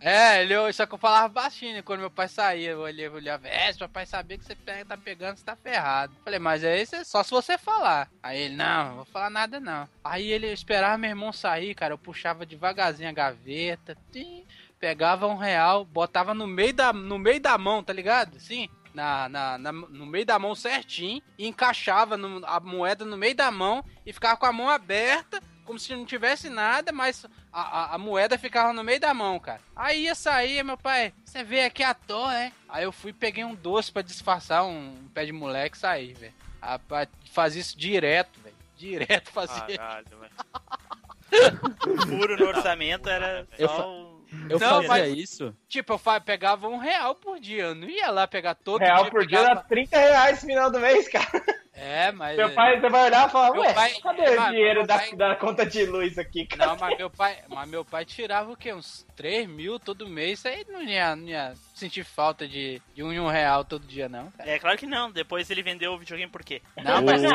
É, ele, só que eu falava baixinho, né, quando meu pai saía, eu olhava, olhava, é, se meu pai saber que você pega, tá pegando, você tá ferrado. Falei, mas é isso, só se você falar. Aí ele, não, não vou falar nada não. Aí ele esperava meu irmão sair, cara, eu puxava devagarzinho a gaveta, tim, pegava um real, botava no meio da, no meio da mão, tá ligado? Assim, na, na, na- no meio da mão certinho, e encaixava no- a moeda no meio da mão e ficava com a mão aberta, como se não tivesse nada, mas a, a, a moeda ficava no meio da mão, cara. Aí ia sair, meu pai, você veio aqui à toa, né? Aí eu fui e peguei um doce pra disfarçar um, pé de moleque e sair, velho. Rapaz, fazia isso direto, velho. Direto fazia. Caralho, velho. O furo no orçamento era Eu só o... Eu Não, fazia mas- isso. Tipo, eu fa- pegava um real por dia. Eu não ia lá pegar todo Real dia. por dia pegava... dá 30 reais no final do mês, cara. É, mas. Meu pai, você vai olhar e falar, Meu ué, pai- cadê é, o mas dinheiro da, pai- da conta de luz aqui, cara? Não, mas meu pai, mas meu pai tirava o quê? Uns 3 mil todo mês. Isso aí não ia, não ia sentir falta de, de um, em um real todo dia, não. cara. É claro que não. Depois ele vendeu o videogame por quê? Não, mas.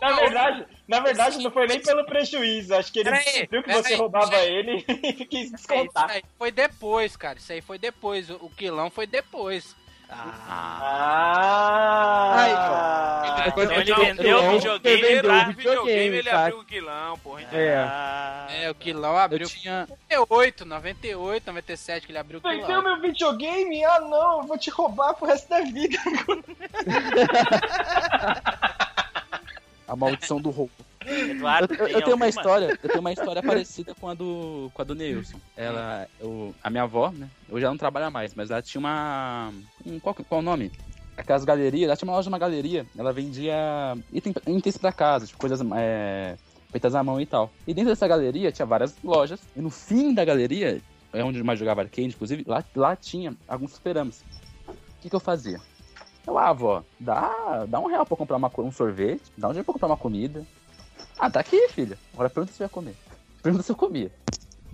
Na verdade, na verdade, não foi nem pelo prejuízo. Acho que ele viu que você roubava peraí. ele e quis Isso descontar. aí foi depois, cara. Isso aí foi depois. O quilão foi depois. Ah! Então ele Eu- vendeu eu- o videogame eu- vendeu o videogame, ele abriu o quilão, porra. então. É. Ah, É, o quilão abriu. Eu tinha. 98, 98, 97 que ele abriu o Vendeu quilão. meu videogame? Ah, não, eu vou te roubar pro resto da vida. A maldição do roubo. Eduardo, Eu, eu- eu tenho uma história, eu tenho uma história parecida com a do com a do Neilson. Ela, eu, a minha avó, né? Hoje ela não trabalha mais, mas ela tinha uma um, qual, qual o nome? Aquelas galerias, ela tinha uma loja, uma galeria, ela vendia item- itens pra casa, tipo coisas é, feitas à mão e tal. E dentro dessa galeria tinha várias lojas, e no fim da galeria, é onde mais jogava arcade, inclusive, lá, lá tinha alguns fliperamas. O que, que eu fazia? Eu, ah, avó, dá, dá um real pra eu comprar uma, um sorvete, dá um dinheiro pra eu comprar uma comida. Ah, tá aqui, filha. Agora pergunta se vai comer. Pergunta se eu comia.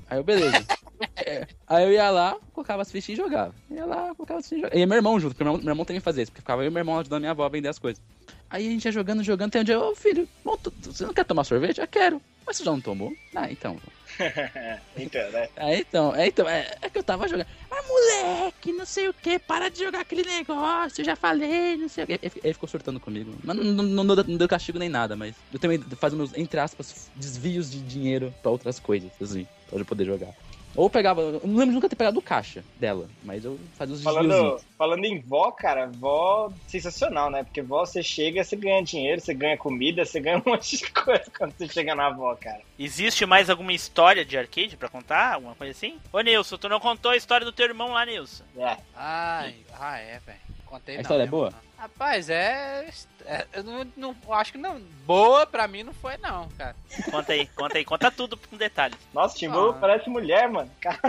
Aí eu, beleza. É, Aí eu ia lá, colocava as fichinhas e jogava. Ia lá, colocava as fichinhas e jogava. E meu irmão junto, porque meu irmão, meu irmão também fazia isso, porque ficava eu e meu irmão ajudando minha avó a vender as coisas. Aí a gente ia jogando, jogando, tem um dia, ô filho, bom, tu- tu- você não quer tomar sorvete? Eu quero. Mas você já não tomou? Ah, então. então, né? É, então, é, então, é, é que eu tava jogando. Mas moleque, não sei o que, para de jogar aquele negócio, eu já falei, não sei o que. Ele, ele ficou surtando comigo. Mas não, não, não deu, não deu castigo nem nada, mas eu também fazendo meus, entre aspas, desvios de dinheiro pra outras coisas, assim, pra eu poder jogar. Ou pegava, eu não lembro de nunca ter pegado o caixa dela, mas eu fazia os. Falando, falando em vó, cara, vó sensacional, né? Porque vó, você chega, você ganha dinheiro, você ganha comida, você ganha um monte de coisa quando você chega na vó, cara. Existe mais alguma história de arcade pra contar? Alguma coisa assim? Ô Nilson, tu não contou a história do teu irmão lá, Nilson? É. Ai, ah, é, velho. Contei A não. história é mesmo, boa? não. Rapaz, é. é- eu não, não- eu acho que não. Boa pra mim não foi, não, cara. Conta aí, conta aí, conta tudo com detalhes. Nossa, Timbu Ah. parece mulher, mano. Cara,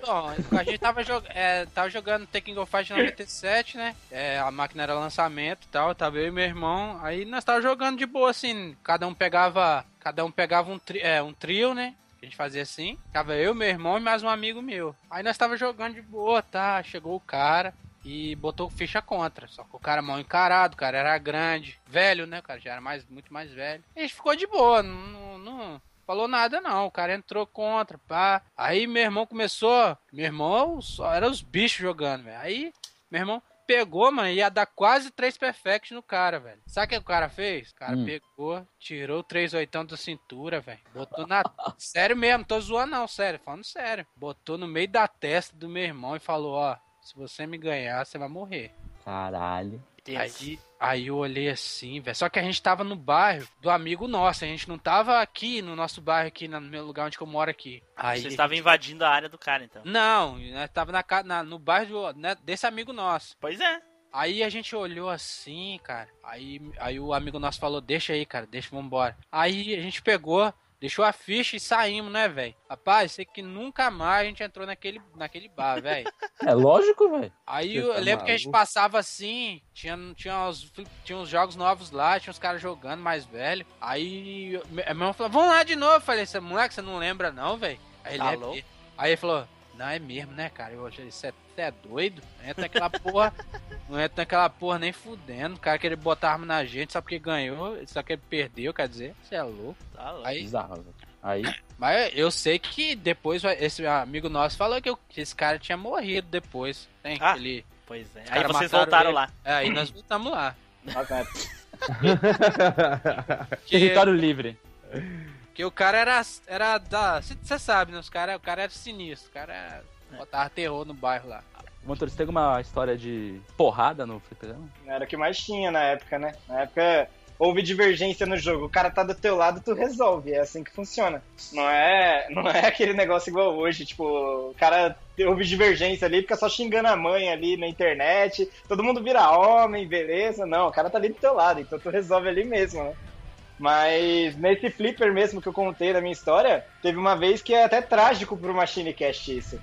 Bom, a gente tava, jog... é, tava jogando Tekken Go Fight 97, né? É, a máquina era lançamento e tal, tava eu e meu irmão. Aí nós tava jogando de boa, assim. Cada um pegava. Cada um pegava um, tri... é, um trio, né? A gente fazia assim. Tava eu, meu irmão e mais um amigo meu. Aí nós tava jogando de boa, tá? Chegou o cara e botou ficha contra. Só que o cara mal encarado, o cara era grande, velho, né? O cara já era mais, muito mais velho. E a gente ficou de boa, não, não, falou nada não. O cara entrou contra, pá. Aí meu irmão começou. Meu irmão só era os bichos jogando, velho. Aí meu irmão pegou, mano, ia dar quase três perfect no cara, velho. Sabe o que o cara fez? O cara Hum. pegou, tirou o três oitão da cintura, velho. Botou na. sério mesmo, tô zoando não, sério, falando sério. Botou no meio da testa do meu irmão e falou: Ó, se você me ganhar, você vai morrer. Caralho. Aí, aí eu olhei assim, velho. Só que a gente tava no bairro do amigo nosso. A gente não tava aqui no nosso bairro, aqui no meu lugar onde eu moro aqui. Aí Você estava invadindo a área do cara, então. Não, nós tava na, na- no bairro do- né, desse amigo nosso. Pois é. Aí a gente olhou assim, cara. Aí, aí o amigo nosso falou: Deixa aí, cara, deixa, vambora. Aí a gente pegou, deixou a ficha e saímos, né, velho? Rapaz, sei que nunca mais a gente entrou naquele, naquele bar, velho. É lógico, velho. Aí Você eu tá lembro que a gente passava assim, tinha, tinha, os, tinha uns jogos novos lá, tinha uns caras jogando mais velho. Aí eu- meu irmão falou, vamos lá de novo. Eu falei, "Cê- moleque, você não lembra não, velho? Aí ele, Tá "É aí ele falou, não, é mesmo, né, cara? Eu achei, você é doido? Não entra naquela porra, não entra naquela porra nem fudendo. O cara queria botar arma na gente só porque ganhou, só que ele perdeu, quer dizer, você é louco. Tá louco. Aí, Bizarro, velho. Aí, mas eu sei que depois esse amigo nosso falou que, eu- que esse cara tinha morrido depois. Tem Ah. aquele... Pois é. Aí vocês voltaram ele. lá. É, aí nós voltamos lá. Território livre. Que o cara era, era da. Você sabe, né? Os cara, o cara era sinistro. O cara era- botava terror no bairro lá. Motor, você tem alguma história de porrada no fliperama? era o que mais tinha na época, né? Na época houve divergência no jogo. O cara tá do teu lado, tu resolve. É assim que funciona. Não é, não é aquele negócio igual hoje, tipo, o cara houve divergência ali, fica só xingando a mãe ali na internet, todo mundo vira homem, beleza? Não, o cara tá ali do teu lado, então tu resolve ali mesmo, né? Mas nesse flipper mesmo que eu contei da minha história, teve uma vez que é até trágico pro Machine Cast isso.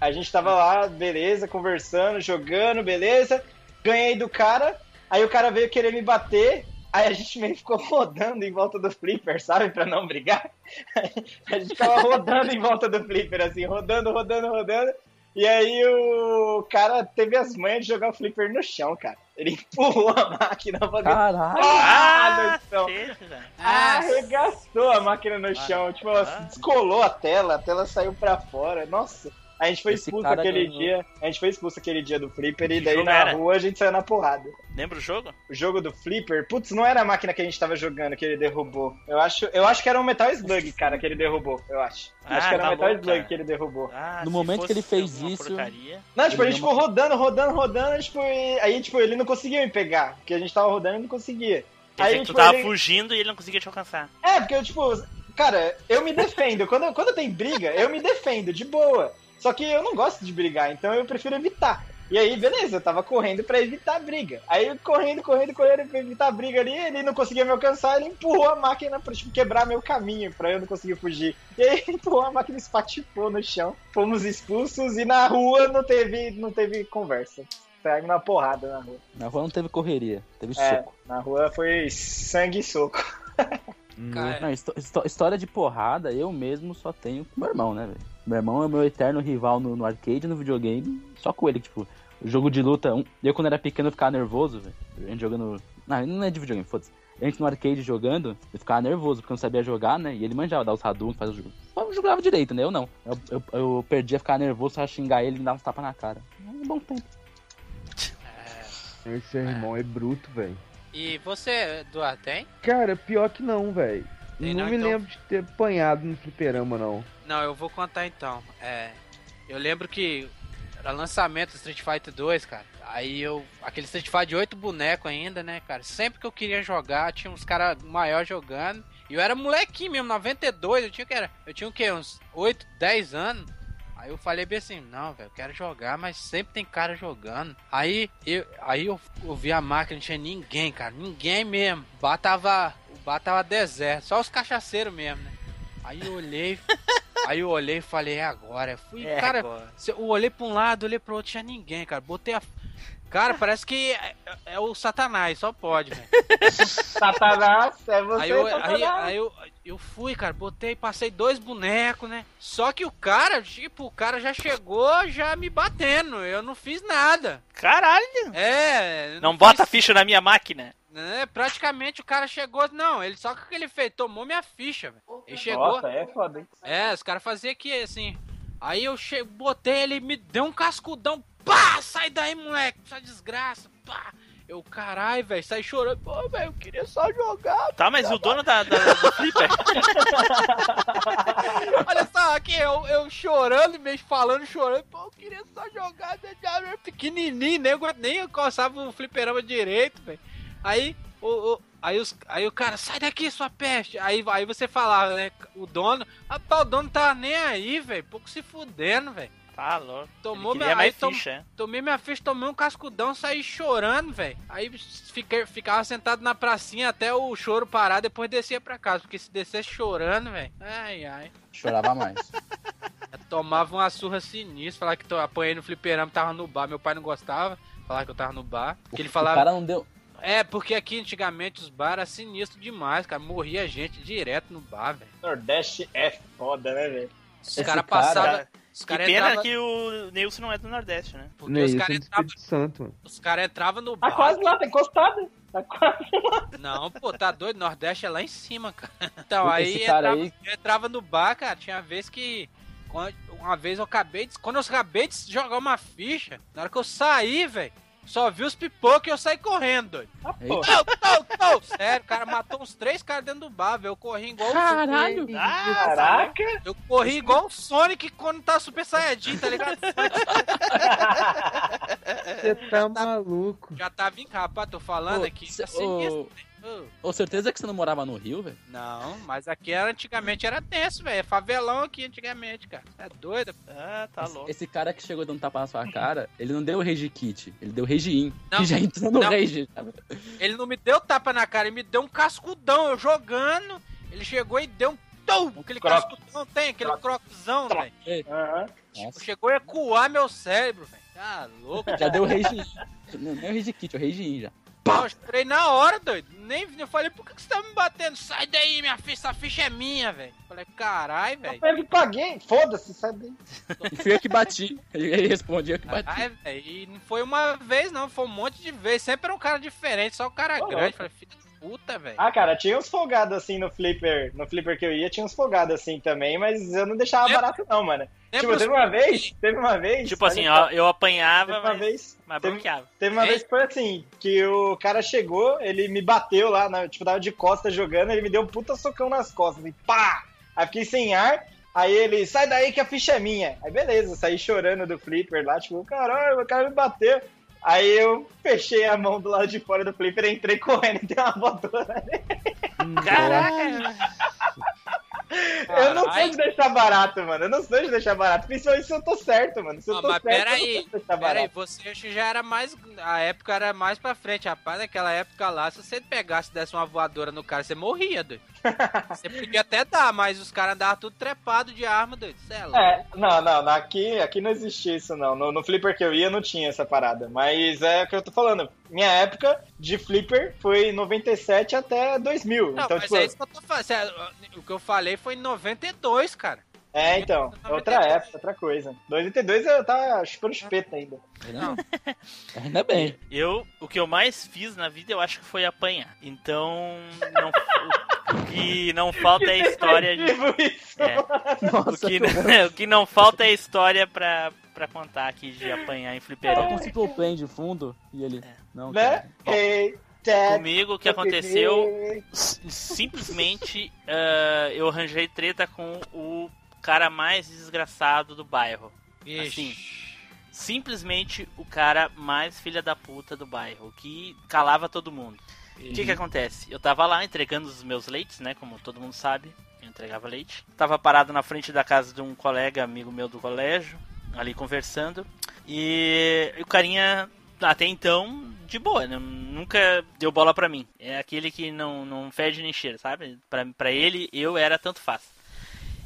A gente tava lá, beleza, conversando, jogando, beleza. Ganhei do cara, aí o cara veio querer me bater, aí a gente meio ficou rodando em volta do flipper, sabe? Pra não brigar. A gente ficava rodando em volta do flipper, assim, rodando, rodando, rodando. E aí o cara teve as manhas de jogar o flipper no chão, cara. Ele empurrou a máquina pra dentro. Caralho. Ah. Cacete, velho. Arregaçou a máquina no chão. Tipo, descolou a tela, a tela saiu pra fora. Nossa. A gente foi Esse expulso aquele ganhou. dia. A gente foi expulso aquele dia do Flipper e daí na era? rua a gente saiu na porrada. Lembra o jogo? O jogo do Flipper, putz, não era a máquina que a gente tava jogando que ele derrubou. Eu acho, eu acho que era um Metal Slug, cara, que ele derrubou, eu acho. Ah, acho que era tá um Metal bom, Slug cara. que ele derrubou. Ah, No momento que ele fez isso- porcaria. Não, tipo, a gente ficou rodando, rodando, rodando, tipo, e- aí, tipo, ele não conseguia me pegar, porque a gente tava rodando e não conseguia. Aí, que tu tipo, tava ele- fugindo e ele não conseguia te alcançar. É, porque eu, tipo, cara, eu me defendo. Quando, quando tem briga, eu me defendo, de boa. Só que eu não gosto de brigar, então eu prefiro evitar. E aí, beleza, eu tava correndo pra evitar a briga. Aí, correndo, correndo, correndo pra evitar a briga ali, ele não conseguia me alcançar, ele empurrou a máquina pra tipo, quebrar meu caminho, pra eu não conseguir fugir. E aí, empurrou a máquina e espatifou no chão. Fomos expulsos e na rua não teve, não teve conversa. Saiu na porrada na rua. Na rua não teve correria, teve É, soco. na rua foi sangue e soco. Cara, Não, histó- histó- história de porrada, eu mesmo só tenho com meu irmão, né, velho? Meu irmão é meu eterno rival no, no arcade, no videogame, só com ele, tipo, o jogo de luta. Um, eu, quando era pequeno, eu ficava nervoso, velho. A gente jogando. Não, não é de videogame, foda-se. A gente no arcade jogando, eu ficava nervoso, porque eu não sabia jogar, né? E ele manjava dar os Hadouken, fazer o jogo. Eu jogava direito, né? Eu não. Eu, eu, eu perdia, ficava nervoso, só xingar ele e me dar uns tapas na cara. É um bom tempo. Esse seu irmão é bruto, velho. E você, Eduardo, tem? Cara, pior que não, velho. Não não, me então? lembro de ter apanhado no fliperama, não. Não, eu vou contar então. É, eu lembro que era lançamento do Street Fighter 2, cara. Aí eu. Aquele Street Fighter de 8 bonecos ainda, né, cara? Sempre que eu queria jogar, tinha uns caras maiores jogando. E eu era molequinho mesmo, 92, eu tinha que era. Eu tinha o quê? Uns 8, 10 anos. Aí eu falei bem assim, não, velho, quero jogar, mas sempre tem cara jogando. Aí eu, aí eu, eu vi a máquina, não tinha ninguém, cara, ninguém mesmo. O bar tava, o bar tava deserto, só os cachaceiros mesmo, né? Aí eu olhei, aí eu olhei e falei, é agora. Eu fui, É cara, agora. eu olhei pra um lado, olhei pro outro, tinha ninguém, cara. Botei a. Cara, parece que é, é o Satanás, só pode, velho. Satanás, é você, Aí, eu, Satanás. aí, aí eu, eu fui, cara, botei, passei dois bonecos, né? Só que o cara, tipo, o cara já chegou já me batendo. Eu não fiz nada. Caralho! É. eu Não bota a fiz- ficha na minha máquina. né, praticamente o cara chegou. Não, ele só que o que ele fez? Tomou minha ficha, velho. Ele chegou. Nossa, é foda, hein? É, os caras faziam aqui assim. Aí eu che... botei ele, me deu um cascudão. Pá! Sai daí, moleque! Essa desgraça. Pá! Eu, caralho, velho, sai chorando. Pô, velho, eu queria só jogar. Tá, mas o dono da, da- do Flipper. Olha só, aqui, eu, eu chorando, meio falando, chorando. Pô, eu queria só jogar. né, Pequenininho, nem, nem alcançava o fliperama direito, velho. Aí, o, o- aí, os, aí o cara, sai daqui, sua peste. Aí, aí você falava, né, o dono. Rapaz, o dono tá nem aí, velho. Pouco se fudendo, velho. Tá louco. Tomou minha, aí tom- ficha, é. tomei minha ficha, tomei um cascudão, saí chorando, velho. Aí fiquei, ficava sentado na pracinha até o choro parar, depois descia pra casa. Porque se descesse chorando, velho. Ai, ai. Chorava mais. Tomava uma surra sinistra, falava que tô, apanhei no fliperama, tava no bar. Meu pai não gostava, falava que eu tava no bar. Porque ele O falava. cara não deu. É, porque aqui antigamente os bar era sinistro demais, cara. Morria gente direto no bar, velho. Nordeste é foda, né, velho? Os Esse caras cara- passavam. Os Que caras pena entravam. que o Nilson não é do Nordeste, né? Porque os isso, é caras entravam Santo, mano. os cara entrava no Tá bar. quase lá, tá encostado. Tá quase lá. Não, pô, tá doido? Nordeste é lá em cima, cara. Então, aí, cara entrava, aí- entrava no bar, cara. Tinha vez que. Uma vez eu acabei de. Quando eu acabei de jogar uma ficha, na hora que eu saí, velho, só vi os pipocos e eu saí correndo. Não, não, não. Sério, o cara matou uns três caras dentro do bar, velho. Eu corri igual. Caralho! Ah, Caraca! Eu corri igual o Sonic quando tá Super Saiyajin, tá ligado? Você tá maluco. Já tava em rapaz, tô falando Ô, aqui. Tá ô, Ô, certeza que você não morava no Rio, velho? Não, mas aqui era, antigamente era tenso, velho. É favelão aqui antigamente, cara. É doido? Ah, tá esse, esse cara que chegou dando tapa na sua cara, ele não deu Rage Kit, ele deu Rage In. Não, que já entrou no não. Rage. sabe? Ele não me deu tapa na cara, ele me deu um cascudão. Eu jogando, ele chegou e deu um tum! Aquele Croc. cascudão tem, aquele croczão, velho. Aham. Nossa, Chegou a ecoar meu cérebro, velho. Tá louco? já deu Rage In. Não, não é o Rage Kit, é o Rage In já. Não, eu chorei na hora, doido. Nem eu falei, por que que você tá me batendo? Sai daí, minha ficha, essa ficha é minha, velho. Falei, caralho, velho. Eu que paguei, foda-se, sabe? E fui eu que bati. Ele, respondia eu que bati. Ai, velho, e não foi uma vez, não, foi um monte de vezes. Sempre era um cara diferente, só o cara Ô, grande. Falei, filho da puta, velho. Ah, cara, tinha uns folgados assim no flipper. No flipper que eu ia, tinha uns folgados assim também, mas eu não deixava Lembra- barato, não, mano. Lembra tipo, os- teve uma vez, teve uma vez. Tipo assim, ó, eu apanhava, Teve uma mas, vez. mas teve- bloqueava. Teve uma Ei. vez que foi assim, que o cara chegou, ele me bateu lá, na, tipo, tava de costas jogando, ele me deu um puta socão nas costas, e pá! Aí fiquei sem ar, aí ele, sai daí que a ficha é minha. Aí beleza, saí chorando do flipper lá, tipo, caralho, o cara me bateu. Aí eu fechei a mão do lado de fora do flipper, entrei correndo e dei uma voadora. Caraca! Eu não sou Caralho. de deixar barato, mano. Eu não sou de deixar barato. Principalmente se eu tô certo, mano. Se eu Não, tô mas certo, eu peraí, não sou de deixar Pera aí, barato. você já era mais. A época era mais pra frente, rapaz. Naquela época lá, se você pegasse e desse uma voadora no cara, você morria, doido. Você podia até dar, mas os caras andavam tudo trepado de arma, doido. Cê é. É, não, não, aqui, aqui não existia isso, não. No, no flipper que eu ia não tinha essa parada. Mas é o que eu tô falando. Minha época de flipper foi 97 até 2000. Não, então, mas tipo, é isso que eu tô falando. Cê- O que eu falei foi em 92, cara. é, então, é outra época, outra coisa. 92 eu tava chupando chupeta ainda. Não. Ainda bem. Eu, o que eu mais fiz na vida, eu acho que foi apanhar. Então, não, que não falta é história de. É. O Nossa, que, que não, o que não falta é história pra, pra contar aqui de apanhar em fliperama. com o Simple Plan de fundo e ele. Não, Né? Comigo, o que aconteceu, simplesmente, ah, eu arranjei treta com o cara mais desgraçado do bairro. Assim, simplesmente o cara mais filha da puta do bairro, que calava todo mundo. O que que acontece? Eu tava lá entregando os meus leites, né? Como todo mundo sabe, eu entregava leite. Tava parado na frente da casa de um colega, amigo meu do colégio, ali conversando. E o carinha, até então, de boa, né? nunca deu bola pra mim. É aquele que não, não fede nem cheira, sabe? Pra, pra ele, eu era tanto faz.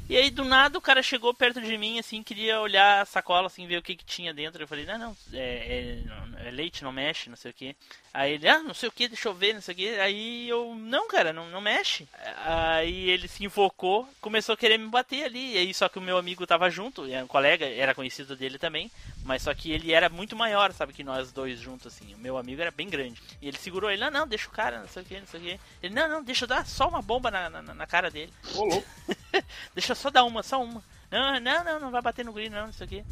E aí, do nada, o cara chegou perto de mim, assim, queria olhar a sacola, assim, ver o que que tinha dentro. Eu falei, não, não, é, é- é leite, não mexe, não sei o que. Aí ele, ah, não sei o que, deixa eu ver, não sei o que. Aí eu, não, cara, não, não mexe. Aí ele se invocou, começou a querer me bater ali. E aí, só que o meu amigo tava junto, era um colega, era conhecido dele também. Mas só que ele era muito maior, sabe, que nós dois juntos, assim. O meu amigo era bem grande. E ele segurou ele, não, não, deixa o cara, não sei o que, não sei o que. Ele, não, não, deixa eu dar só uma bomba na, na, na cara dele. Ô, louco. Deixa eu só dar uma, só uma. Não, não, não, não vai bater no green, não, não sei o quê.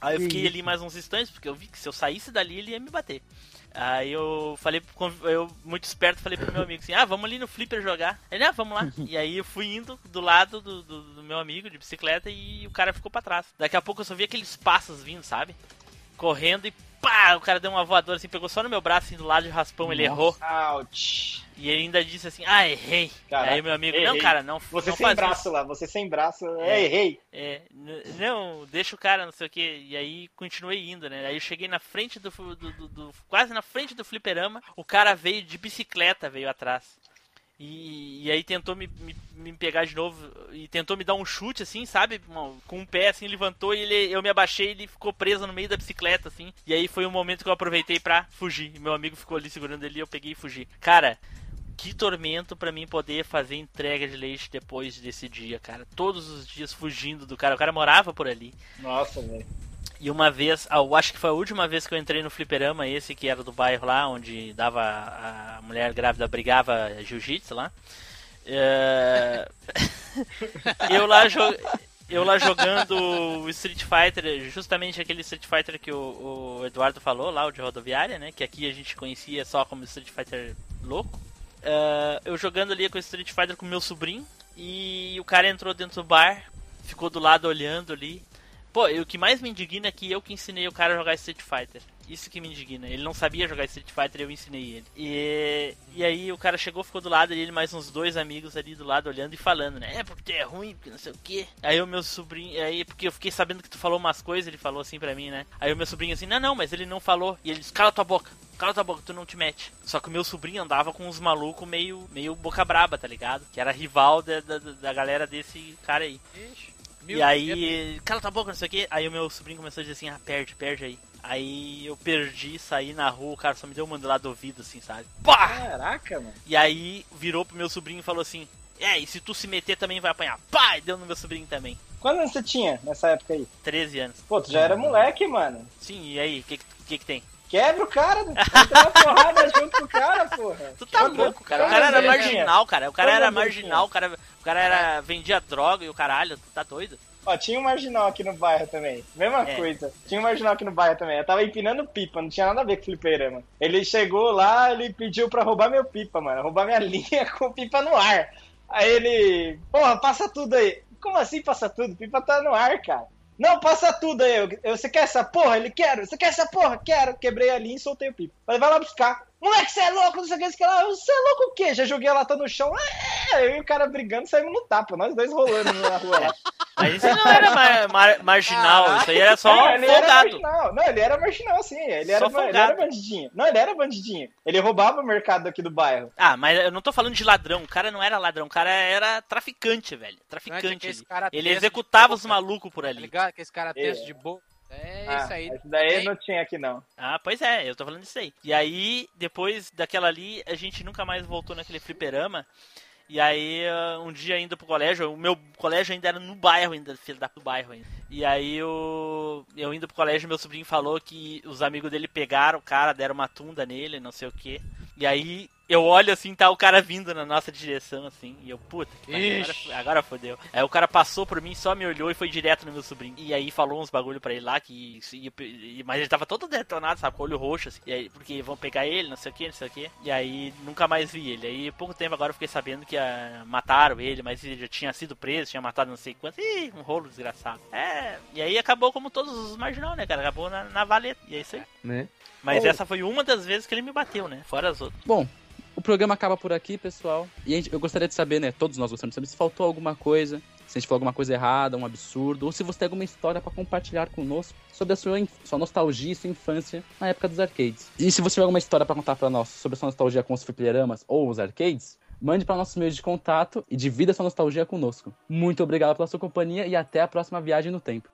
Aí eu fiquei ali mais uns instantes, porque eu vi que se eu saísse dali ele ia me bater. Aí eu falei, eu muito esperto, falei pro meu amigo assim, ah, vamos ali no flipper jogar. Ele, ah, vamos lá. e aí eu fui indo do lado do, do, do meu amigo de bicicleta e o cara ficou pra trás. Daqui a pouco eu só vi aqueles passos vindo, sabe? Correndo e pá, o cara deu uma voadora assim, pegou só no meu braço, assim, do lado de raspão, ele errou. Ouch. E ele ainda disse assim, ah, errei. Caraca, aí meu amigo, não, errei. cara, não, Você não sem faz braço isso. lá, você sem braço. É, É. errei. É, não, deixa o cara, não sei o que. E aí continuei indo, né? Aí eu cheguei na frente do, do- do- do- Quase na frente do fliperama. O cara veio de bicicleta, veio atrás. E, e aí tentou me, me, me pegar de novo. E tentou me dar um chute, assim, sabe? Com um pé, assim, levantou e ele, eu me abaixei e ele ficou preso no meio da bicicleta, assim. E aí foi o momento que eu aproveitei pra fugir. E meu amigo ficou ali segurando ele e eu peguei e fugi. Cara, que tormento pra mim poder fazer entrega de leite depois desse dia, cara. Todos os dias fugindo do cara. O cara morava por ali. Nossa, velho. E uma vez, ah, eu acho que foi a última vez que eu entrei no fliperama, esse que era do bairro lá, onde dava a mulher grávida brigava jiu-jitsu lá. É, eu lá jo- eu lá jogando Street Fighter, justamente aquele Street Fighter que o, o Eduardo falou lá, o de rodoviária, né? Que aqui a gente conhecia só como Street Fighter louco. É, eu jogando ali com o Street Fighter com meu sobrinho e o cara entrou dentro do bar, ficou do lado olhando ali. Pô, e o que mais me indigna é que eu que ensinei o cara a jogar Street Fighter. Isso que me indigna. Ele não sabia jogar Street Fighter e eu ensinei ele. E, e aí o cara chegou, ficou do lado dele, mais uns dois amigos ali do lado olhando e falando, né? É porque tu é ruim, porque não sei o quê. Aí o meu sobrinho, aí porque eu fiquei sabendo que tu falou umas coisas, ele falou assim pra mim, né? Aí o meu sobrinho assim, não, não, mas ele não falou. E ele disse, cala tua boca. Cala tua boca, tu não te mete. Só que o meu sobrinho andava com uns malucos meio, meio boca braba, tá ligado? Que era rival da, da, da galera desse cara aí. E aí, cala tua boca, não sei o que. Aí o meu sobrinho começou a dizer assim, ah, perde, perde aí. Aí eu perdi, saí na rua, o cara só me deu uma do lado do ouvido, assim, sabe? Pá! Caraca, mano. E aí virou pro meu sobrinho e falou assim, é, e se tu se meter também vai apanhar. Pá! E deu no meu sobrinho também. Quantos anos você tinha nessa época aí? 13 anos. Pô, tu já era moleque, mano. Sim, e aí, o que, que, que que tem? Quebra o cara, entra na porrada junto com o cara, porra. Tu tá louco, cara. O cara era ele marginal, cara. O cara era marginal, o cara, o cara era, vendia droga e o caralho, tu tá doido? Ó, tinha um marginal aqui no bairro também. Mesma É. coisa. Tinha um marginal aqui no bairro também. Eu tava empinando pipa, não tinha nada a ver com fliperama. Ele chegou lá, ele pediu pra roubar meu pipa, mano. Roubar minha linha com pipa no ar. Aí ele, porra, passa tudo aí. Como assim passa tudo? Pipa tá no ar, cara. Não, passa tudo aí. Eu, você quer essa porra? Ele quer. Você quer essa porra? Quero. Quebrei a linha e soltei o pipa. Falei, vai lá buscar. Moleque, você é louco, não sei o que, você lá. Você é louco o quê? Já joguei a lata no chão. É, eu e o cara brigando, saímos no tapa. Nós dois rolando na rua lá. Mas isso não era mar- mar- marginal, isso aí era só Não, um folgado. Não, ele era marginal, sim. Ele era, ele era bandidinho. Não, ele era bandidinho. Ele roubava o mercado aqui do bairro. Ah, mas eu não tô falando de ladrão, o cara não era ladrão, o cara era traficante, velho. Não é Traficante. aqueles Ele, cara executava os malucos por Tá ali. ligado? Aqueles caras É. tensos de boca. É Ah, isso aí. Esse daí Também. não tinha aqui, não. Ah, pois é, eu tô falando disso aí. E aí, depois daquela ali, a gente nunca mais voltou naquele fliperama. E aí, ah, um dia indo pro colégio, o meu colégio ainda era no bairro, ainda, filho da do bairro ainda. E aí, eu, eu indo pro colégio, meu sobrinho falou que os amigos dele pegaram o cara, deram uma tunda nele, não sei o que. E aí, eu olho assim, tá o cara vindo na nossa direção, assim. E eu, puta, que pariu, agora, agora fodeu. Aí o cara passou por mim, só me olhou e foi direto no meu sobrinho. E aí falou uns bagulho pra ele lá, que. e- e- mas ele tava todo detonado, sabe? Com o olho roxo, assim. E aí, porque vão pegar ele, não sei o que, não sei o que. E aí nunca mais vi ele. Aí pouco tempo agora eu fiquei sabendo que ah, mataram ele, mas ele já tinha sido preso, tinha matado não sei quanto. Ih, um rolo desgraçado. É. E aí acabou como todos os marginal, né, cara? Acabou na, na valeta. E é isso aí. Né? Mas Oh. essa foi uma das vezes que ele me bateu, né? Fora as outras. Bom, o programa acaba por aqui, pessoal. E gente- eu gostaria de saber, né? Todos nós gostaríamos de saber se faltou alguma coisa, se a gente falou alguma coisa errada, um absurdo, ou se você tem alguma história pra compartilhar conosco sobre a sua, sua nostalgia e sua infância na época dos arcades. E se você tiver alguma história pra contar pra nós sobre a sua nostalgia com os fliperamas ou os arcades, mande para nossos meios de contato e divida sua nostalgia conosco. Muito obrigado pela sua companhia e até a próxima viagem no tempo.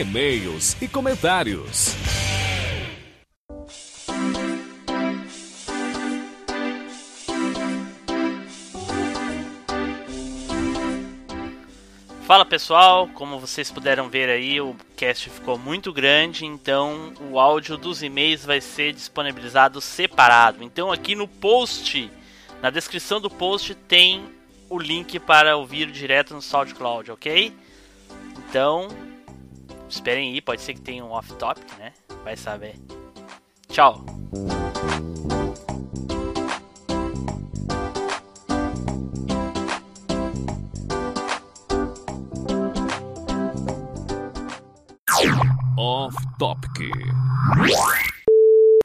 E-mails e comentários. Fala pessoal, como vocês puderam ver aí, o cast ficou muito grande, então o áudio dos e-mails vai ser disponibilizado separado. Então aqui no post, na descrição do post tem o link para ouvir direto no SoundCloud, ok? Então, esperem aí, pode ser que tenha um off-topic, né? Vai saber. Tchau. Off Topic.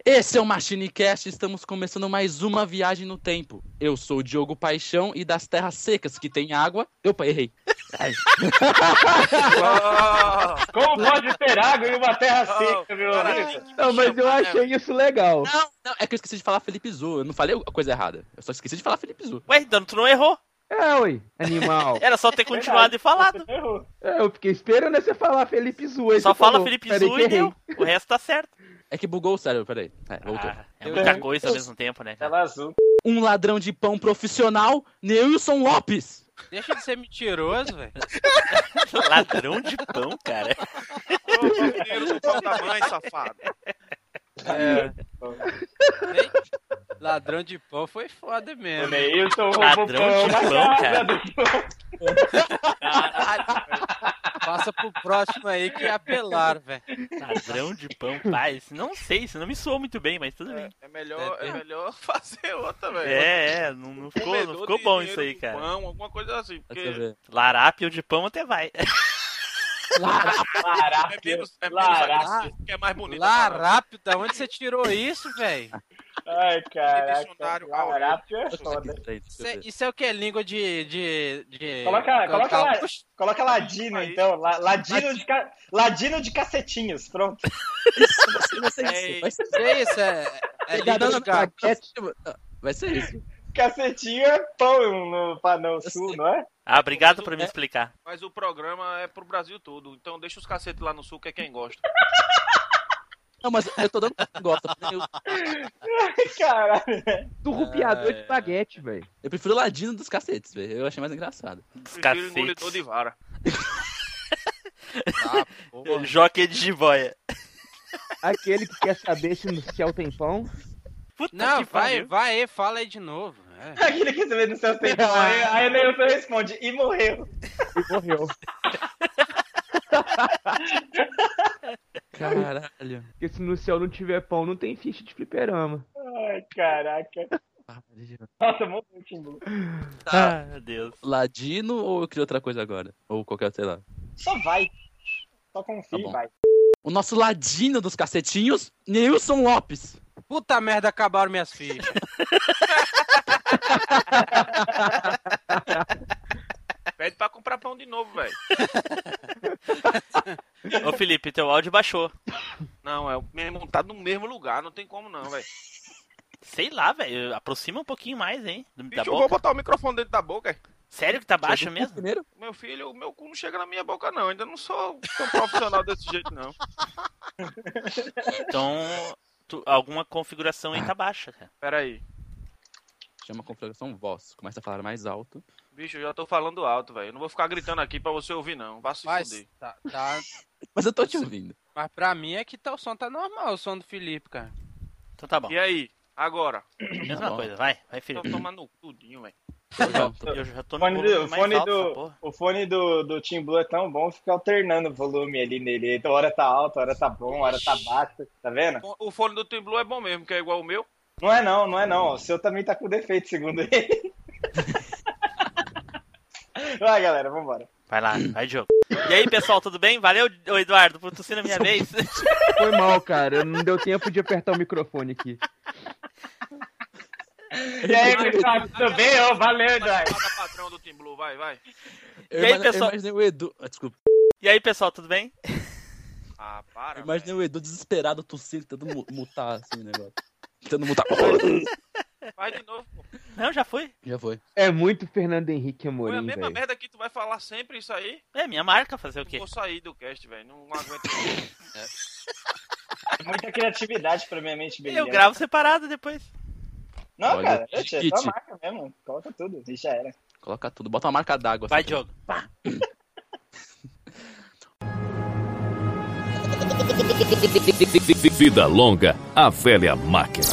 Esse é o MachineCast, estamos começando mais uma viagem no tempo. Eu sou o Diogo Paixão e das terras secas que tem água. Opa, errei. Ai. Como pode ter água em uma terra seca, meu amigo? Não, mas eu achei isso legal. Não, não, é que eu esqueci de falar Felipe Zu. Eu não falei a coisa errada. Eu só esqueci de falar Felipe Zu. Ué, então tu não errou. É, ui, animal. Era só ter continuado e falado. É, eu fiquei esperando você falar Felipe Zu. Só fala falou. Felipe Zu e errei. deu. O resto tá certo. É que bugou o cérebro, peraí. É, voltou. Ah, é muita coisa ao mesmo tempo, né? cara? Tela azul. Um ladrão de pão profissional, Neilson Lopes. Deixa de ser mentiroso, velho. Ladrão de pão, cara. Ô, dinheiro mãe, safado. É. Ei, Ladrão de pão foi foda mesmo. Neilton roubou Ladrão pão de pão, cara. Passa pro próximo aí que apelaram, velho. Ladrão de pão, pai. Não sei, isso não me soou muito bem, mas tudo bem. É melhor, é melhor fazer outra, velho. É, é, não, não ficou, não ficou bom isso aí, cara. Pão, alguma coisa assim. Porque. Larápio de pão até vai. é Larápio. menos, é menos agressivo, que é mais bonito. Larápio, da onde você tirou isso, velho? Ai, caraca. Dicionário Larápio é foda. Isso, é- isso é o que? Língua de. de, de... Coloca- coloca lá. Coloca ladino, então. La- Ladino de, ca... ladino de cacetinhos. Pronto. Vai ser É isso. Vai ser Que isso? É, é Não, não, língua não, de. Vai ser isso. Cacetinho é pão no Panão Sul, não é? Ah, obrigado por me explicar. Mas o programa é pro Brasil todo. Então deixa os cacetes lá no sul, que é quem gosta. Não, mas eu tô dando pra quem gosta. Eu, Ai, caralho. Surrupiador É. de espaguete, velho. eu prefiro o ladino dos cacetes, velho. Eu achei mais engraçado. Dos engolidor cacetes. de vara. Ah. Jockey de jiboia. Aquele que quer saber se no céu tem pão. Puta Não, que vai, pariu. vai fala aí de novo. É. Aquele que você vê no seu tempo. Aí, aí o Neilson responde, e morreu. E morreu. Caralho. Porque se no céu não tiver pão, não tem ficha de fliperama. Ai, caraca. Nossa, morreu o Timbu. Ah, meu Deus. Ladino ou eu crio outra coisa agora? Ou qualquer, sei lá. Só vai. Só confia Tá e vai. O nosso ladino dos cacetinhos, Neilson Lopes. Puta merda, acabaram minhas fichas. Pede pra comprar pão de novo, velho. Ô Felipe, teu áudio baixou. Não, é o mesmo, tá no mesmo lugar, não tem como não, velho. Sei lá, velho. Aproxima um pouquinho mais, hein? Da Bicho, eu vou botar o microfone dentro da boca. é. Sério que tá baixo Chegou mesmo? Primeiro? Meu filho, o meu cu não chega na minha boca, não. Ainda não sou tão profissional desse jeito, não. Então, tu- alguma configuração aí tá baixa, cara. Pera aí. Chama configuração voz. Começa a falar mais alto. Bicho, eu já tô falando alto, velho. Eu não vou ficar gritando aqui pra você ouvir, não. Vá se Mas, fuder. tá, tá, Mas eu tô te ouvindo. mas pra mim é que tá, o som tá normal, o som do Felipe, cara. Então tá bom. E aí? Agora? Mesma bom. coisa, vai, vai, Tô Felipe. tomando tudinho, velho. Eu já tô- Eu já tô O no fone, do, fone, alto do, o fone do, do Team Blue é tão bom, fica alternando o volume ali nele. Então, hora tá alto, hora tá bom, hora tá baixo. Tá vendo? O fone do Team Blue é bom mesmo, que é igual o meu. Não é não, não é não. O seu também tá com defeito, segundo ele. Vai, galera, vambora. Vai lá, vai, Diogo. E aí, pessoal, tudo bem? Valeu, Eduardo, por tossir na minha vez. Foi mal, cara. Não deu tempo de apertar o microfone aqui. E aí, pessoal, tudo bem? Ô, valeu, Eduardo. Cada padrão do Team Blue, vai, vai. Eu, E aí, pessoal? o Edu. Ah, desculpa. E aí, pessoal, tudo bem? Ah, para. Eu imaginei velho. o Edu desesperado tossindo, tentando mu- mutar assim o negócio. Tentando mutar. Vai de novo, pô. Não, já foi. Já foi. É muito Fernando Henrique Foi a Amorim, mesma velho. merda que tu vai falar sempre isso aí. É minha marca fazer o quê? Vou sair do cast, velho. Não aguento. É muita criatividade pra minha mente brilhante. Eu gravo separado depois. Não, Olha, cara, é só marca mesmo. Coloca tudo, e já era. Coloca tudo. Bota uma marca d'água. Vai, assim. Diogo. Vida longa, a velha máquina.